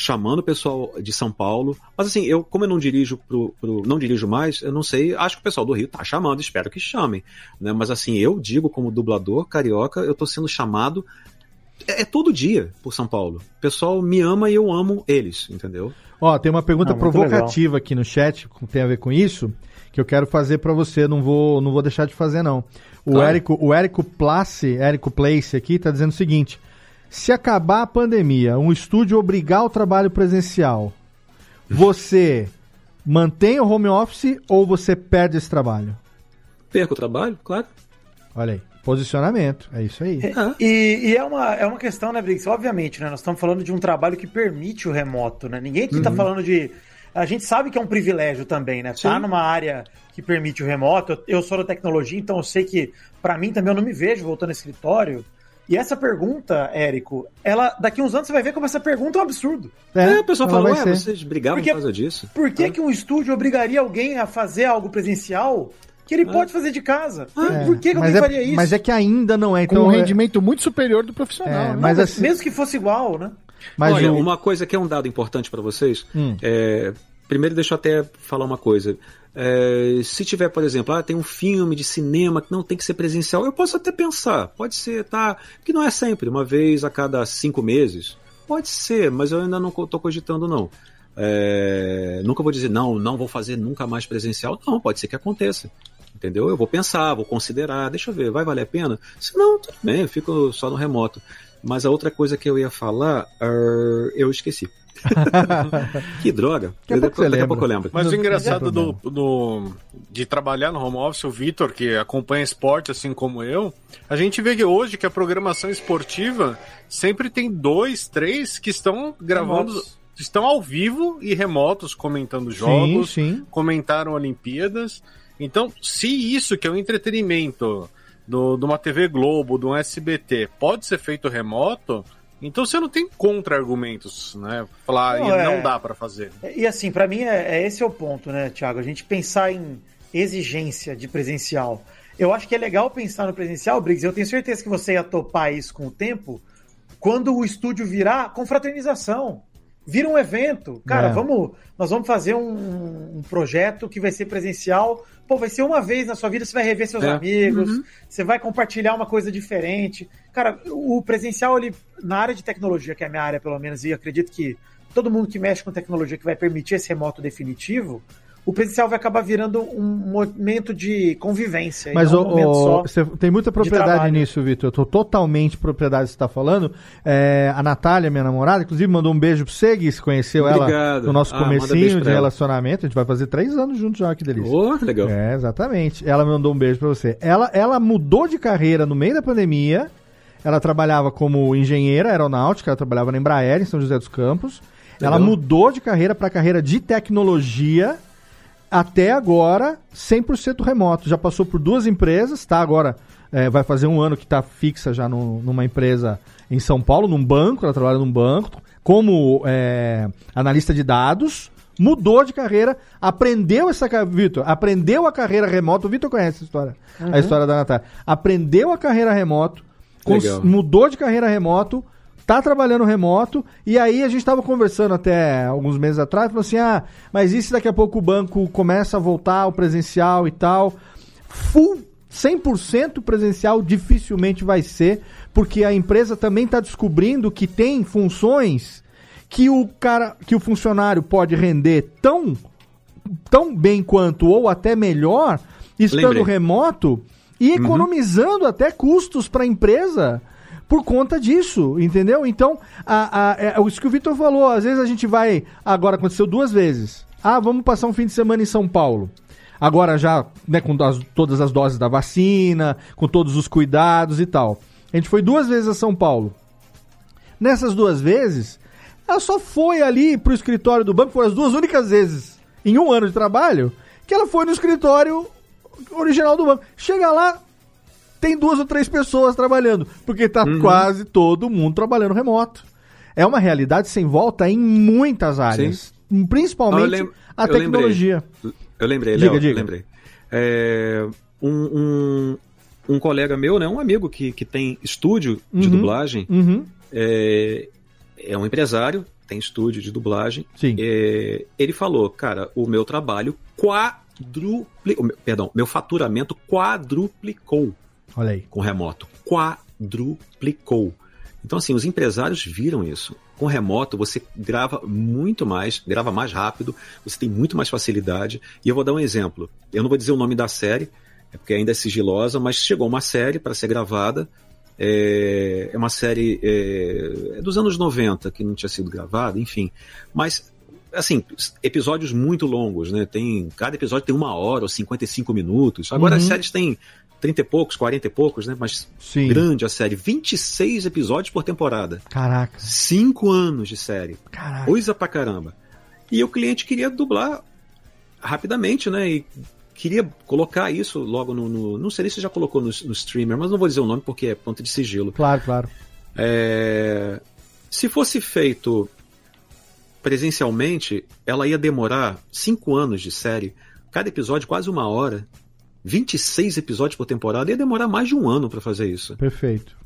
G: chamando o pessoal de São Paulo. Mas assim, eu, como eu não dirijo pro, pro- não dirijo mais, eu não sei, acho que o pessoal do Rio tá chamando, espero que chamem. Né? Mas assim, eu digo como dublador carioca, eu tô sendo chamado é, é todo dia por São Paulo. O pessoal me ama e eu amo eles, entendeu?
A: Ó, tem uma pergunta
G: Ah,
A: provocativa aqui no chat, que tem a ver com isso, que eu quero fazer pra você, não vou, não vou deixar de fazer não. O
G: Claro.
A: Érico, o Érico Place, Érico Place aqui tá dizendo o seguinte: se acabar a pandemia, um estúdio obrigar o trabalho presencial, você mantém o home office ou você perde esse trabalho?
G: Perco o trabalho, claro.
A: Olha aí. Posicionamento, é isso aí.
D: E, e é, uma, é uma questão, né, Briggs? Obviamente, né? Nós estamos falando de um trabalho que permite o remoto, né? Ninguém aqui tá
A: Uhum.
D: falando de. A gente sabe que é um privilégio também, né? Tá
G: Sim.
D: numa área que permite o remoto. Eu, eu sou da tecnologia, então eu sei que, pra mim também, eu não me vejo voltando ao escritório. E essa pergunta, Érico, ela daqui uns anos você vai ver como essa pergunta é um absurdo.
G: É, o pessoal fala, ué,
A: ser.
G: vocês brigavam
D: Porque-
G: por causa disso?
D: Por que, que um estúdio obrigaria alguém a fazer algo presencial que ele pode fazer de casa? Por,
A: É,
D: por que, que
A: mas,
D: alguém
A: é,
D: faria isso?
A: mas é que ainda não é.
F: Com
A: Então,
F: um
A: é-
F: rendimento muito superior do profissional.
A: É,
F: né?
A: Mas
D: mas
A: assim-
D: mesmo que fosse igual, né?
A: Mas
G: Olha,
A: o-
G: uma coisa que é um dado importante para vocês.
A: Hum.
G: é, primeiro, deixa eu até falar uma coisa. É, se tiver, por exemplo, ah, tem um filme de cinema que não tem que ser presencial, eu posso até pensar, pode ser, tá? Que não é sempre, uma vez a cada cinco meses. Pode ser, mas eu ainda não estou cogitando, não. É, nunca vou dizer, não, não vou fazer nunca mais presencial. Não, pode ser que aconteça. Entendeu? Eu vou pensar, vou considerar, deixa eu ver, vai valer a pena? Se não, tudo bem, eu fico só no remoto. Mas a outra coisa que eu ia falar, ah, eu esqueci. (laughs) que droga.
A: Daqui a pouco você
G: daqui a
A: lembra.
G: pouco eu lembro.
E: Mas o engraçado do, do- de trabalhar no home office, o Vitor, que acompanha esporte assim como eu, a gente vê que hoje que a programação esportiva sempre tem dois, três que estão gravando,
D: Remotos.
E: estão ao vivo e remotos comentando jogos,
A: Sim, sim.
E: comentaram Olimpíadas. Então, se isso que é o entretenimento do, de uma TV Globo, de um SBT, pode ser feito remoto, então você não tem contra-argumentos, né? Falar,
D: Não,
E: "E
D: é-
E: não dá pra fazer.
D: E assim, pra mim é, é esse é o ponto, né, Thiago? A gente pensar em exigência de presencial. Eu acho que é legal pensar no presencial, Briggs. Eu tenho certeza que você ia topar isso com o tempo. Quando o estúdio virar confraternização, vira um evento. Cara,
A: É.
D: vamos, nós vamos fazer um, um projeto que vai ser presencial. Pô, vai ser uma vez na sua vida, você vai rever seus
G: É.
D: amigos,
G: Uhum.
D: você vai compartilhar uma coisa diferente. Cara, o presencial, ele, na área de tecnologia, que é a minha área, pelo menos, e acredito que todo mundo que mexe com tecnologia que vai permitir esse remoto definitivo, o presencial vai acabar virando um momento de convivência.
A: Mas o,
D: um só.
A: você tem muita propriedade nisso, Vitor. Eu tô totalmente propriedade do que você está falando. É, a Natália, minha namorada, inclusive mandou um beijo pro você, Gui, você conheceu ela
G: Obrigado.
A: no nosso
G: Ah,
A: comecinho de
G: ela.
A: relacionamento. A gente vai fazer três anos juntos já, que delícia.
G: Oh, legal.
A: É, exatamente. Ela mandou um beijo pra você. Ela, ela mudou de carreira no meio da pandemia. Ela trabalhava como engenheira aeronáutica, ela trabalhava na Embraer, em São José dos Campos. Ela mudou de carreira para carreira de tecnologia. Até agora, 100% remoto. Já passou por duas empresas, tá? Agora é, vai fazer um ano que tá fixa já no- numa empresa em São Paulo, num banco. Ela trabalha num banco como é, analista de dados. Mudou de carreira, aprendeu essa Vitor, aprendeu a carreira remoto. O Vitor conhece essa história,
G: Uhum.
A: a história da Natália. Aprendeu a carreira remoto,
G: Legal.
A: mudou de carreira remoto, tá trabalhando remoto, e aí a gente tava conversando até alguns meses atrás, falou assim, ah, mas e se daqui a pouco o banco começa a voltar ao presencial e tal? Full 100% presencial dificilmente vai ser, porque a empresa também está descobrindo que tem funções que o cara, que o funcionário pode render tão tão bem quanto ou até melhor estando
G: Lembrei.
A: remoto e economizando até custos para a empresa por conta disso, entendeu? Então, a, a, é isso que o Vitor falou, às vezes a gente vai, agora aconteceu duas vezes. Ah, vamos passar um fim de semana em São Paulo. Agora já, né, com as- todas as doses da vacina, com todos os cuidados e tal. A gente foi duas vezes a São Paulo. Nessas duas vezes, ela só foi ali pro escritório do banco, foram as duas únicas vezes em um ano de trabalho que ela foi no escritório original do banco. Chega lá, tem duas ou três pessoas trabalhando, porque tá quase todo mundo trabalhando remoto. É uma realidade sem volta em muitas áreas, principalmente
G: Ah, eu lem-
A: a
G: eu lembrei.
A: tecnologia.
G: Eu lembrei,
A: Diga,
G: Léo,
A: diga.
G: lembrei. É, um, um, um colega meu, né, um amigo que, que tem estúdio de
A: Uhum.
G: dublagem,
A: Uhum.
G: é, é um empresário, tem estúdio de dublagem.
A: Sim.
G: É, ele falou, cara, o meu trabalho quadruplicou, perdão, meu faturamento quadruplicou
A: Olha aí.
G: com remoto. Quadruplicou. Então, assim, os empresários viram isso. Com remoto, você grava muito mais, grava mais rápido, você tem muito mais facilidade. E eu vou dar um exemplo. Eu não vou dizer o nome da série, é porque ainda é sigilosa, mas chegou uma série para ser gravada. É, é uma série é, é dos anos 90 que não tinha sido gravada, enfim. Mas assim, episódios muito longos, né? Tem, cada episódio tem uma hora ou 55 minutos. Agora as
A: Uhum.
G: séries têm 30 e poucos, 40 e poucos, né? Mas
A: Sim.
G: grande a série. 26 episódios por temporada.
A: Caraca.
G: Cinco anos de série.
A: Caraca.
G: Coisa pra caramba. E o cliente queria dublar rapidamente, né? E queria colocar isso logo no. no- não sei se já colocou no, no streamer, mas não vou dizer o nome porque é ponto de sigilo.
A: Claro, claro.
G: É, se fosse feito presencialmente, ela ia demorar cinco anos de série, cada episódio quase uma hora, 26 episódios por temporada, ia demorar mais de um ano para fazer isso.
A: Perfeito.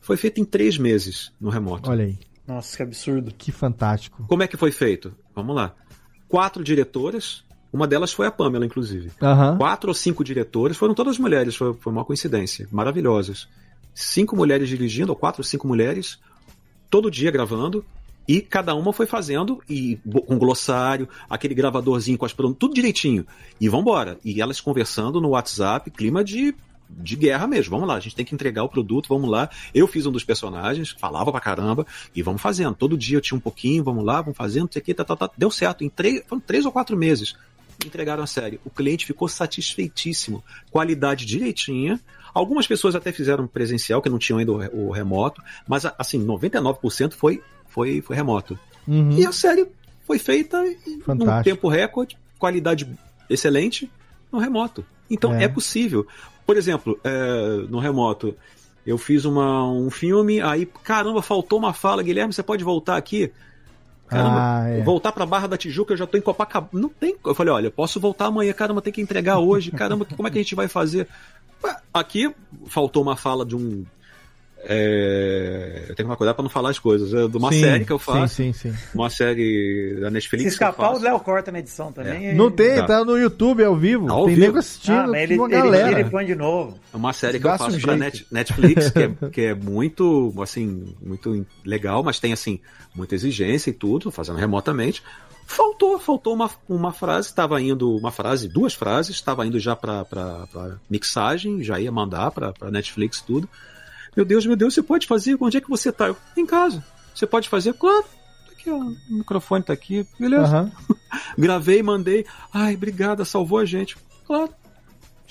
G: Foi feito em três meses no remoto.
A: Olha aí.
D: Nossa, que absurdo.
A: Que fantástico.
G: Como é que foi feito? Vamos lá. Quatro diretoras, uma delas foi a Pamela, inclusive.
A: Aham.
G: Quatro ou cinco diretoras, foram todas mulheres, foi, foi uma coincidência. Maravilhosas. Cinco mulheres dirigindo, ou quatro ou cinco mulheres, todo dia gravando, e cada uma foi fazendo, e com glossário, aquele gravadorzinho com as pron- tudo direitinho. E vambora. E elas conversando no WhatsApp, clima de, de guerra mesmo. Vamos lá, a gente tem que entregar o produto, vamos lá. Eu fiz um dos personagens, falava pra caramba, e vamos fazendo. Todo dia eu tinha um pouquinho, vamos lá, vamos fazendo, não sei o que, tá, tá, tá. Deu certo. Em três, foram três ou quatro meses entregaram a série. O cliente ficou satisfeitíssimo. Qualidade direitinha. Algumas pessoas até fizeram presencial, que não tinham ainda o remoto, mas assim, 99% foi, foi, foi remoto.
A: Uhum.
G: E a série foi feita em- num tempo recorde, qualidade excelente, no remoto. Então
A: É.
G: é, possível. Por exemplo, é, no remoto, eu fiz uma, um filme, aí, caramba, faltou uma fala, Guilherme, você pode voltar aqui? Caramba,
A: Ah, é.
G: voltar pra Barra da Tijuca, eu já tô em Copacabana. Não tem. Eu falei, olha, eu posso voltar amanhã, caramba, tem que entregar hoje, caramba, como é que a gente vai fazer? Aqui faltou uma fala de um. É, eu tenho que tomar cuidado pra não falar as coisas. É de uma
A: Sim,
G: série que eu faço.
A: Sim, sim, sim.
G: Uma série da Netflix.
D: Se
G: que eu
D: escapar, o
G: faço.
D: Léo corta na edição também. e-
A: Não tem,
G: Tá.
A: tá no YouTube ao vivo.
G: Ao
A: tem
G: vivo.
A: nego assistindo,
D: Ah, mas ele,
A: uma
D: ele
A: galera.
D: tira e põe de novo.
G: É uma série que eu
D: Gasta um
G: faço pra. Net- Netflix, que é, (laughs) que é muito, assim, muito legal, mas tem, assim, muita exigência e tudo, fazendo remotamente. Faltou, faltou uma, uma frase, estava indo, uma frase, duas frases, estava indo já pra mixagem, já ia mandar pra, pra Netflix tudo. Meu Deus, meu Deus, você pode fazer? Onde é que você tá? Eu, em casa. Você pode fazer? Claro. Tá Aqui, ó, o microfone tá aqui, beleza.
A: Aham. (laughs)
G: Gravei, mandei. Ai, obrigada, salvou a gente. Claro.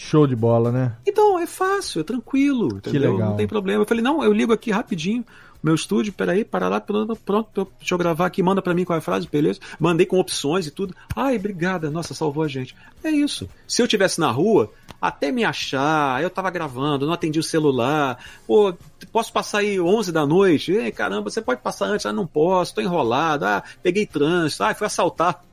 A: Show de bola, né?
G: Então, é fácil, é tranquilo, entendeu?
A: legal.
G: Não tem problema. Eu falei, não, eu ligo aqui rapidinho, meu estúdio, peraí, para lá, pronto, pronto, deixa eu gravar aqui, manda pra mim qual é a frase, beleza? Mandei com opções e tudo. Ai, obrigada, nossa, salvou a gente. É isso. Se eu tivesse na rua, até me achar, eu tava gravando, não atendi o celular, pô, posso passar aí 11 da noite? Ei, caramba, você pode passar antes? Ah, não posso, tô enrolado, ah, peguei trânsito, ah, fui assaltar.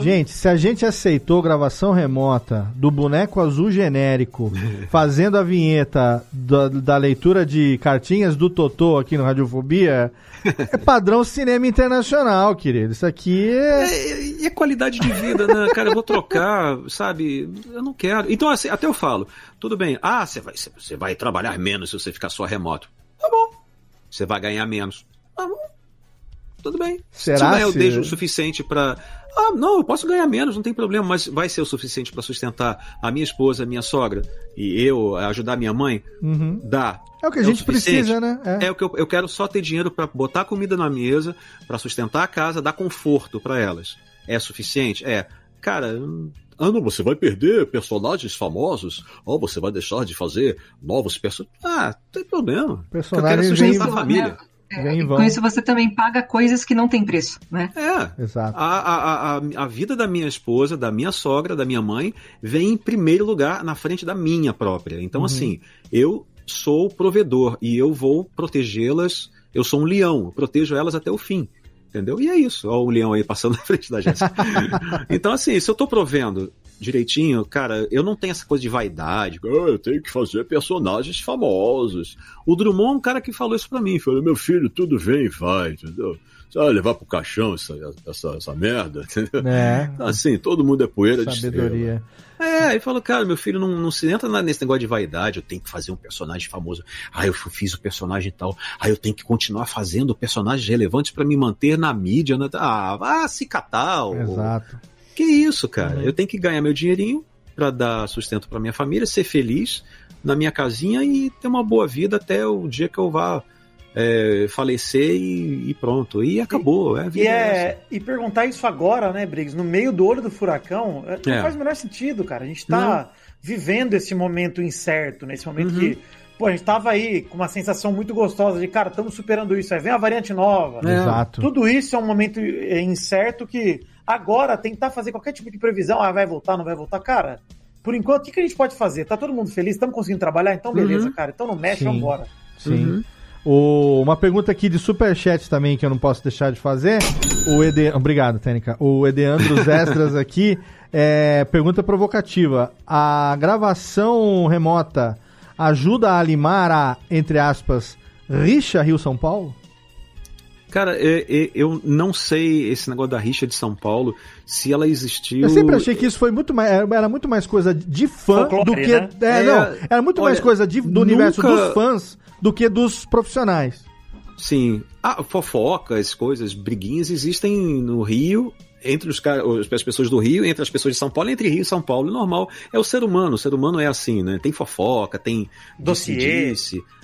A: Gente, se a gente aceitou gravação remota do boneco azul genérico (laughs) fazendo a vinheta da, da leitura de cartinhas do Totô aqui no Radiofobia, é padrão cinema internacional, querido. Isso aqui é.
G: É, e é qualidade de vida, né? Cara, eu vou trocar, sabe? Eu não quero. Então, assim, até eu falo, tudo bem, ah, você vai, você vai trabalhar menos se você ficar só remoto. Tá bom. Você vai ganhar menos. Tá bom. Tudo bem.
A: Será
G: se eu ganhar o
A: se-
G: deixo o suficiente pra. Ah, não, eu posso ganhar menos, não tem problema, mas vai ser o suficiente pra sustentar a minha esposa, a minha sogra e eu ajudar a minha mãe?
A: Uhum.
G: Dá.
A: É o que a
G: o
A: gente precisa, né? É.
G: É o que eu, eu quero só ter dinheiro pra botar comida na mesa, pra sustentar a casa, dar conforto pra elas. É suficiente? É. Cara,
H: Ah, não, você vai perder personagens famosos? Ou você vai deixar de fazer novos personagens?
G: ah, não tem problema.
A: Personagem
G: eu quero sustentar a família.
A: Vem em vão.
C: Com isso você também paga coisas que não tem preço, né?
G: É.
A: Exato.
G: A, a, a, a vida da minha esposa, da minha sogra, da minha mãe, vem em primeiro lugar na frente da minha própria. Então,
A: Uhum.
G: assim, eu sou o provedor e eu vou protegê-las. Eu sou um leão, eu protejo elas até o fim. Entendeu? E é isso. Olha o leão aí passando (laughs) na frente da Jéssica. então, assim, se eu tô provendo direitinho, cara, eu não tenho essa coisa de vaidade.
H: Ah, eu tenho que fazer personagens famosos.
G: O Drummond é um cara que falou isso pra mim.
H: Falei, meu filho, tudo vem e vai, entendeu? Você vai levar pro caixão essa, essa, essa merda, entendeu?
A: É.
H: Assim, todo mundo é poeira de
A: Sabedoria.
G: É, e falou, cara, meu filho não, não se entra nesse negócio de vaidade, eu tenho que fazer um personagem famoso. Ah, eu fiz o personagem e tal. Ah, eu tenho que continuar fazendo personagens relevantes pra me manter na mídia. né? Ah, vá se catar.
A: Exato.
G: Que isso, cara? Eu tenho que ganhar meu dinheirinho pra dar sustento pra minha família, ser feliz na minha casinha e ter uma boa vida até o dia que eu vá é, falecer e, e pronto. E acabou. é a
D: E,
G: vida é
D: é, e perguntar isso agora, né, Briggs, no meio do olho do furacão, é, não
G: É.
D: faz o menor sentido, cara. A gente tá vivendo esse momento incerto, nesse momento
G: Uhum.
D: que, pô, a gente tava aí com uma sensação muito gostosa de, cara, estamos superando isso, aí vem a variante nova.
A: É. Exato.
D: Tudo isso é um momento incerto que agora tentar fazer qualquer tipo de previsão, ah, vai voltar, não vai voltar, cara. Por enquanto, o que, que a gente pode fazer? Tá todo mundo feliz? Estamos conseguindo trabalhar? Então, beleza,
A: Uhum.
D: cara. Então não mexe,
A: Sim.
D: vambora.
A: Sim. O- uma pergunta aqui de superchat também que eu não posso deixar de fazer. O Ede... Obrigado, Tênica. O Edeandros (laughs) Extras aqui é, pergunta provocativa. A gravação remota ajuda a limar a, entre aspas, rixa Rio-São Paulo?
G: Cara, é- é- eu não sei esse negócio da rixa de São Paulo, se ela existiu.
A: Eu sempre achei que isso foi muito mais. Era muito mais coisa de fã
G: Folclore,
A: do que.
G: né?
A: É,
G: É,
A: não. Era muito mais
G: olha,
A: coisa de- do universo
G: nunca-
A: dos fãs do que dos profissionais.
G: Sim. Ah, fofocas, coisas, briguinhas existem no Rio, entre os, as pessoas do Rio, entre as pessoas de São Paulo, entre Rio e São Paulo. Normal. É o ser humano. O ser humano é assim, né? Tem fofoca, tem
D: Dossiê.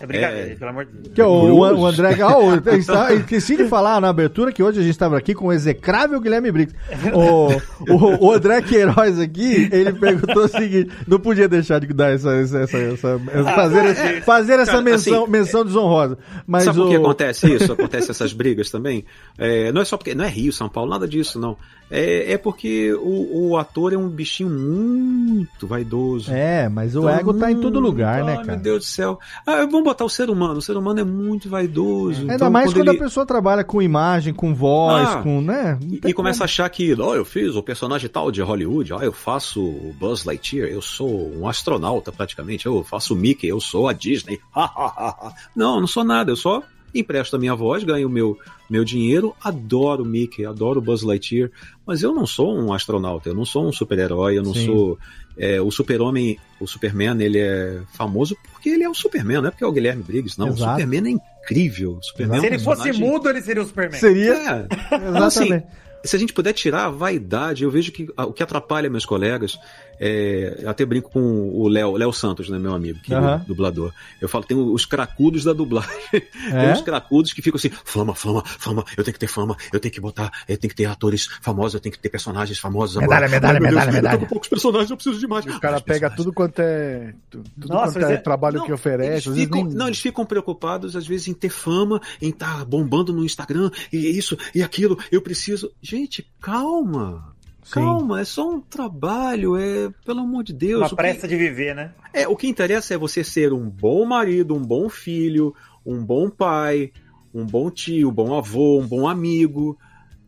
D: É brincadeira, pelo amor de Deus.
A: Que o, o, o André Gal, eu está- esqueci de falar na abertura que hoje a gente estava aqui com o execrável Guilherme Briggs. O, o, o André Queiroz aqui, ele perguntou o seguinte: não podia deixar de dar essa. essa, essa, essa- fazer,
G: é,
A: esse- fazer essa
G: cara,
A: menção,
G: assim,
A: menção desonrosa. Mas
G: Sabe
A: o,
G: por que acontece isso? Acontece essas brigas também? É, não é só porque. Não é Rio, São Paulo, nada disso, não. É, é porque o, o ator é um bichinho muito vaidoso.
A: É, mas o ego tá em todo lugar, né, cara?
G: meu Deus do céu. Ah, vamos botar o ser humano. O ser humano é muito vaidoso.
A: Ainda
G: Então,
A: mais quando,
G: ele-
A: a pessoa trabalha com imagem, com voz,
G: Ah,
A: com. né?
G: E, e começa a achar que, ó, eu fiz o personagem tal de Hollywood, ó, eu faço o Buzz Lightyear, eu sou um astronauta praticamente, eu faço o Mickey, eu sou a Disney. (laughs) não, não sou nada, eu só empresto a minha voz, ganho o meu, meu dinheiro, adoro o Mickey, adoro o Buzz Lightyear, mas eu não sou um astronauta, eu não sou um super-herói, eu não
A: Sim.
G: sou... é, o super-homem, o Superman, ele é famoso porque ele é o Superman, não é porque é o Guilherme Briggs, não.
A: Exato.
G: O Superman é incrível. Superman é um
D: Se ele fosse mudo, ele seria o Superman.
A: Seria.
G: é. Então, assim,
A: Exatamente.
G: se a gente puder tirar a vaidade, eu vejo que o que atrapalha meus colegas, é, eu até brinco com o Léo, Léo Santos, né, meu amigo, que é
A: Aham.
G: dublador. Eu falo, tem os cracudos da dublagem.
A: É?
G: Tem os cracudos que ficam assim, fama, fama, fama, eu tenho que ter fama, eu tenho que botar, eu tenho que ter atores famosos, eu tenho que ter personagens famosos
F: Medalha,
G: agora.
F: medalha,
G: Ai, meu Deus,
F: medalha,
G: eu tô
F: medalha.
G: com poucos personagens, eu preciso de mais.
F: O cara pega tudo quanto é. tu- Tudo
D: Nossa,
F: quanto é,
D: é-
F: trabalho
G: Não,
F: que oferece.
G: Eles ficam,
F: nem-
G: Não, eles ficam preocupados, às vezes, em ter fama, em estar bombando no Instagram, e isso e aquilo. Eu preciso. Gente, calma. Calma, é só um trabalho, é. Pelo amor de Deus.
D: Uma
G: o que-
D: pressa de viver, né?
G: é, o que interessa é você ser um bom marido, um bom filho, um bom pai, um bom tio, um bom avô, um bom amigo,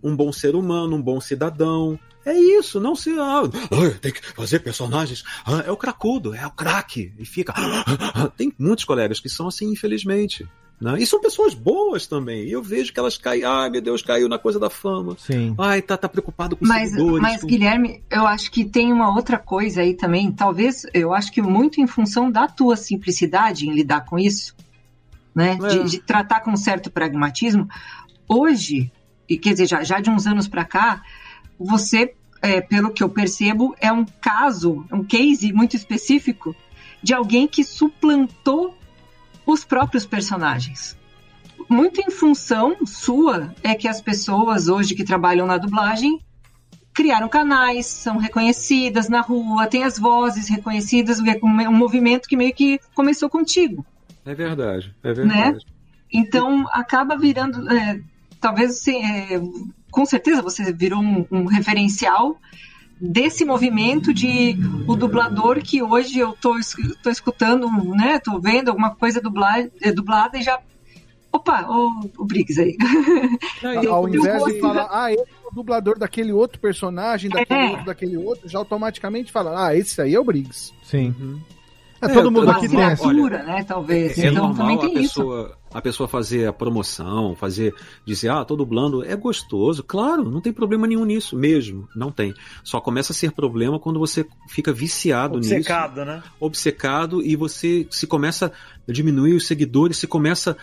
G: um bom ser humano, um bom cidadão. É isso, não ser. Ah, ah, tem que fazer personagens. Ah, é o cracudo, é o craque. E fica. ah, ah. Tem muitos colegas que são assim, infelizmente. Né? E são pessoas boas também. E eu vejo que elas caem. Ai, meu Deus, caiu na coisa da fama.
A: Sim.
G: Ai, tá, tá preocupado com
C: Mas,
G: seguidores.
C: mas
G: com-
C: Guilherme, eu acho que tem uma outra coisa aí também. Talvez, eu acho que muito em função da tua simplicidade em lidar com isso, né?
G: É.
C: De, de tratar com um certo pragmatismo. Hoje, e quer dizer, já, já de uns anos para cá, você, é, pelo que eu percebo, é um caso, um case muito específico de alguém que suplantou os próprios personagens muito em função sua é que as pessoas hoje que trabalham na dublagem criaram canais, são reconhecidas na rua, tem as vozes reconhecidas, um movimento que meio que começou contigo,
G: É verdade, é
C: né?
G: verdade.
C: Então acaba virando, é, talvez assim, é, com certeza você virou um, um referencial desse movimento de o dublador que hoje eu tô, tô escutando, né? Tô vendo alguma coisa dubla, é, dublada e já Opa, o, o Briggs aí. (laughs) Eu-
F: Ao invés de falar, ah, esse é o dublador daquele outro personagem, daquele
C: É.
F: outro, daquele outro, já automaticamente fala, ah, esse aí é o Briggs.
A: Sim. É,
G: É,
A: todo mundo
G: uma
A: aqui tem essa.
C: né? Talvez.
G: É
C: então
G: normal
C: também
G: a
C: tem isso.
G: A pessoa fazer a promoção, fazer, dizer, ah, tô dublando, é gostoso. Claro, não tem problema nenhum nisso, mesmo, não tem. Só começa a ser problema quando você fica viciado
D: Obcecado,
G: nisso.
D: né?
G: Obcecado e você se começa diminuir os seguidores, você começa,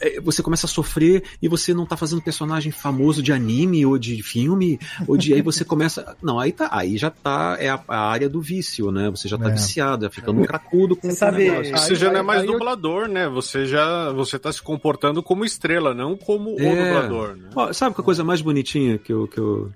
G: eh, você começa a sofrer e você não tá fazendo personagem famoso de anime ou de filme, ou de aí você (laughs) começa, não, aí tá, aí já tá é a, a área do vício, né? Você já tá
E: É.
G: viciado, já fica no cracudo com
D: Você
G: o
D: sabe-
G: negócio.
E: Você já não é mais dublador, né? Você já você tá se comportando como estrela, não como o
G: É.
E: dublador, né?
G: Ó, sabe que a coisa mais bonitinha que eu. Que eu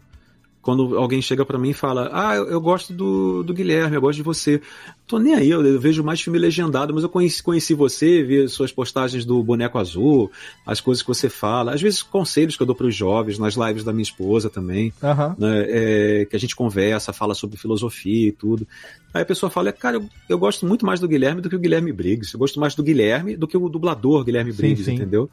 G: quando alguém chega pra mim e fala: Ah, eu, eu gosto do, do Guilherme, eu gosto de você. Tô nem aí, eu, eu vejo mais filme legendado, mas eu conheci, conheci você, vi as suas postagens do Boneco Azul, as coisas que você fala, às vezes conselhos que eu dou pros jovens, nas lives da minha esposa também,
A: Aham.
G: né, é, que a gente conversa, fala sobre filosofia e tudo. Aí a pessoa fala, cara, eu, eu gosto muito mais do Guilherme do que o Guilherme Briggs. Eu gosto mais do Guilherme do que o dublador Guilherme
A: Sim,
G: Briggs,
A: sim.
G: entendeu?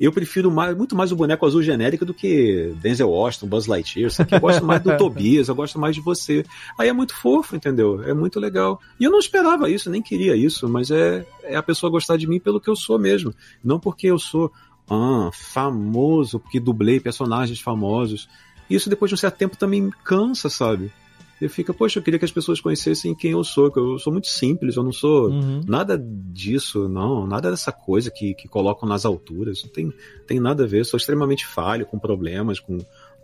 G: Eu prefiro mais, muito mais o boneco azul genérico do que Denzel Washington, Buzz Lightyear. Sabe? Eu gosto mais do (laughs) Tobias, eu gosto mais de você. Aí é muito fofo, entendeu? É muito legal. E eu não esperava isso, nem queria isso, mas é, é a pessoa gostar de mim pelo que eu sou mesmo. Não porque eu sou ah, famoso, porque dublei personagens famosos. Isso depois de um certo tempo também cansa, sabe? Eu fico, poxa, eu queria que as pessoas conhecessem quem eu sou, que eu sou muito simples, eu não sou
A: Uhum.
G: nada disso, não, nada dessa coisa que, que colocam nas alturas, não tem, tem nada a ver, eu sou extremamente falho, com problemas, com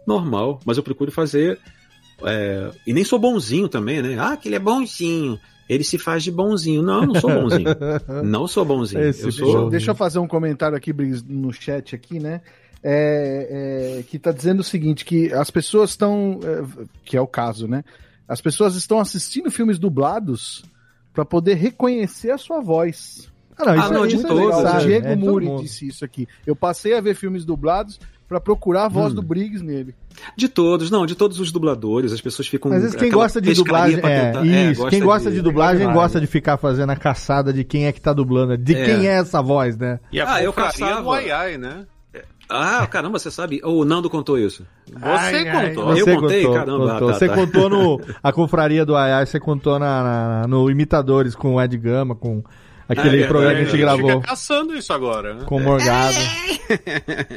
G: normal, mas eu procuro fazer, é, e nem sou bonzinho também, né? Ah, que ele é bonzinho, ele se faz de bonzinho. Não, eu não sou bonzinho, (laughs) não sou bonzinho,
F: Esse
G: eu
F: deixa,
G: sou...
F: deixa eu fazer um comentário aqui Briggs, no chat aqui, né? É, é, que tá dizendo o seguinte, que as pessoas estão, é, que é o caso, né? As pessoas estão assistindo filmes dublados para poder reconhecer a sua voz.
A: Ah, não, isso
F: Ah, não,
A: é-
F: de
A: isso é
F: todos. O Diego
A: é de
F: Muri disse isso aqui. Eu passei a ver filmes dublados para procurar a voz
G: Hum.
F: do Briggs nele.
G: De todos, não, de todos os dubladores, as pessoas ficam.
A: Às vezes quem gosta de dublagem,
G: pra
A: é,
G: tentar-
A: isso, quem gosta de, dublagem
G: Claro.
A: gosta de ficar fazendo a caçada de quem é que tá dublando, de
G: É.
A: quem é essa voz, né?
E: E a
G: Ah, eu caçava.
E: do Ai Ai, né?
G: Ah, caramba, você sabe? O Nando contou isso.
E: Você
A: Ai, ai,
E: contou.
G: Eu
A: Você
G: contei?
A: contou,
G: Caramba,
A: contou.
G: ah, tá,
A: você
G: tá.
A: contou no a confraria do Ayai, você contou na, na- no Imitadores com o Ed Gama, com aquele
G: é,
A: programa
G: é,
A: que a gente
E: A
A: gravou
E: fica caçando isso agora, né?
A: com o Morgado.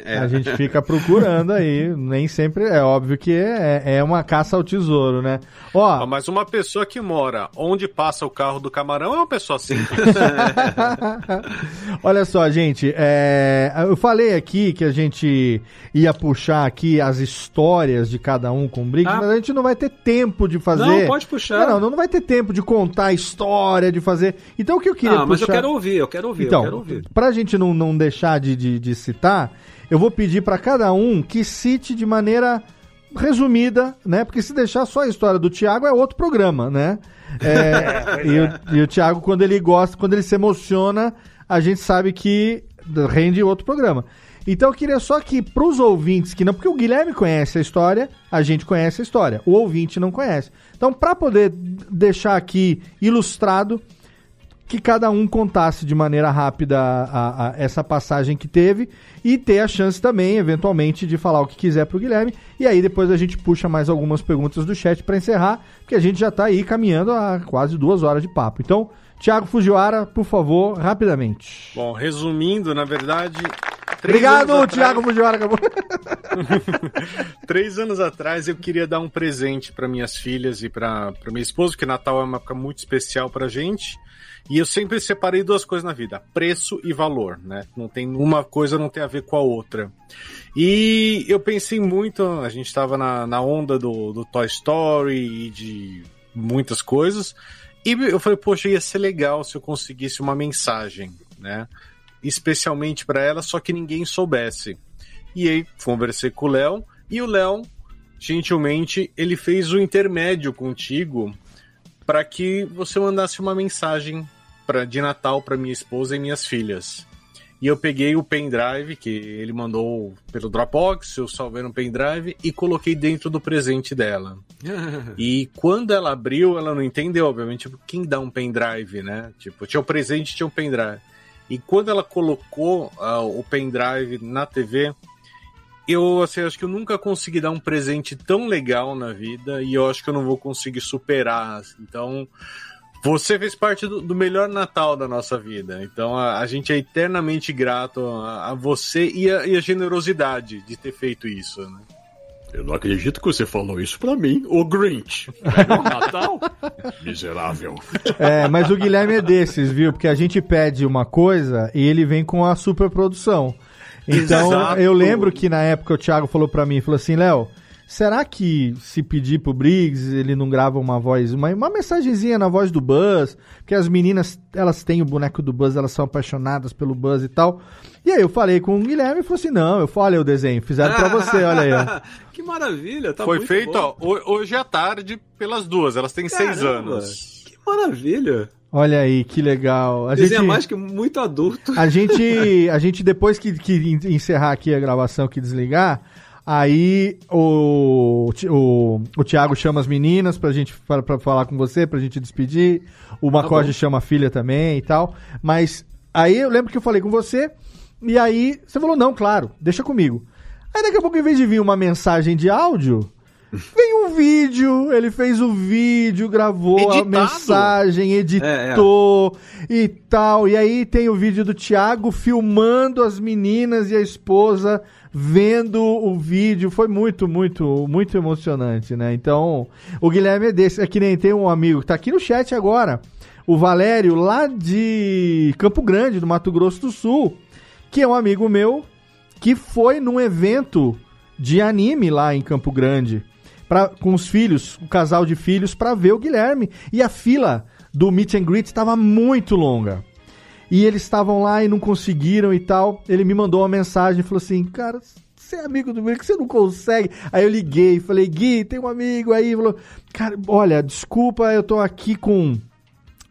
G: É.
A: A gente fica procurando aí, nem sempre é óbvio que é, é uma caça ao tesouro, né? Ó,
E: Mas uma pessoa que mora onde passa o carro do camarão é uma pessoa simples. (laughs)
A: Olha só, gente, é, eu falei aqui que a gente ia puxar aqui as histórias de cada um com o Briggs,
G: Ah.
A: mas a gente não vai ter tempo de fazer.
G: Não, pode puxar.
A: Não, não, não vai ter tempo de contar a história, de fazer. Então o que eu queria
G: Ah, mas eu quero ouvir, eu quero ouvir,
A: Então,
G: eu quero ouvir.
A: pra gente não, não deixar de, de, de citar, eu vou pedir pra cada um que cite de maneira resumida, né? Porque se deixar só a história do Thiago é outro programa, né? É, (laughs) e, o, e o Thiago, quando ele gosta, quando ele se emociona, a gente sabe que rende outro programa. Então eu queria só que pros ouvintes que não, porque o Guilherme conhece a história, a gente conhece a história, o ouvinte não conhece. Então, pra poder deixar aqui ilustrado, que cada um contasse de maneira rápida a- a- essa passagem que teve e ter a chance também, eventualmente, de falar o que quiser pro Guilherme. E aí depois a gente puxa mais algumas perguntas do chat para encerrar, porque a gente já tá aí caminhando a quase duas horas de papo. Então, Thiago Fujiwara, por favor, rapidamente.
E: Bom, resumindo, na verdade. três
A: Obrigado,
E: atrás-
A: Thiago Fujiwara. Acabou. (laughs)
E: Três anos atrás eu queria dar um presente para minhas filhas e para minha esposa, porque Natal é uma época muito especial pra gente. E eu sempre separei duas coisas na vida: preço e valor, né? Não tem uma coisa não tem a ver com a outra. E eu pensei muito, a gente estava na, na onda do, do Toy Story e de muitas coisas. E eu falei, poxa, ia ser legal se eu conseguisse uma mensagem, né? Especialmente para ela, só que ninguém soubesse. E aí conversei com o Léo e o Léo, gentilmente, ele fez o intermédio contigo para que você mandasse uma mensagem pra, de Natal para minha esposa e minhas filhas. E eu peguei o pendrive que ele mandou pelo Dropbox, eu salvei no pendrive e coloquei dentro do presente dela. (laughs) E quando ela abriu, ela não entendeu, obviamente, tipo, quem dá um pendrive, né? Tipo, tinha o presente, tinha um pendrive. E quando ela colocou ah, o pendrive na TV, eu assim, acho que eu nunca consegui dar um presente tão legal na vida e eu acho que eu não vou conseguir superar. Então, você fez parte do, do melhor Natal da nossa vida. Então, a, a gente é eternamente grato a, a você e a, e a generosidade de ter feito isso. Né?
H: Eu não acredito que você falou isso pra mim, o Grinch. Melhor Natal? (laughs) Miserável.
A: É, mas o Guilherme é desses, viu? Porque a gente pede uma coisa e ele vem com a superprodução. Então,
E: Exato.
A: eu lembro que na época o Thiago falou pra mim, falou assim, Léo, será que se pedir pro Briggs, ele não grava uma voz, uma, uma mensagenzinha na voz do Buzz? Porque as meninas, elas têm o boneco do Buzz, elas são apaixonadas pelo Buzz e tal. E aí eu falei com o Guilherme e falou assim: não, eu falei o desenho, fizeram pra você, olha aí, ó. (laughs)
G: que maravilha, tá
E: Foi
G: muito
E: feito,
G: bom.
E: ó, ho- hoje à tarde pelas duas. Elas têm seis
G: Caramba,
E: anos.
G: Que maravilha.
A: Olha aí, que legal. A
G: Desenha
A: gente,
G: mais que muito adulto.
A: a gente, (laughs) a gente depois que, que encerrar aqui a gravação, que desligar, aí o, o, o Thiago chama as meninas pra gente pra, pra falar com você, pra gente despedir. O Macorde
G: bom.
A: chama a filha também e tal. Mas aí eu lembro que eu falei com você, e aí você falou, não, claro, deixa comigo. Aí daqui a pouco, em vez de vir uma mensagem de áudio, vem um vídeo, ele fez o vídeo, gravou a
E: Editado.
A: mensagem,
G: É,
A: editou e tal. E aí tem o vídeo do Thiago filmando as meninas e a esposa vendo o vídeo. Foi muito, muito, muito emocionante, né? Então, o Guilherme é desse. É que nem tem um amigo que tá aqui no chat agora, o Valério, lá de Campo Grande, do Mato Grosso do Sul, que é um amigo meu que foi num evento de anime lá em Campo Grande. Pra, com os filhos, o casal de filhos, pra ver o Guilherme. E a fila do meet and greet estava muito longa. E eles estavam lá e não conseguiram e tal. Ele me mandou uma mensagem e falou assim: Cara, você é amigo do meu, que você não consegue. Aí eu liguei, falei: Gui, tem um amigo aí. Falou: Cara, olha, desculpa, eu tô aqui com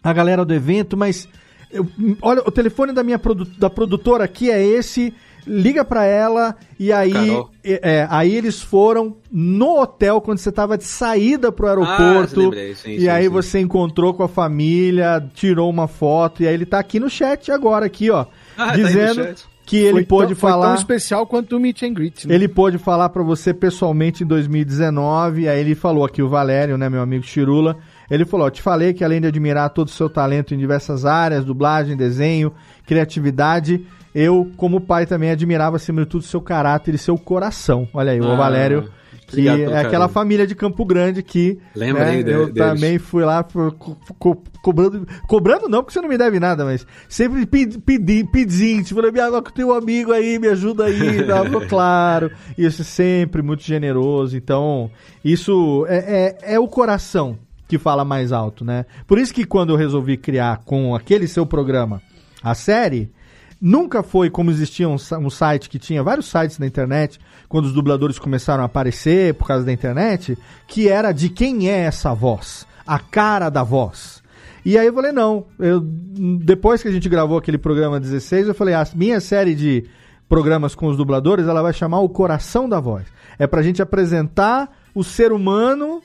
A: a galera do evento, mas eu- olha, o telefone da minha produ- da produtora aqui é esse. Liga pra ela e aí, é, aí eles foram no hotel quando você tava de saída pro
G: Ah,
A: aeroporto.
G: lembrei, sim,
A: e
G: sim,
A: aí
G: sim.
A: você encontrou com a família, tirou uma foto e aí ele tá aqui no chat agora aqui, ó,
G: Ah, tá aí no
A: dizendo
G: chat.
A: que ele
F: Foi
A: pôde
F: tão, foi
A: falar
F: tão especial quanto o Meet and Greet, né?
A: ele pôde falar pra você pessoalmente em 2019, aí ele falou aqui, o Valério, né, meu amigo Chirula, ele falou, ó, te falei que além de admirar todo o seu talento em diversas áreas, dublagem, desenho, criatividade, eu, como pai, também admirava, acima de tudo, seu caráter e seu coração. Olha aí, o
G: Ah,
A: Valério, que é aquela
G: carinho.
A: família de Campo Grande que
G: Lembrei
A: né,
G: de-
A: eu
G: deles.
A: também fui lá co- co- cobrando, cobrando não, porque você não me deve nada, mas sempre pedi, pedi, pedindo, tipo, me água que tem um amigo aí, me ajuda aí, tá? (laughs) Claro, isso é sempre muito generoso, então isso é, é, é o coração que fala mais alto, né? Por isso que quando eu resolvi criar com aquele seu programa a série, Nunca foi como existia um, um site que tinha vários sites na internet, quando os dubladores começaram a aparecer por causa da internet, que era de quem é essa voz, a cara da voz. E aí eu falei, não, eu, depois que a gente gravou aquele programa 16, eu falei, a minha série de programas com os dubladores, ela vai chamar o coração da voz. É pra gente apresentar o ser humano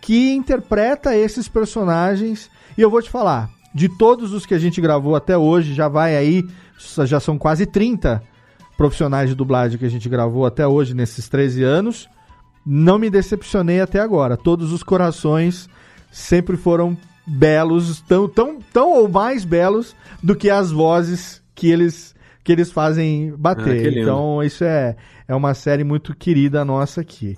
A: que interpreta esses personagens. E eu vou te falar, de todos os que a gente gravou até hoje, já vai aí, já são quase 30 profissionais de dublagem que a gente gravou até hoje, nesses 13 anos. Não me decepcionei até agora. Todos os corações sempre foram belos, tão, tão, tão ou mais belos do que as vozes que eles, que eles fazem
G: Ah,
A: bater.
G: lindo.
A: então, isso é, é uma série muito querida nossa aqui.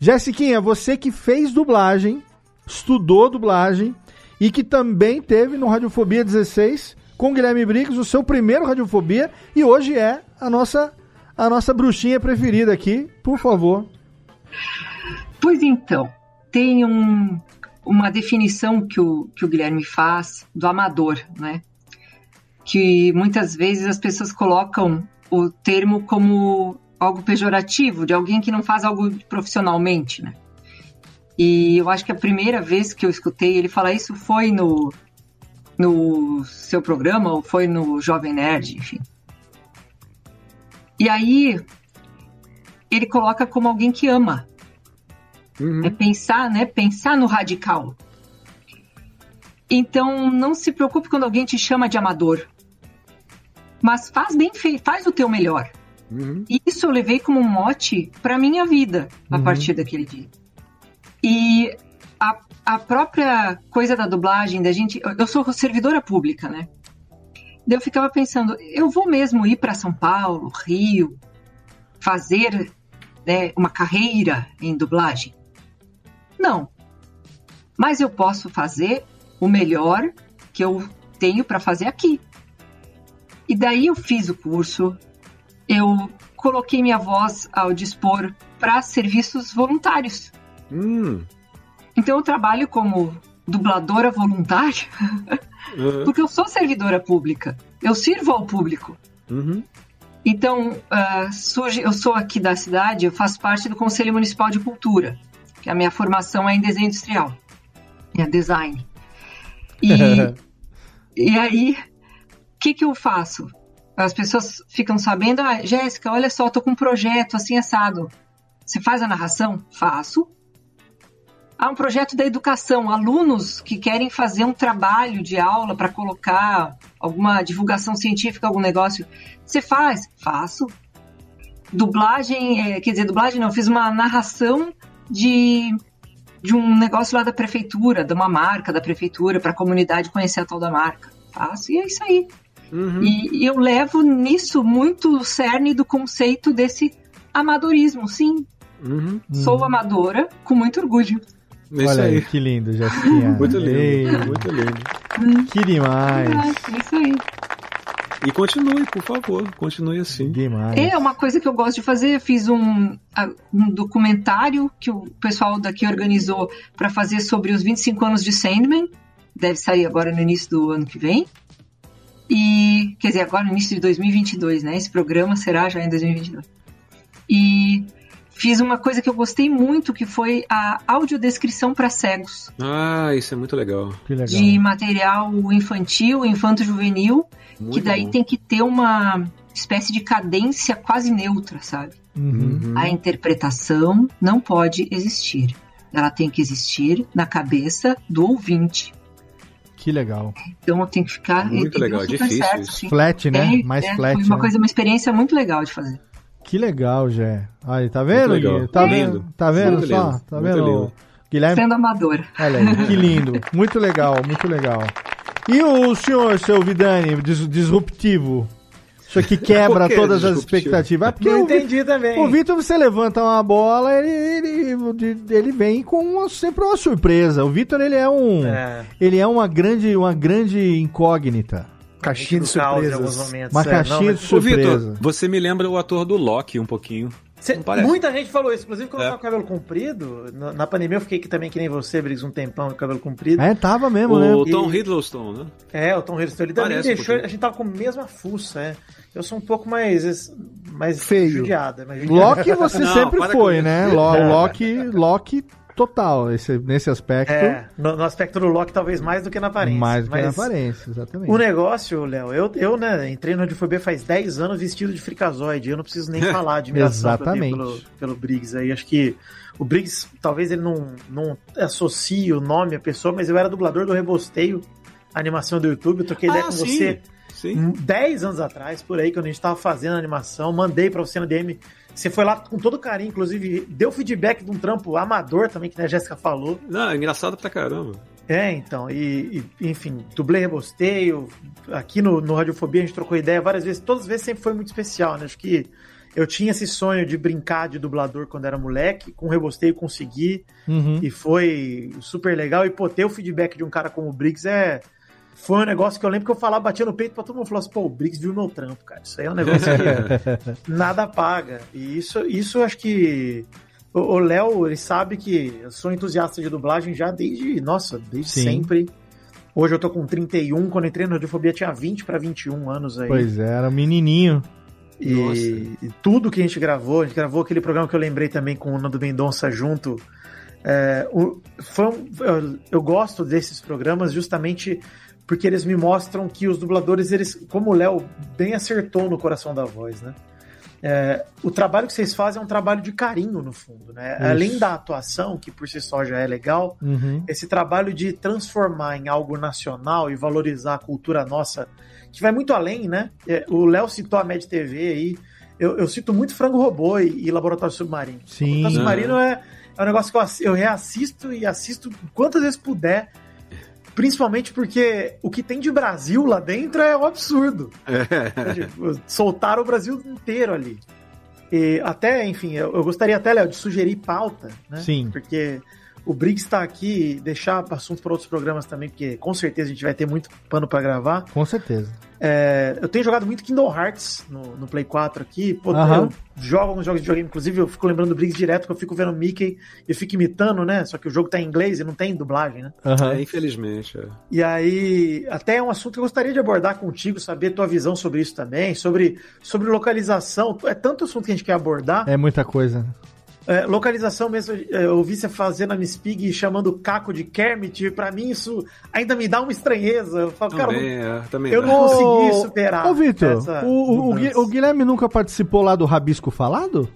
A: Jessiquinha, você que fez dublagem, estudou dublagem e que também teve no Radiofobia 16 com Guilherme Briggs, o seu primeiro Radiofobia, e hoje é a nossa a nossa bruxinha preferida aqui. Por favor.
C: Pois então, tem um- uma definição que o, que o Guilherme faz do amador, né? Que muitas vezes as pessoas colocam o termo como algo pejorativo, de alguém que não faz algo profissionalmente, né? E eu acho que a primeira vez que eu escutei ele falar isso foi no, no seu programa, ou foi no Jovem Nerd, enfim. E aí, ele coloca como alguém que ama. É pensar, né? Pensar no radical. Então, não se preocupe quando alguém te chama de amador. Mas faz bem feito, faz o teu melhor. E Isso eu levei como um mote para minha vida a
M: Uhum.
C: partir daquele dia. E a, a própria coisa da dublagem, da gente. Eu sou servidora pública, né? Eu ficava pensando, eu vou mesmo ir para São Paulo, Rio, fazer né, uma carreira em dublagem? Não. Mas eu posso fazer o melhor que eu tenho para fazer aqui. E daí eu fiz o curso, eu coloquei minha voz ao dispor para serviços voluntários.
G: Hum.
C: Então eu trabalho como dubladora voluntária,
G: Uhum.
C: porque eu sou servidora pública. Eu sirvo ao público.
G: Uhum.
C: Então, ah, surge, eu sou aqui da cidade, eu faço parte do Conselho Municipal de Cultura, que a minha formação é em desenho industrial, é design. E, (laughs) e aí, o que, que eu faço? As pessoas ficam sabendo, ah, Jéssica, olha só, tô com um projeto assim assado. Você faz a narração? Faço. Há um projeto da educação, alunos que querem fazer um trabalho de aula para colocar alguma divulgação científica, algum negócio. Você faz? Faço. Dublagem, é, quer dizer, dublagem não, fiz uma narração de, de um negócio lá da prefeitura, de uma marca da prefeitura, para a comunidade conhecer a tal da marca. Faço, e é isso aí. E, e eu levo nisso muito o cerne do conceito desse amadorismo, sim.
G: Uhum.
C: Sou amadora, com muito orgulho.
G: É isso
A: Olha aí,
G: aí.
A: que lindo, Jéssica. (laughs)
G: Muito lindo,
A: Ei,
G: muito lindo.
A: Que demais.
C: É isso aí.
G: E continue, por favor, continue assim.
A: Demais.
C: É uma coisa que eu gosto de fazer. Eu fiz um, um documentário que o pessoal daqui organizou para fazer sobre os 25 anos de Sandman. Deve sair agora no início do ano que vem. E, quer dizer, agora no início de 2022, né? Esse programa será já em 2022. E fiz uma coisa que eu gostei muito, que foi a audiodescrição para cegos.
G: Ah, isso é muito legal.
A: Que legal.
C: de material infantil, infanto-juvenil, que daí
G: bom.
C: tem que ter uma espécie de cadência quase neutra, sabe?
A: Uhum.
C: A interpretação não pode existir. Ela tem que existir na cabeça do ouvinte.
A: Que legal.
C: Então tem que ficar.
G: Muito legal, difícil
C: certo, assim.
A: Flat, né?
C: É,
A: Mais
C: é,
A: flat,
C: Foi uma
A: né?
C: coisa, uma experiência muito legal de fazer.
A: Que legal, Jé. Aí, tá vendo,
G: Muito.
A: Gui? Tá vendo? Tá vendo
G: Muito
A: só?
G: lindo.
A: Tá
G: Muito
A: vendo?
G: lindo.
A: Guilherme,
C: Sendo amadora.
A: olha aí, que lindo. Muito legal, muito legal. E o senhor, seu Vidani, dis- disruptivo? Isso aqui (laughs) quebra
G: que
A: todas as expectativas. É porque Vi-
D: entendi também.
A: O Vitor, você levanta uma bola, ele, ele, ele vem com uma- sempre uma surpresa. O Vitor, ele é um.
D: É.
A: Ele é uma grande, uma grande incógnita.
F: Caixinha de surpresas.
D: momentos.
A: Uma
D: É, não,
A: caixinha
D: mas-
A: de
G: Ô,
A: surpresa.
G: Vitor, você me lembra o ator do Loki um pouquinho.
D: Cê- muita gente falou isso, inclusive quando
G: É.
D: eu tava com o cabelo comprido. Na, na pandemia eu fiquei que também que nem você, Briggs, um tempão com o cabelo comprido.
A: É, tava mesmo,
G: O
A: né?
G: Tom
D: E-
G: Hiddleston, né?
D: É, o Tom Hiddleston, ele também
G: Parece um
D: deixou,
G: pouquinho.
D: a gente tava com a mesma fuça, é. Eu sou um pouco mais, mais
F: Feio.
D: judiada. Judiada.
A: Loki você
G: Não,
A: sempre foi, né? Lo- (laughs) Loki, Loki total, esse, nesse aspecto.
D: É, no, no aspecto do Loki, talvez mais do que na aparência.
A: mais do que na aparência, exatamente.
D: O negócio, Léo, eu, eu né, entrei no Radiofobia faz 10 anos vestido de fricazoide. Eu não preciso nem (laughs) falar de admiração
A: Exatamente.
D: pelo, pelo Briggs aí. Acho que o Briggs, talvez ele não, não associe o nome à pessoa, mas eu era dublador do Rebosteio, animação do YouTube. Eu troquei ideia
G: Ah,
D: com
G: sim.
D: você
G: Sim.
D: 10 anos atrás, por aí, quando a gente tava fazendo a animação, mandei pra você no DM. Você foi lá com todo carinho, inclusive deu feedback de um trampo amador também, que né, a Jéssica falou.
G: Não, é engraçado pra caramba.
D: É, então, e, e, enfim, dublê rebosteio. Aqui no, no Radiofobia a gente trocou ideia várias vezes, todas as vezes sempre foi muito especial, né? Acho que eu tinha esse sonho de brincar de dublador quando era moleque, com rebosteio consegui,
A: Uhum.
D: e foi super legal. E, pô, ter o feedback de um cara como o Briggs é. Foi um negócio que eu lembro que eu falava, batia no peito pra todo mundo falar assim, pô, o Briggs viu meu trampo, cara. Isso aí é um negócio que (laughs) nada paga. E isso, isso eu acho que. O Léo, ele sabe que eu sou entusiasta de dublagem já desde, nossa, desde
A: Sim.
D: sempre. Hoje eu tô com 31, quando entrei no Radiofobia tinha 20 para 21 anos aí.
A: Pois é, era um menininho.
D: E, e tudo que a gente gravou, a gente gravou aquele programa que eu lembrei também com o Nando Mendonça junto. É, o- foi um- eu, eu gosto desses programas justamente porque eles me mostram que os dubladores, eles, como o Léo bem acertou no coração da voz, né? É, o trabalho que vocês fazem é um trabalho de carinho, no fundo, né?
A: Isso.
D: Além da atuação, que por si só já é legal,
A: Uhum.
D: esse trabalho de transformar em algo nacional e valorizar a cultura nossa, que vai muito além, né? É, O Léo citou a Med TV aí. Eu, eu cito muito Frango Robô e, e Laboratório Submarino.
A: Sim.
D: Laboratório Submarino é, é um negócio que eu, eu reassisto e assisto quantas vezes puder. Principalmente porque o que tem de Brasil lá dentro é um absurdo. Tipo, Soltaram o Brasil inteiro ali. E até, enfim, eu, eu gostaria até, Léo, de sugerir pauta, né?
A: Sim.
D: Porque o Briggs tá aqui, deixar assunto para outros programas também, porque com certeza a gente vai ter muito pano para gravar.
A: Com certeza.
D: É, eu tenho jogado muito Kingdom Hearts no, no Play 4 aqui. Pô,
A: Aham.
D: eu jogo alguns jogos de videogame, inclusive eu fico lembrando do Briggs direto, que eu fico vendo o Mickey e eu fico imitando, né? Só que o jogo tá em inglês e não tem dublagem, né?
G: É, infelizmente. é.
D: E aí, até é um assunto que eu gostaria de abordar contigo, saber tua visão sobre isso também, sobre, sobre localização. É tanto assunto que a gente quer abordar.
A: É muita coisa.
D: É, localização mesmo, é, eu ouvi você fazendo a Miss Pig chamando o Caco de Kermit, e pra mim isso ainda me dá uma estranheza. Eu falo, cara,
G: Também, é, também
D: eu
G: dá.
D: não consegui superar.
A: Ô, Vitor, o, o- o Guilherme nunca participou lá do Rabisco Falado?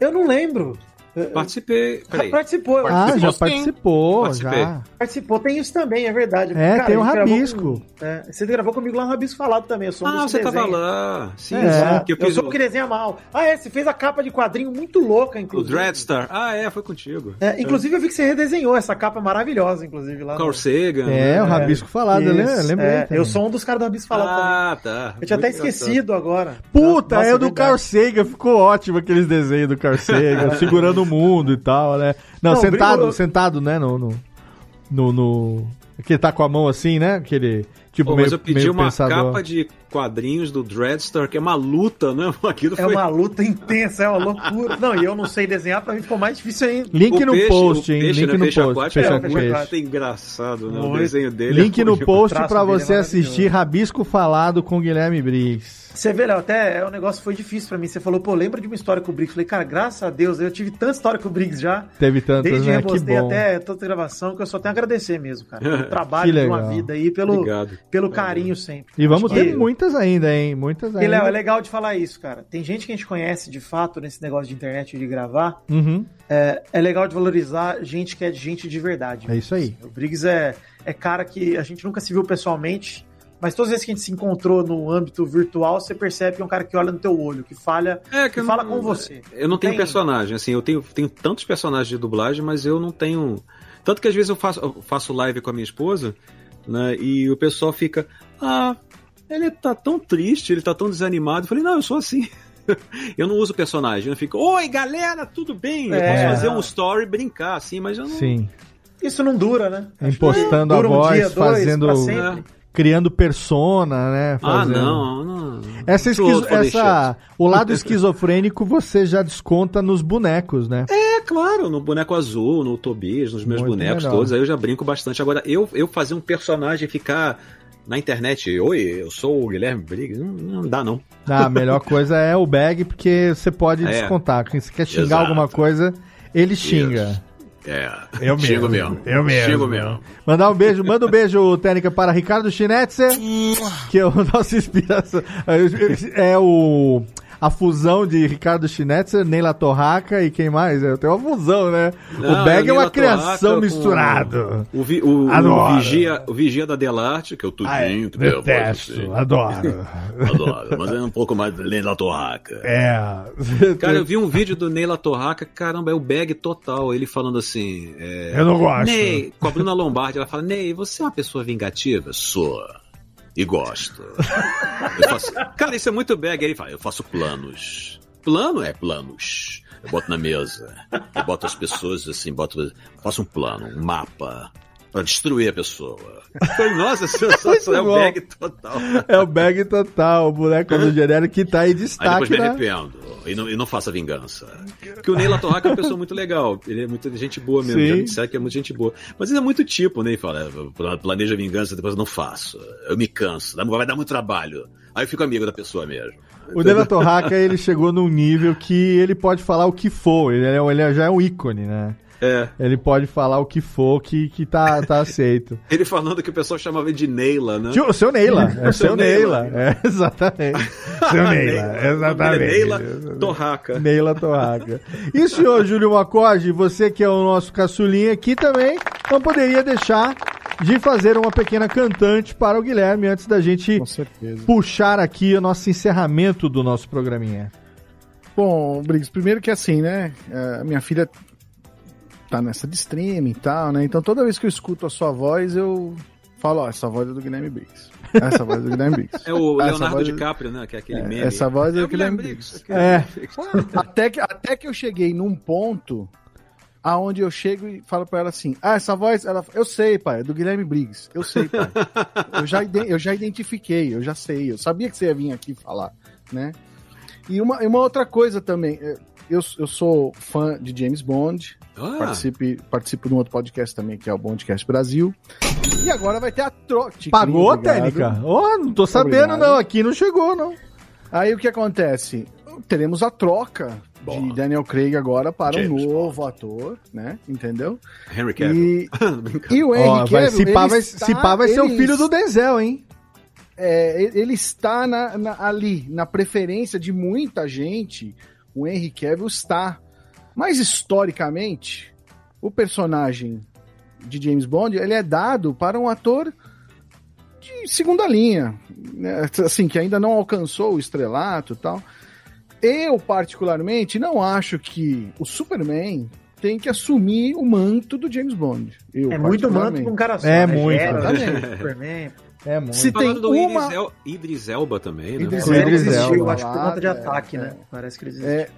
D: Eu não lembro.
G: Participei. Peraí.
D: Participou. eu
A: Ah,
D: acho.
A: já participou,
G: Participei.
A: já.
D: Participou, tem isso também, é verdade.
A: É, tem o Rabisco.
D: com- é, você gravou comigo lá no Rabisco Falado também, eu sou um
G: Ah, você tava lá. Sim,
D: É,
G: sim. Que eu
D: eu,
G: fiz
D: sou
G: o,
D: o que desenha mal. Ah, é, você fez a capa de quadrinho muito louca,
G: o
D: inclusive.
G: Dreadstar. Ah, é, foi contigo.
D: É, inclusive eu vi que você redesenhou essa capa maravilhosa, inclusive, lá. no-
G: Carl Sagan.
A: É, o
G: né?
A: Rabisco Falado, eu
D: Isso,
A: lembrei.
D: é, eu sou um dos caras do Rabisco Falado
G: Ah,
D: também.
G: tá.
D: Eu tinha até
G: Muito engraçado.
D: esquecido agora.
A: Puta,
D: Nossa,
A: é o do. Carl Sagan, ficou ótimo aqueles desenhos do Carl Sagan, (laughs) segurando o mundo e tal, né? Não,
D: Não,
A: sentado,
D: brincou-
A: sentado, né, no, no, no, no- que tá com a mão assim, né, aquele, tipo,
G: Pô,
A: meio,
G: mas eu pedi uma
A: pensador.
G: capa de quadrinhos do Dreadstar, que é uma luta, né? (laughs) Aquilo
D: É
G: foi...
D: uma luta intensa, é uma loucura. Não, e eu não sei desenhar, pra mim ficou mais difícil ainda.
A: Link
G: O
A: no
G: peixe-
A: post,
G: o
A: hein,
G: peixe,
A: link
G: né,
A: no
G: peixe
A: post,
G: aquático
A: peixe
G: é
A: aquático.
G: muito engraçado, né? O
D: Muito.
G: desenho dele.
A: Link
G: é
A: no post pra
D: é
A: você assistir Rabisco Falado com Guilherme Briggs.
D: Você vê, Léo, até é, o negócio foi difícil pra mim. Você falou, pô, lembra de uma história com o Briggs? Falei, cara, graças a Deus, eu tive tanta história com o Briggs já.
A: Teve tantas,
D: Desde
A: né, que
D: Rebostei
A: bom.
D: até toda a gravação, que eu só tenho a agradecer mesmo, cara. Pelo (laughs)
A: Que
D: trabalho de uma vida aí, pelo,
G: Obrigado.
D: pelo carinho sempre.
A: E vamos ter
D: que-
A: muitas ainda, hein, muitas
D: E,
A: ainda.
D: Léo, é legal de falar isso, cara. Tem gente que a gente conhece de fato nesse negócio de internet de gravar.
A: Uhum.
D: É, é legal de valorizar gente que é de gente de verdade.
A: É isso aí.
D: O Briggs é, é cara que a gente nunca se viu pessoalmente, mas todas as vezes que a gente se encontrou no âmbito virtual, você percebe que é um cara que olha no teu olho, que falha,
G: É,
D: que,
G: eu
D: fala
G: não-
D: com você.
G: Eu não tenho
D: Tem-
G: personagem, assim, eu tenho, tenho tantos personagens de dublagem, mas eu não tenho. Tanto que às vezes eu faço, eu faço live com a minha esposa, né? E o pessoal fica. Ah, ele tá tão triste, ele tá tão desanimado. Eu falei, não, eu sou assim. (laughs) Eu não uso personagem, eu fico, oi galera, tudo bem? Eu
D: É.
G: posso fazer um story, brincar, assim, mas eu não.
A: Sim.
D: Isso não dura, né?
A: Impostando a
D: dura um
A: voz,
D: dia, dois,
A: fazendo.
D: pra sempre.
A: Criando persona, né?
G: Ah,
A: fazendo-
G: não, não.
A: Essa, esquizo- essa o lado esquizofrênico você já desconta nos bonecos, né?
G: É, claro, no boneco azul, no Tobias, nos meus
A: Muito
G: bonecos
A: melhor.
G: todos, aí eu já brinco bastante. Agora, eu, eu fazer um personagem ficar na internet, oi, eu sou o Guilherme Briggs, não, não dá não.
A: Ah, a melhor coisa é o bag, porque você pode (laughs)
G: É.
A: descontar. Quem você quer xingar
G: Exato.
A: alguma coisa, ele xinga.
G: É,
A: Eu mesmo.
G: mesmo.
A: Eu mesmo.
G: Mesmo.
A: Mandar um beijo, manda um beijo, Técnica, para Ricardo Schnetzer, (laughs) que é o nosso inspiração. É o. A fusão de Ricardo Schnetzer, Neila Torraca e quem mais? É, Tem uma fusão, né?
G: Não,
A: o Bag é
G: Neila
A: uma criação
G: Torraca
A: misturado.
G: O, vi- o- o vigia, o vigia da Delarte, que eu tudinho,
A: Ah, é.
G: que voz
A: Detesto,
G: assim.
A: adoro. (laughs)
G: Adoro, mas é um pouco mais da Torraca.
A: É. (laughs)
G: Cara, eu vi um vídeo do Neila Torraca, caramba, é o bag total. Ele falando assim. é,
A: Eu não gosto.
G: Ney, com a Bruna Lombardi, ela fala: Ney, você é uma pessoa vingativa? Sou. E gosto. Faço- Cara, isso é muito bag. Ele fala: eu faço planos. Plano é planos. Eu boto na mesa. Eu boto as pessoas assim, boto, faço um plano, um mapa. Pra destruir a pessoa. Falei, Nossa, sensação, (laughs) é o bag total.
A: É o bag total, o boneco do genérico que tá aí em
G: Aí
A: destaque.
G: depois me
A: né?
G: arrependo. E não, e não faça vingança. Porque o Neila Torraca é uma pessoa muito legal. Ele é muito gente boa mesmo.
A: Sim.
G: Já me disseram que é muito gente boa. Mas ele é muito tipo, né? Ele fala, "É, planeja vingança, depois eu não faço. Eu me canso. Vai dar muito trabalho. Aí eu fico amigo da pessoa mesmo.
A: O Neila Torraca, ele chegou num nível que ele pode falar o que for. Ele, é, ele já é um ícone, né?
G: É.
A: Ele pode falar o que for que, que tá, tá (laughs) aceito.
G: Ele falando que o pessoal chamava ele de Neila, né?
A: Tio, O seu Neila, é o (laughs) seu
G: Seu
A: Neila.
G: Neila.
A: É, (laughs) exatamente. Seu Neila, exatamente.
G: Neila Torraca.
A: Neila Torraca. E o senhor Júlio Macode, você que é o nosso caçulinha aqui também, não poderia deixar de fazer uma pequena cantante para o Guilherme antes da gente puxar aqui o nosso encerramento do nosso programinha.
F: Bom, Briggs, primeiro que assim, né? A minha filha tá nessa de streaming e tal, né? Então toda vez que eu escuto a sua voz, eu falo, ó, essa voz é do Guilherme Briggs. Essa voz é do Guilherme Briggs. (laughs)
G: É o
F: Essa
G: Leonardo
F: voz-
G: DiCaprio, né? Que é aquele
F: É,
G: meme.
F: essa voz é
G: É
F: do
G: o
F: Guilherme
G: Guilherme
F: Briggs.
G: Briggs.
A: É. (laughs)
F: até, que, até que eu cheguei num ponto aonde eu chego e falo pra ela assim: Ah, essa voz, ela, eu sei, pai, é do Guilherme Briggs. Eu sei, pai. (laughs) eu, já, ide- eu já identifiquei, eu já sei, eu sabia que você ia vir aqui falar, né? E uma, uma outra coisa também, é, eu, eu sou fã de James Bond,
G: Ah.
F: participe, participo de um outro podcast também, que é o Bondcast Brasil. E agora vai ter a troca.
A: Pagou, Técnica? Ó, não tô sabendo, não. Aqui não chegou, não.
F: Aí o que acontece? Teremos a troca de Daniel Craig agora para um novo ator, né? Entendeu?
G: Henry Cavill.
F: E, (laughs) e o Henry
A: vai,
F: Cavill,
A: se pá, vai,
F: está-
A: se pá, vai ser o filho do Denzel, hein?
F: é, ele ele está na- na- ali, na preferência de muita gente, o Henry Cavill está. Mas historicamente, o personagem de James Bond, ele é dado para um ator de segunda linha, né? assim, que ainda não alcançou o estrelato e tal. Eu, particularmente, não acho que o Superman tem que assumir o manto do James Bond. Eu,
D: É muito manto pra um cara só.
A: É
D: né?
A: muito.
D: Geralt,
F: Exatamente.
D: Superman.
A: É muito.
F: Se tem
G: do
F: uma...
G: Idris, El- Idris Elba também, né?
F: Idris Elba
D: existiu,
F: Elba,
D: acho que por conta de ataque,
F: é.
D: né? Parece que ele existiu.
F: É,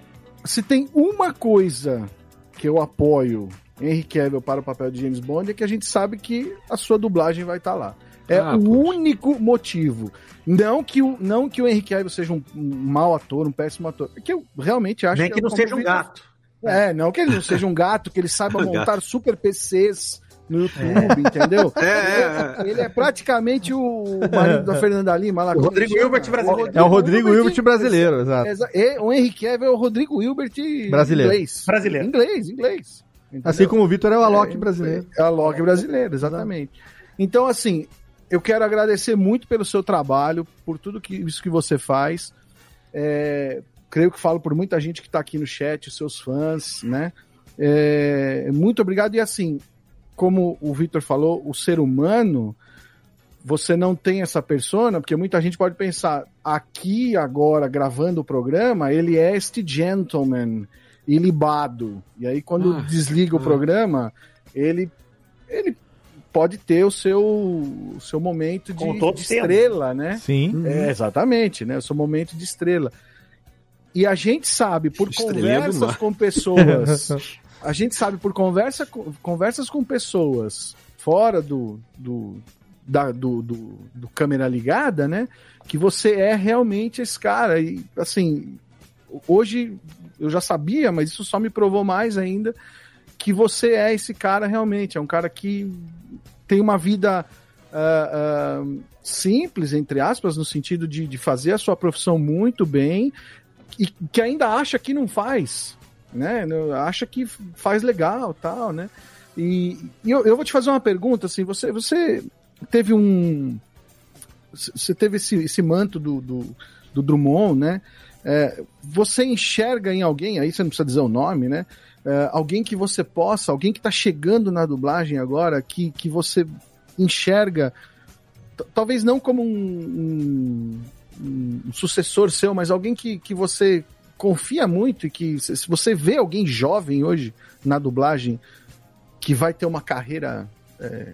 F: se tem uma coisa que eu apoio Henry Cavill para o papel de James Bond é que a gente sabe que a sua dublagem vai estar lá. É
G: Ah,
F: o
G: poxa.
F: único motivo. Não que o, não que o Henry Cavill seja um, um mau ator, um péssimo ator. É que eu realmente acho
D: Nem
F: que
D: que
F: é
D: não seja um gato.
F: É, não que ele não seja um gato, que ele saiba (laughs)
G: Gato.
F: montar super PCs no YouTube, entendeu? (laughs)
G: É, é, é.
F: Ele é praticamente o marido da Fernanda Lima lá.
D: O Rodrigo? Hilbert brasileiro.
A: É o Rodrigo Hilbert brasileiro, exato.
F: Exa- e o Henry Cavill é o Rodrigo Hilbert
A: Brasileiro.
F: inglês.
D: Brasileiro.
F: Inglês, inglês. Entendeu?
A: Assim como o Vitor é o Alok brasileiro.
F: É a Log brasileiro, exatamente. Então, assim, eu quero agradecer muito pelo seu trabalho, por tudo que, isso que você faz. É, creio que falo por muita gente que está aqui no chat, os seus fãs, né? É, muito obrigado. E assim, como o Vitor falou, o ser humano, você não tem essa persona, porque muita gente pode pensar, aqui agora, gravando o programa, ele é este gentleman ilibado. E aí, quando
G: Ah,
F: desliga o
G: ah.
F: programa, ele, ele pode ter o seu, o seu momento de, de estrela, né?
A: Sim.
F: É, exatamente, né? O seu momento de estrela. E a gente sabe, por
G: Estrelinha do
F: conversas com pessoas, (laughs) a gente sabe por conversa, conversas com pessoas fora do, do, da- do, do, do câmera ligada, né? Que você é realmente esse cara. E, assim, hoje eu já sabia, mas isso só me provou mais ainda que você é esse cara realmente. É um cara que tem uma vida ah, ah, simples, entre aspas, no sentido de, de fazer a sua profissão muito bem e que ainda acha que não faz, né? Acha que faz legal, tal, né? E, e eu, eu vou te fazer uma pergunta, assim, você, você teve um... Você teve esse, esse manto do, do, do Drummond, né? É, você enxerga em alguém, aí você não precisa dizer o nome, né? É, alguém que você possa, alguém que está chegando na dublagem agora, que, que você enxerga, talvez não como um, um- um sucessor seu, mas alguém que, que você confia muito e que, se você vê alguém jovem hoje na dublagem que vai ter uma carreira é,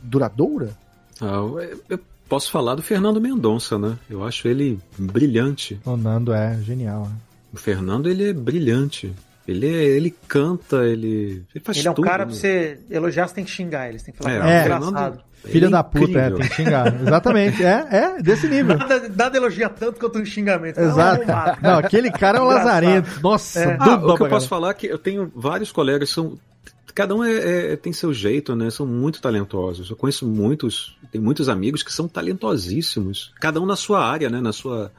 F: duradoura?
G: Ah, eu- eu posso falar do Fernando Mendonça, né? Eu acho ele brilhante.
A: O Nando é genial. né?
G: O Fernando, ele é brilhante. Ele, é- ele canta, ele, ele faz
D: Ele é um
G: tudo,
D: cara
G: né?
D: pra você elogiar, você tem que xingar ele. Você tem que falar,
G: É,
D: é,
G: o
D: engraçado.
G: Fernando-
A: Filha
G: ele
A: da
G: é
A: puta, é, tem que xingar. Exatamente. É, é, desse nível.
D: Nada, nada elogia tanto quanto um xingamento.
A: Exato.
D: Não.
A: Não, aquele cara é um lazarento. Nossa,
D: É.
G: Ah, o que eu posso falar é que eu tenho vários colegas são. Cada um é- é- tem seu jeito, né? São muito talentosos. Eu conheço muitos, tem muitos amigos que são talentosíssimos. Cada um na sua área, né? Na sua.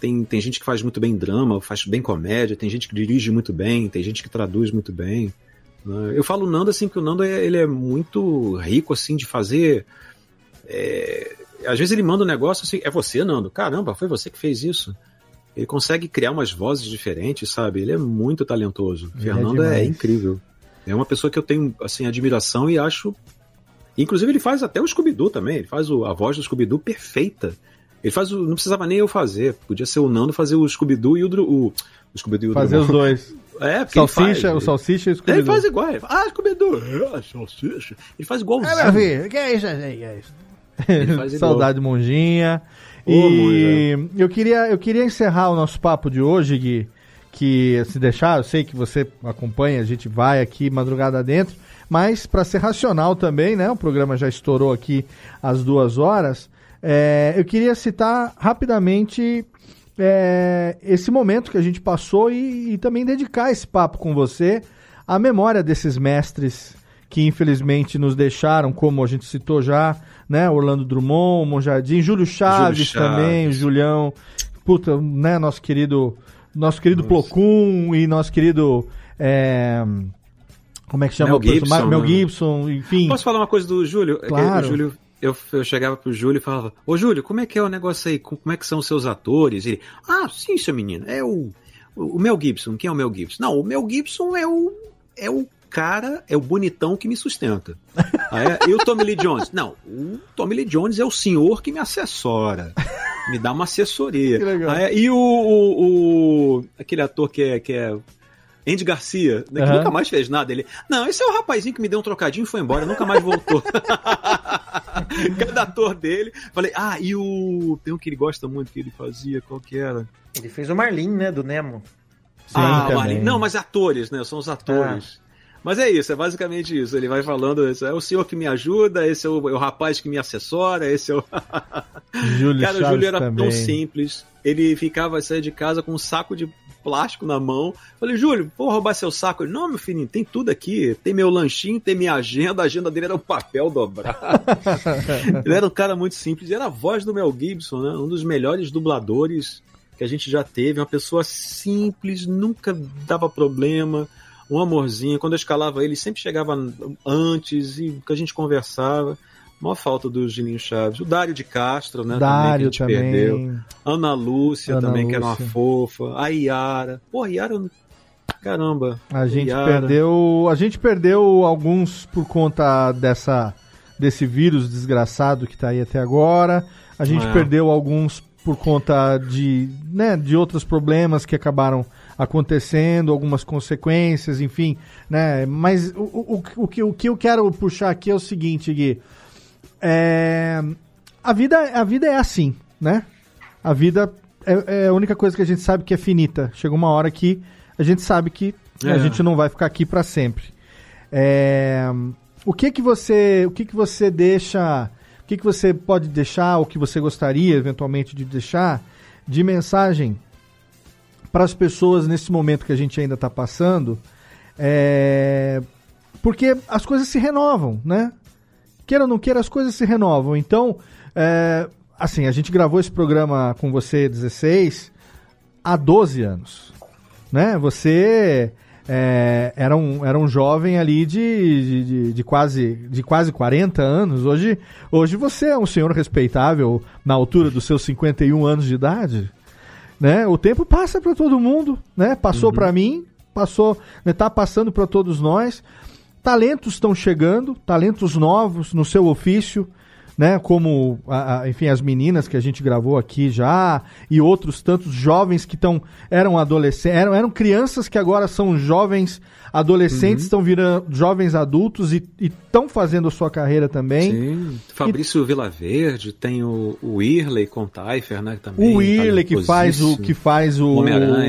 G: Tem, tem gente que faz muito bem drama, faz bem comédia, tem gente que dirige muito bem, tem gente que traduz muito bem. Né? Eu falo o Nando assim, porque o Nando é, ele é muito rico assim de fazer. é, às vezes ele manda um negócio assim, é você, Nando? Caramba, foi você que fez isso. Ele consegue criar umas vozes diferentes, sabe? Ele é muito talentoso.
A: Ele é
G: Fernando é,
A: demais.
G: incrível. É uma pessoa que eu tenho assim admiração e acho. Inclusive ele faz até o Scooby-Doo também. Ele faz o- a voz do Scooby-Doo perfeita. Ele faz o, não precisava nem eu fazer. Podia ser o Nando fazer o Scooby-Doo e o, o, o Scooby-Doo e o
A: Fazer os
G: Drummond.
A: dois. (laughs)
G: É, porque
A: Salsicha,
G: faz.
A: o salsicha e o
G: Ele faz igual. Ele faz, ah, Scooby-Doo. Ah, salsicha. Ele faz igualzinho.
A: É, meu filho, que é isso é isso?
G: Ele faz (laughs) igual.
A: Saudade Monjinha.
G: Ô,
A: e eu queria, eu queria encerrar o nosso papo de hoje, Gui, que se deixar, eu sei que você acompanha, a gente vai aqui madrugada dentro, mas para ser racional também, né? O programa já estourou aqui às duas horas. é, eu queria citar rapidamente é, esse momento que a gente passou e, e também dedicar esse papo com você à memória desses mestres que infelizmente nos deixaram, como a gente citou já, né? Orlando Drummond, Monjardim, Júlio Chaves,
G: Chaves.
A: também, o Julião, puta, né? Nosso querido, nosso querido Plocum e nosso querido é, como é que chama?
G: Mel Gibson,
A: Mel
G: né?
A: Gibson, enfim.
G: Posso falar uma coisa do Júlio? É
A: Claro.
G: O Júlio eu, eu chegava pro Júlio e falava: Ô Júlio, como é que é o negócio aí? Como é que são os seus atores? Ele, ah, sim, seu menino, é o, o Mel Gibson. Quem é o Mel Gibson? Não, o Mel Gibson é o, é o cara, é o bonitão que me sustenta. (laughs) É? E o Tommy Lee Jones? Não, o Tommy Lee Jones é o senhor que me assessora. Me dá uma assessoria.
A: Que legal.
G: É? E o, o, o- aquele ator que é, que é Andy Garcia, né, que nunca mais fez nada. Ele, não, esse é o rapazinho que me deu um trocadinho e foi embora, nunca mais voltou. (laughs) Cada ator dele. Falei, ah, e o. Tem um que ele gosta muito que ele fazia, qual que era?
D: Ele fez o Marlin, né, do Nemo.
G: ah,
A: também.
G: Marlene. Não, mas atores, né? São os atores. Mas é isso, é basicamente isso. Ele vai falando, esse é o senhor que me ajuda, esse é o, é o rapaz que me assessora, esse é o. (laughs)
A: Júlio
G: Cara, o
A: Chaves
G: Júlio era
A: também.
G: tão simples. Ele ficava sair de casa com um saco de plástico na mão. Falei, Júlio, vou roubar seu saco. Ele, não, meu filhinho, tem tudo aqui. Tem meu lanchinho, tem minha agenda. A agenda dele era um papel dobrado. (laughs) Ele era um cara muito simples. Era a voz do Mel Gibson, né? Um dos melhores dubladores que a gente já teve. Uma pessoa simples, nunca dava problema. Um amorzinho. Quando eu escalava ele, sempre chegava antes e que a gente conversava. Maior falta do Gilinho Chaves. O Dário de Castro, né?
A: Dário
G: também,
A: também.
G: perdeu. Ana Lúcia
A: Ana
G: também, que era uma
A: Lúcia.
G: fofa. A Yara. Pô, a Yara. Caramba.
A: A gente
G: Yara.
A: perdeu, a gente perdeu alguns por conta dessa desse vírus desgraçado que tá aí até agora. A gente
G: É.
A: perdeu alguns por conta de, né, de outros problemas que acabaram acontecendo, algumas consequências, enfim, né? Mas o, o, o, que, o que eu quero puxar aqui é o seguinte, Gui. É, a vida, a vida é assim, né? A vida é, é a única coisa que a gente sabe que é finita. Chega uma hora que a gente sabe que a
G: É.
A: gente não vai ficar aqui para sempre. É, o que que você, o que que você deixa, o que que você pode deixar, o que você gostaria eventualmente de deixar de mensagem para as pessoas nesse momento que a gente ainda está passando? É, porque as coisas se renovam, né? Queira ou não queira, as coisas se renovam. Então, é, assim, a gente gravou esse programa com você, 16, há 12 anos. Né? Você é, era, um, era um jovem ali de, de, de- quase, de quase 40 anos. Hoje, hoje você é um senhor respeitável na altura dos seus 51 anos de idade. Né? O tempo passa para todo mundo, né? Passou para mim, passou, né? tá passando para todos nós. Talentos estão chegando, talentos novos no seu ofício, né? Como, a- a- enfim, as meninas que a gente gravou aqui já e outros tantos jovens que estão eram adolescentes, eram, eram crianças que agora são jovens adolescentes, estão virando jovens adultos e estão fazendo a sua carreira também.
G: Sim. Fabrício Vilaverde, tem o, o Irley Contaifer, né? Também,
A: O Irley que faz o que faz o,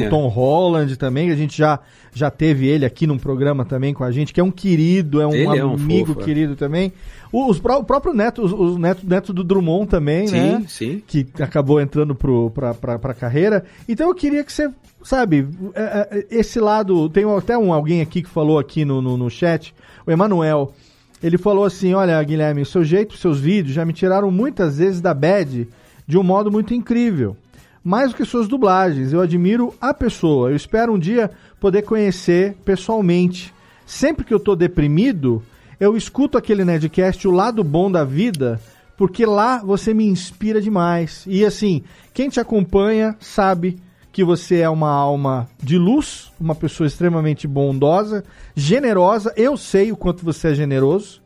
A: o Tom Holland também, a gente já já teve ele aqui num programa também com a gente, que é um querido, é um
G: Ele é um
A: amigo
G: fofo, é.
A: querido também. O, os o próprio neto, os, os neto, neto do Drummond também,
G: Sim,
A: né?
G: sim.
A: Que acabou entrando pro, pra, pra, pra carreira. Então eu queria que você, sabe, é, é, esse lado. Tem até um alguém aqui que falou aqui no, no, no chat, o Emanuel. Ele falou assim: Olha, Guilherme, o seu jeito, os seus vídeos já me tiraram muitas vezes da bad de um modo muito incrível. Mais do que suas dublagens, eu admiro a pessoa. Eu espero um dia poder conhecer pessoalmente. Sempre que eu tô deprimido, eu escuto aquele Nerdcast, o lado bom da vida, porque lá você me inspira demais. E assim, quem te acompanha sabe que você é uma alma de luz, uma pessoa extremamente bondosa, generosa. Eu sei o quanto você é generoso,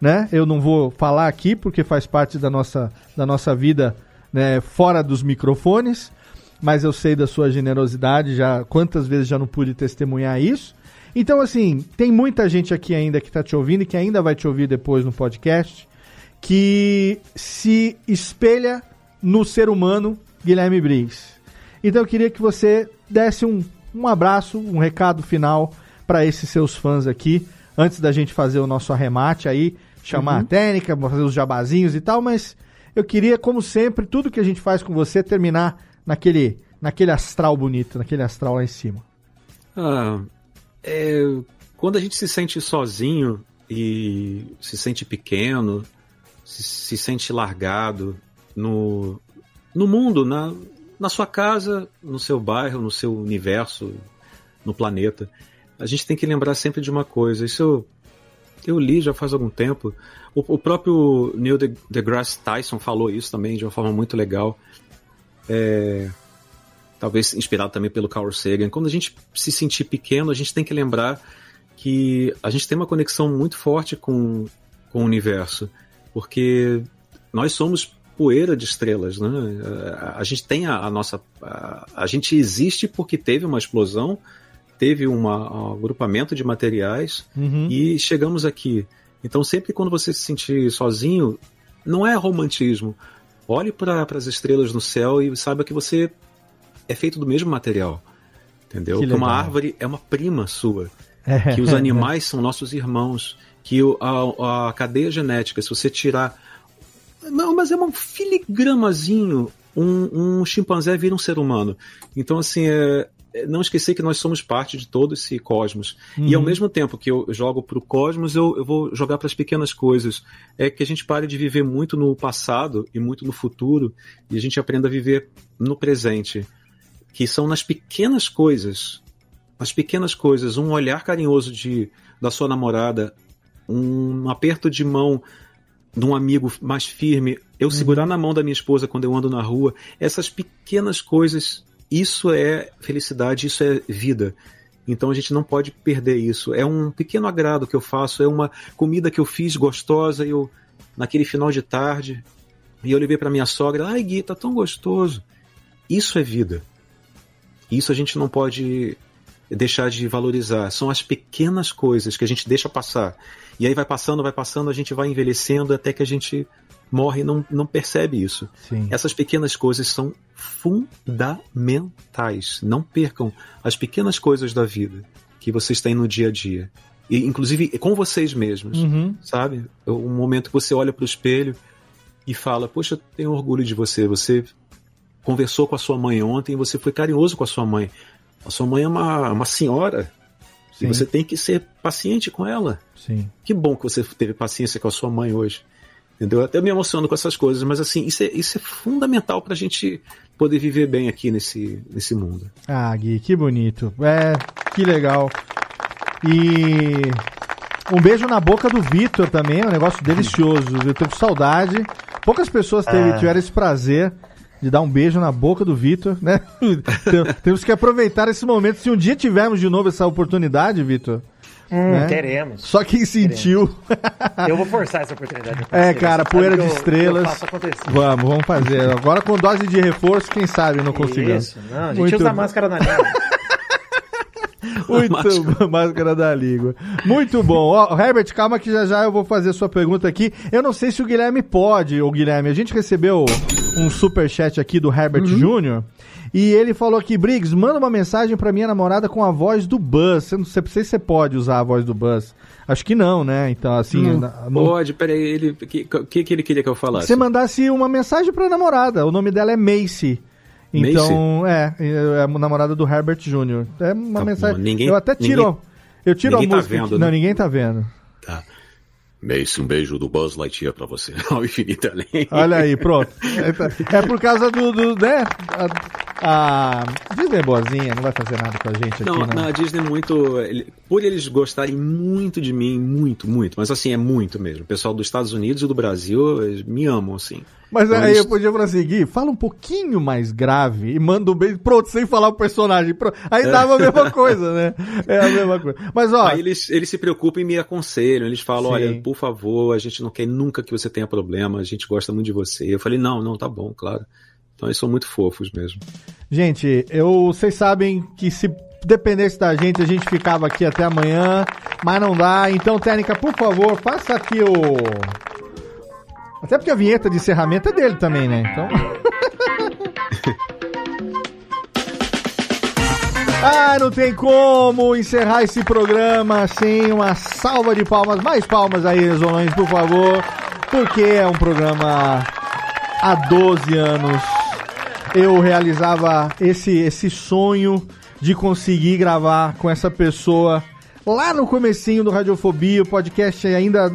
A: né? Eu não vou falar aqui porque faz parte da nossa, da nossa vida né, fora dos microfones, mas eu sei da sua generosidade, já quantas vezes já não pude testemunhar isso. Então, assim, tem muita gente aqui ainda que está te ouvindo e que ainda vai te ouvir depois no podcast, que se espelha no ser humano Guilherme Briggs. Então eu queria que você desse um, um abraço, um recado final para esses seus fãs aqui, antes da gente fazer o nosso arremate aí, chamar
F: Uhum.
A: a técnica, fazer os jabazinhos e tal, mas eu queria, como sempre, tudo que a gente faz com você terminar naquele, naquele astral bonito, naquele astral lá em cima.
G: Ah, é, quando a gente se sente sozinho e se sente pequeno, se, se sente largado no, no mundo, na, na sua casa, no seu bairro, no seu universo, no planeta, a gente tem que lembrar sempre de uma coisa. Isso eu, eu li já faz algum tempo. O, o próprio Neil de- deGrasse Tyson falou isso também de uma forma muito legal. É, talvez inspirado também pelo Carl Sagan. Quando a gente se sentir pequeno, a gente tem que lembrar que a gente tem uma conexão muito forte com, com o universo, porque nós somos poeira de estrelas, né? A, a gente tem a, a nossa, a, a gente existe porque teve uma explosão, teve uma, um agrupamento de materiais
A: Uhum.
G: e chegamos aqui. Então sempre quando você se sentir sozinho, não é romantismo. Olhe para as estrelas no céu e saiba que você é feito do mesmo material. Entendeu?
A: Que
G: Que, uma árvore é uma prima sua.
A: É.
G: Que os (laughs) animais são nossos irmãos. Que a, a cadeia genética, se você tirar. Não, mas é um filigramazinho. Um, um chimpanzé vira um ser humano. Então, assim, é não esquecer que nós somos parte de todo esse cosmos. E ao
A: Uhum.
G: mesmo tempo que eu jogo pro cosmos, eu, eu vou jogar para as pequenas coisas. É que a gente pare de viver muito no passado e muito no futuro e a gente aprenda a viver no presente. Que são nas pequenas coisas. Nas pequenas coisas. Um olhar carinhoso de, da sua namorada, um aperto de mão de um amigo mais firme, eu segurar na mão da minha esposa quando eu ando na rua, essas pequenas coisas, isso é felicidade, isso é vida. Então a gente não pode perder isso. É um pequeno agrado que eu faço, é uma comida que eu fiz gostosa, e eu naquele final de tarde, e eu levei para minha sogra, ai Gui, tá tão gostoso. Isso é vida. Isso a gente não pode deixar de valorizar. São as pequenas coisas que a gente deixa passar. E aí vai passando, vai passando, a gente vai envelhecendo até que a gente morre e não, não percebe isso.
A: Sim.
G: Essas pequenas coisas são fundamentais. Não percam as pequenas coisas da vida que vocês têm no dia a dia. E, inclusive com vocês mesmos,
A: Uhum.
G: sabe? Um momento que você olha para o espelho e fala: Poxa, eu tenho orgulho de você. Você conversou com a sua mãe ontem você foi carinhoso com a sua mãe. A sua mãe é uma, uma senhora.
A: Sim.
G: E você tem que ser paciente com ela.
A: Sim.
G: Que bom que você teve paciência com a sua mãe hoje. Entendeu? Eu Até me emociono com essas coisas, mas assim, isso é, isso é fundamental pra gente poder viver bem aqui nesse, nesse mundo.
A: Ah, Gui, que bonito. É, que legal. E um beijo na boca do Vitor também, é um negócio delicioso. Eu com saudade. Poucas pessoas teve-
D: Ah.
A: tiveram esse prazer de dar um beijo na boca do Vitor, né? (laughs) Tem- Temos que aproveitar esse momento. Se um dia tivermos de novo essa oportunidade, Vitor.
D: Hum,
A: né?
D: teremos.
A: Só quem sentiu.
D: Eu vou forçar essa oportunidade.
A: É, cara, poeira de
D: eu-
A: estrelas. Vamos, vamos fazer. Agora com dose de reforço, quem sabe não consigamos.
D: Isso, não, a gente
A: Muito
D: usa
A: bom.
D: máscara na língua. (laughs) (laughs)
A: Muito máscara da língua. Muito bom. Ó, Herbert, calma que já já eu vou fazer a sua pergunta aqui. Eu não sei se o Guilherme pode, ô Guilherme. A gente recebeu um superchat aqui do Herbert Júnior. E ele falou aqui, Briggs, manda uma mensagem pra minha namorada com a voz do Buzz. Eu não sei se você pode usar a voz do Buzz. Acho que não, né? Então, assim.
G: Não
A: na- no-
G: Pode, peraí, ele. O que, que, que ele queria que eu falasse?
A: você mandasse uma mensagem pra namorada. O nome dela é Macy. Então, é, é a namorada do Herbert Jr. É uma
G: Tá
A: mensagem.
G: bom, ninguém-
A: eu até tiro.
G: ninguém-
A: eu tiro a
G: tá
A: música.
G: vendo,
A: aqui.
G: né?
A: Não, ninguém tá vendo.
H: Tá. Mace, um beijo do Buzz Lightyear pra você. (laughs) Ao infinito além.
A: Olha aí, pronto. É, tá- é por causa do, do né? A, a Disney é boazinha, não vai fazer nada com a gente aqui,
G: Não,
A: né?
G: na Disney é muito. Por eles gostarem muito de mim, muito, muito, mas assim, é muito mesmo. O pessoal dos Estados Unidos e do Brasil eles me amam, assim.
A: Mas
G: Então,
A: aí
G: eles-
A: eu podia falar assim, Gui, fala um pouquinho mais grave e manda um beijo, pronto, sem falar o personagem. Pronto. Aí
G: É.
A: dava a mesma coisa, né? É a mesma coisa. Mas ó,
G: Aí eles, eles se preocupam e me aconselham. Eles falam:
A: Sim.
G: olha, por favor, a gente não quer nunca que você tenha problema, a gente gosta muito de você. Eu falei: não, não, tá bom, claro. Então eles são muito fofos mesmo.
A: Gente, eu, vocês sabem que se dependesse da gente, a gente ficava aqui até amanhã, mas não dá. Então, Técnica, por favor, faça aqui o. Até porque a vinheta de encerramento é dele também, né? Então. (laughs) Ah, não tem como encerrar esse programa sem uma salva de palmas. Mais palmas aí, Resolões, por favor. Porque é um programa há 12 anos. Eu realizava esse, esse sonho de conseguir gravar com essa pessoa lá no comecinho do Radiofobia, o podcast ainda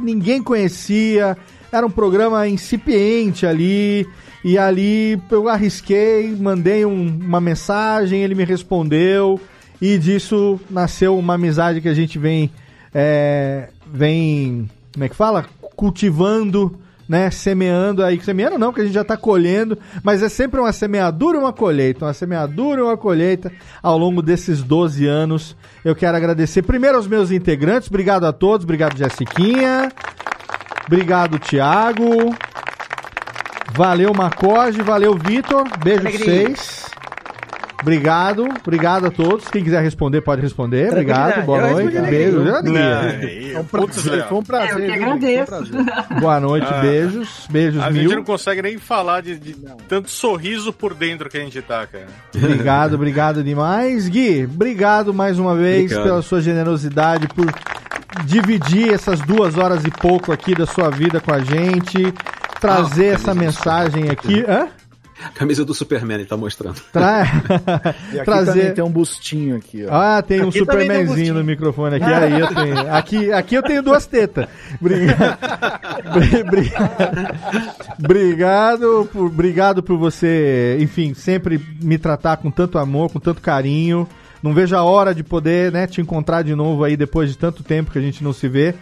A: ninguém conhecia, era um programa incipiente ali, e ali eu arrisquei, mandei um- uma mensagem, ele me respondeu, e disso nasceu uma amizade que a gente vem, é, vem, como é que fala? Cultivando, né? Semeando aí, semeando não, porque a gente já tá colhendo, mas é sempre uma semeadura e uma colheita, uma semeadura e uma colheita ao longo desses 12 anos. Eu quero agradecer primeiro aos meus integrantes, obrigado a todos, obrigado Jessiquinha, obrigado Thiago, valeu Macoge, valeu Vitor, beijo
D: Alegria.
A: vocês. Obrigado, obrigado a todos. Quem quiser responder, pode responder. Obrigado, boa noite, beijo.
E: Não,
F: Foi um prazer, um prazer.
C: Eu que agradeço.
F: Um.
A: Boa noite,
E: Ah.
A: beijos, beijos
E: A
A: mil.
E: gente não consegue nem falar de, de tanto sorriso por dentro que a gente tá, cara.
A: Obrigado, (laughs) obrigado demais. Gui, obrigado mais uma vez
G: Obrigado.
A: pela sua generosidade, por dividir essas duas horas e pouco aqui da sua vida com a gente, trazer
G: Ah,
A: essa mensagem aqui. Hã? (laughs)
G: Camisa do Superman, ele tá mostrando.
A: Tra... (laughs) (laughs)
F: E aqui também
A: trazer.
F: tem um bustinho aqui, ó.
A: Ah, tem um
D: Aqui um
A: Supermanzinho
D: gostinho.
A: no microfone aqui. Aí eu tenho. Aqui, aqui eu tenho duas tetas. Obrigado. Bri- bri- Obrigado por, obrigado por você, enfim, sempre me tratar com tanto amor, com tanto carinho. Não vejo a hora de poder, né, te encontrar de novo aí depois de tanto tempo que a gente não se vê.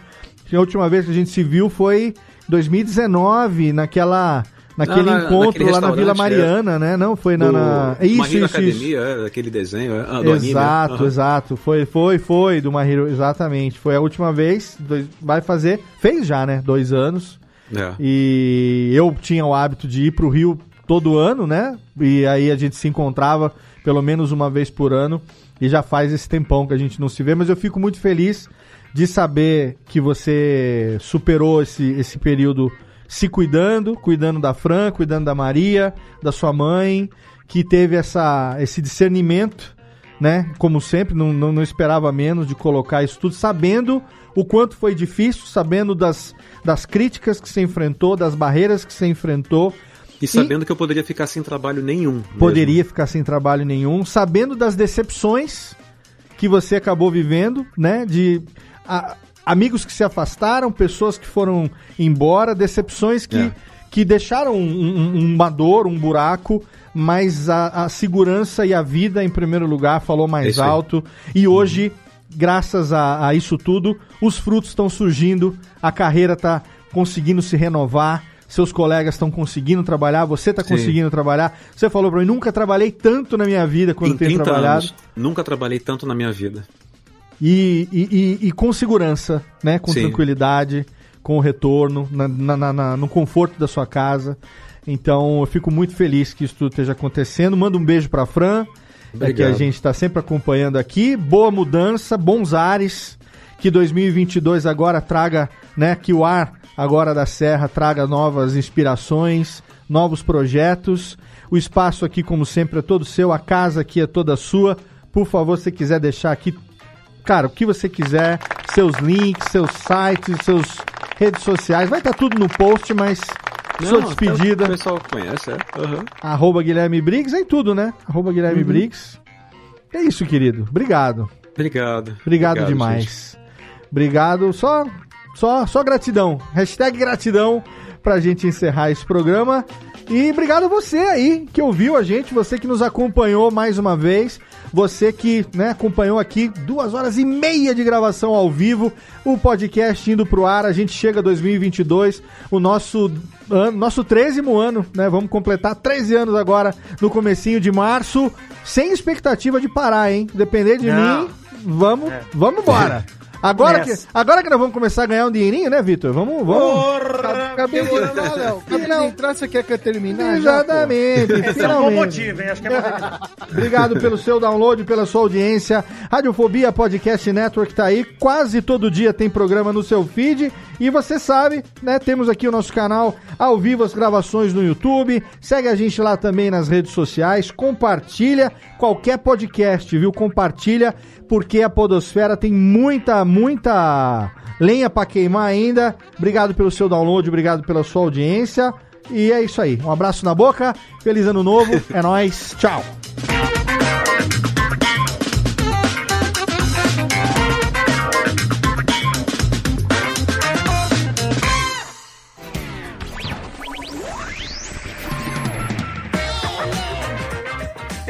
A: A última vez que a gente se viu foi 2019, naquela naquele
G: na-
A: encontro lá na Vila
G: é.
A: Mariana, né? Não, foi na,
G: Do
A: na...
G: My
A: Isso, isso, isso.
G: Academia, é, aquele desenho, é, ah, do anime.
A: Exato,
G: Aham.
A: exato. Foi, foi, foi do Mahiro, exatamente. Foi a última vez. dois- vai fazer, fez já, né? Dois anos.
G: É.
A: E eu tinha o hábito de ir pro Rio todo ano, né? E aí a gente se encontrava pelo menos uma vez por ano. E já faz esse tempão que a gente não se vê, mas eu fico muito feliz de saber que você superou esse, esse período se cuidando, cuidando da Fran, cuidando da Maria, da sua mãe, que teve essa, esse discernimento, né? Como sempre, não, não, não esperava menos de colocar isso tudo, sabendo o quanto foi difícil, sabendo das, das críticas que se enfrentou, das barreiras que se enfrentou.
G: E sabendo que eu poderia ficar sem trabalho nenhum.
A: Poderia ficar sem trabalho nenhum, sabendo das decepções que você acabou vivendo, né? De a- amigos que se afastaram, pessoas que foram embora, decepções que,
G: É.
A: que deixaram um- um- uma dor, um buraco, mas a, a segurança e a vida em primeiro lugar falou mais
G: aí.
A: alto. E hoje, graças a, a isso tudo, os frutos estão surgindo, a carreira está conseguindo se renovar. Seus colegas estão conseguindo trabalhar, você está conseguindo trabalhar. Você falou pra mim, nunca trabalhei tanto na minha vida quando
G: Em
A: tenho
G: 30
A: trabalhado.
G: anos, nunca trabalhei tanto na minha vida.
A: E, e, e- e com segurança, né? Com
G: Sim.
A: tranquilidade, com o retorno, na, na- na- no conforto da sua casa. Então eu fico muito feliz que isso tudo esteja acontecendo. Manda um beijo pra Fran, é que a gente está sempre acompanhando aqui. Boa mudança, bons ares. Que 2022 agora traga, né? Que o ar agora da Serra traga novas inspirações, novos projetos. O espaço aqui, como sempre, é todo seu. A casa aqui é toda sua. Por favor, se quiser deixar aqui cara, o que você quiser, seus links, seus sites, seus redes sociais, vai estar tudo no post, mas sua
G: Não,
A: despedida,
G: até O pessoal conhece, é. Aham.
A: arroba Guilherme Briggs, é em tudo, né? Arroba Guilherme
G: Uhum.
A: Briggs. É isso, querido. Obrigado.
G: Obrigado.
A: Obrigado,
G: gente.
A: demais. Obrigado. Só, só, só gratidão. Hashtag gratidão pra gente encerrar esse programa. E obrigado a você aí que ouviu a gente, você que nos acompanhou mais uma vez, você que né, acompanhou aqui duas horas e meia de gravação ao vivo, o podcast indo pro ar, a gente chega a 2022, o nosso ano, nosso 13 ano, né? Vamos completar 13 anos agora no comecinho de março, sem expectativa de parar, hein? Depender de
D: Não.
A: mim, vamos, vamos embora. (laughs) Agora que, agora que nós vamos começar a ganhar um dinheirinho, né, Vitor? Vamos, vamos.
F: Acabei de entrar, Léo. Acabei de entrar, você quer que eu termine?
A: Exatamente.
D: Esse é um bom motivo, hein? Acho que é (laughs)
A: Obrigado pelo seu download, pela sua audiência. Radiofobia Podcast Network tá aí. Quase todo dia tem programa no seu feed. E você sabe, né? Temos aqui o nosso canal ao vivo as gravações no YouTube. Segue a gente lá também nas redes sociais. Compartilha qualquer podcast, viu? Compartilha, porque a Podosfera tem muita, muita lenha pra queimar ainda. Obrigado pelo seu download, obrigado pela sua audiência. E é isso aí. Um abraço na boca. Feliz ano novo. É nóis. Tchau.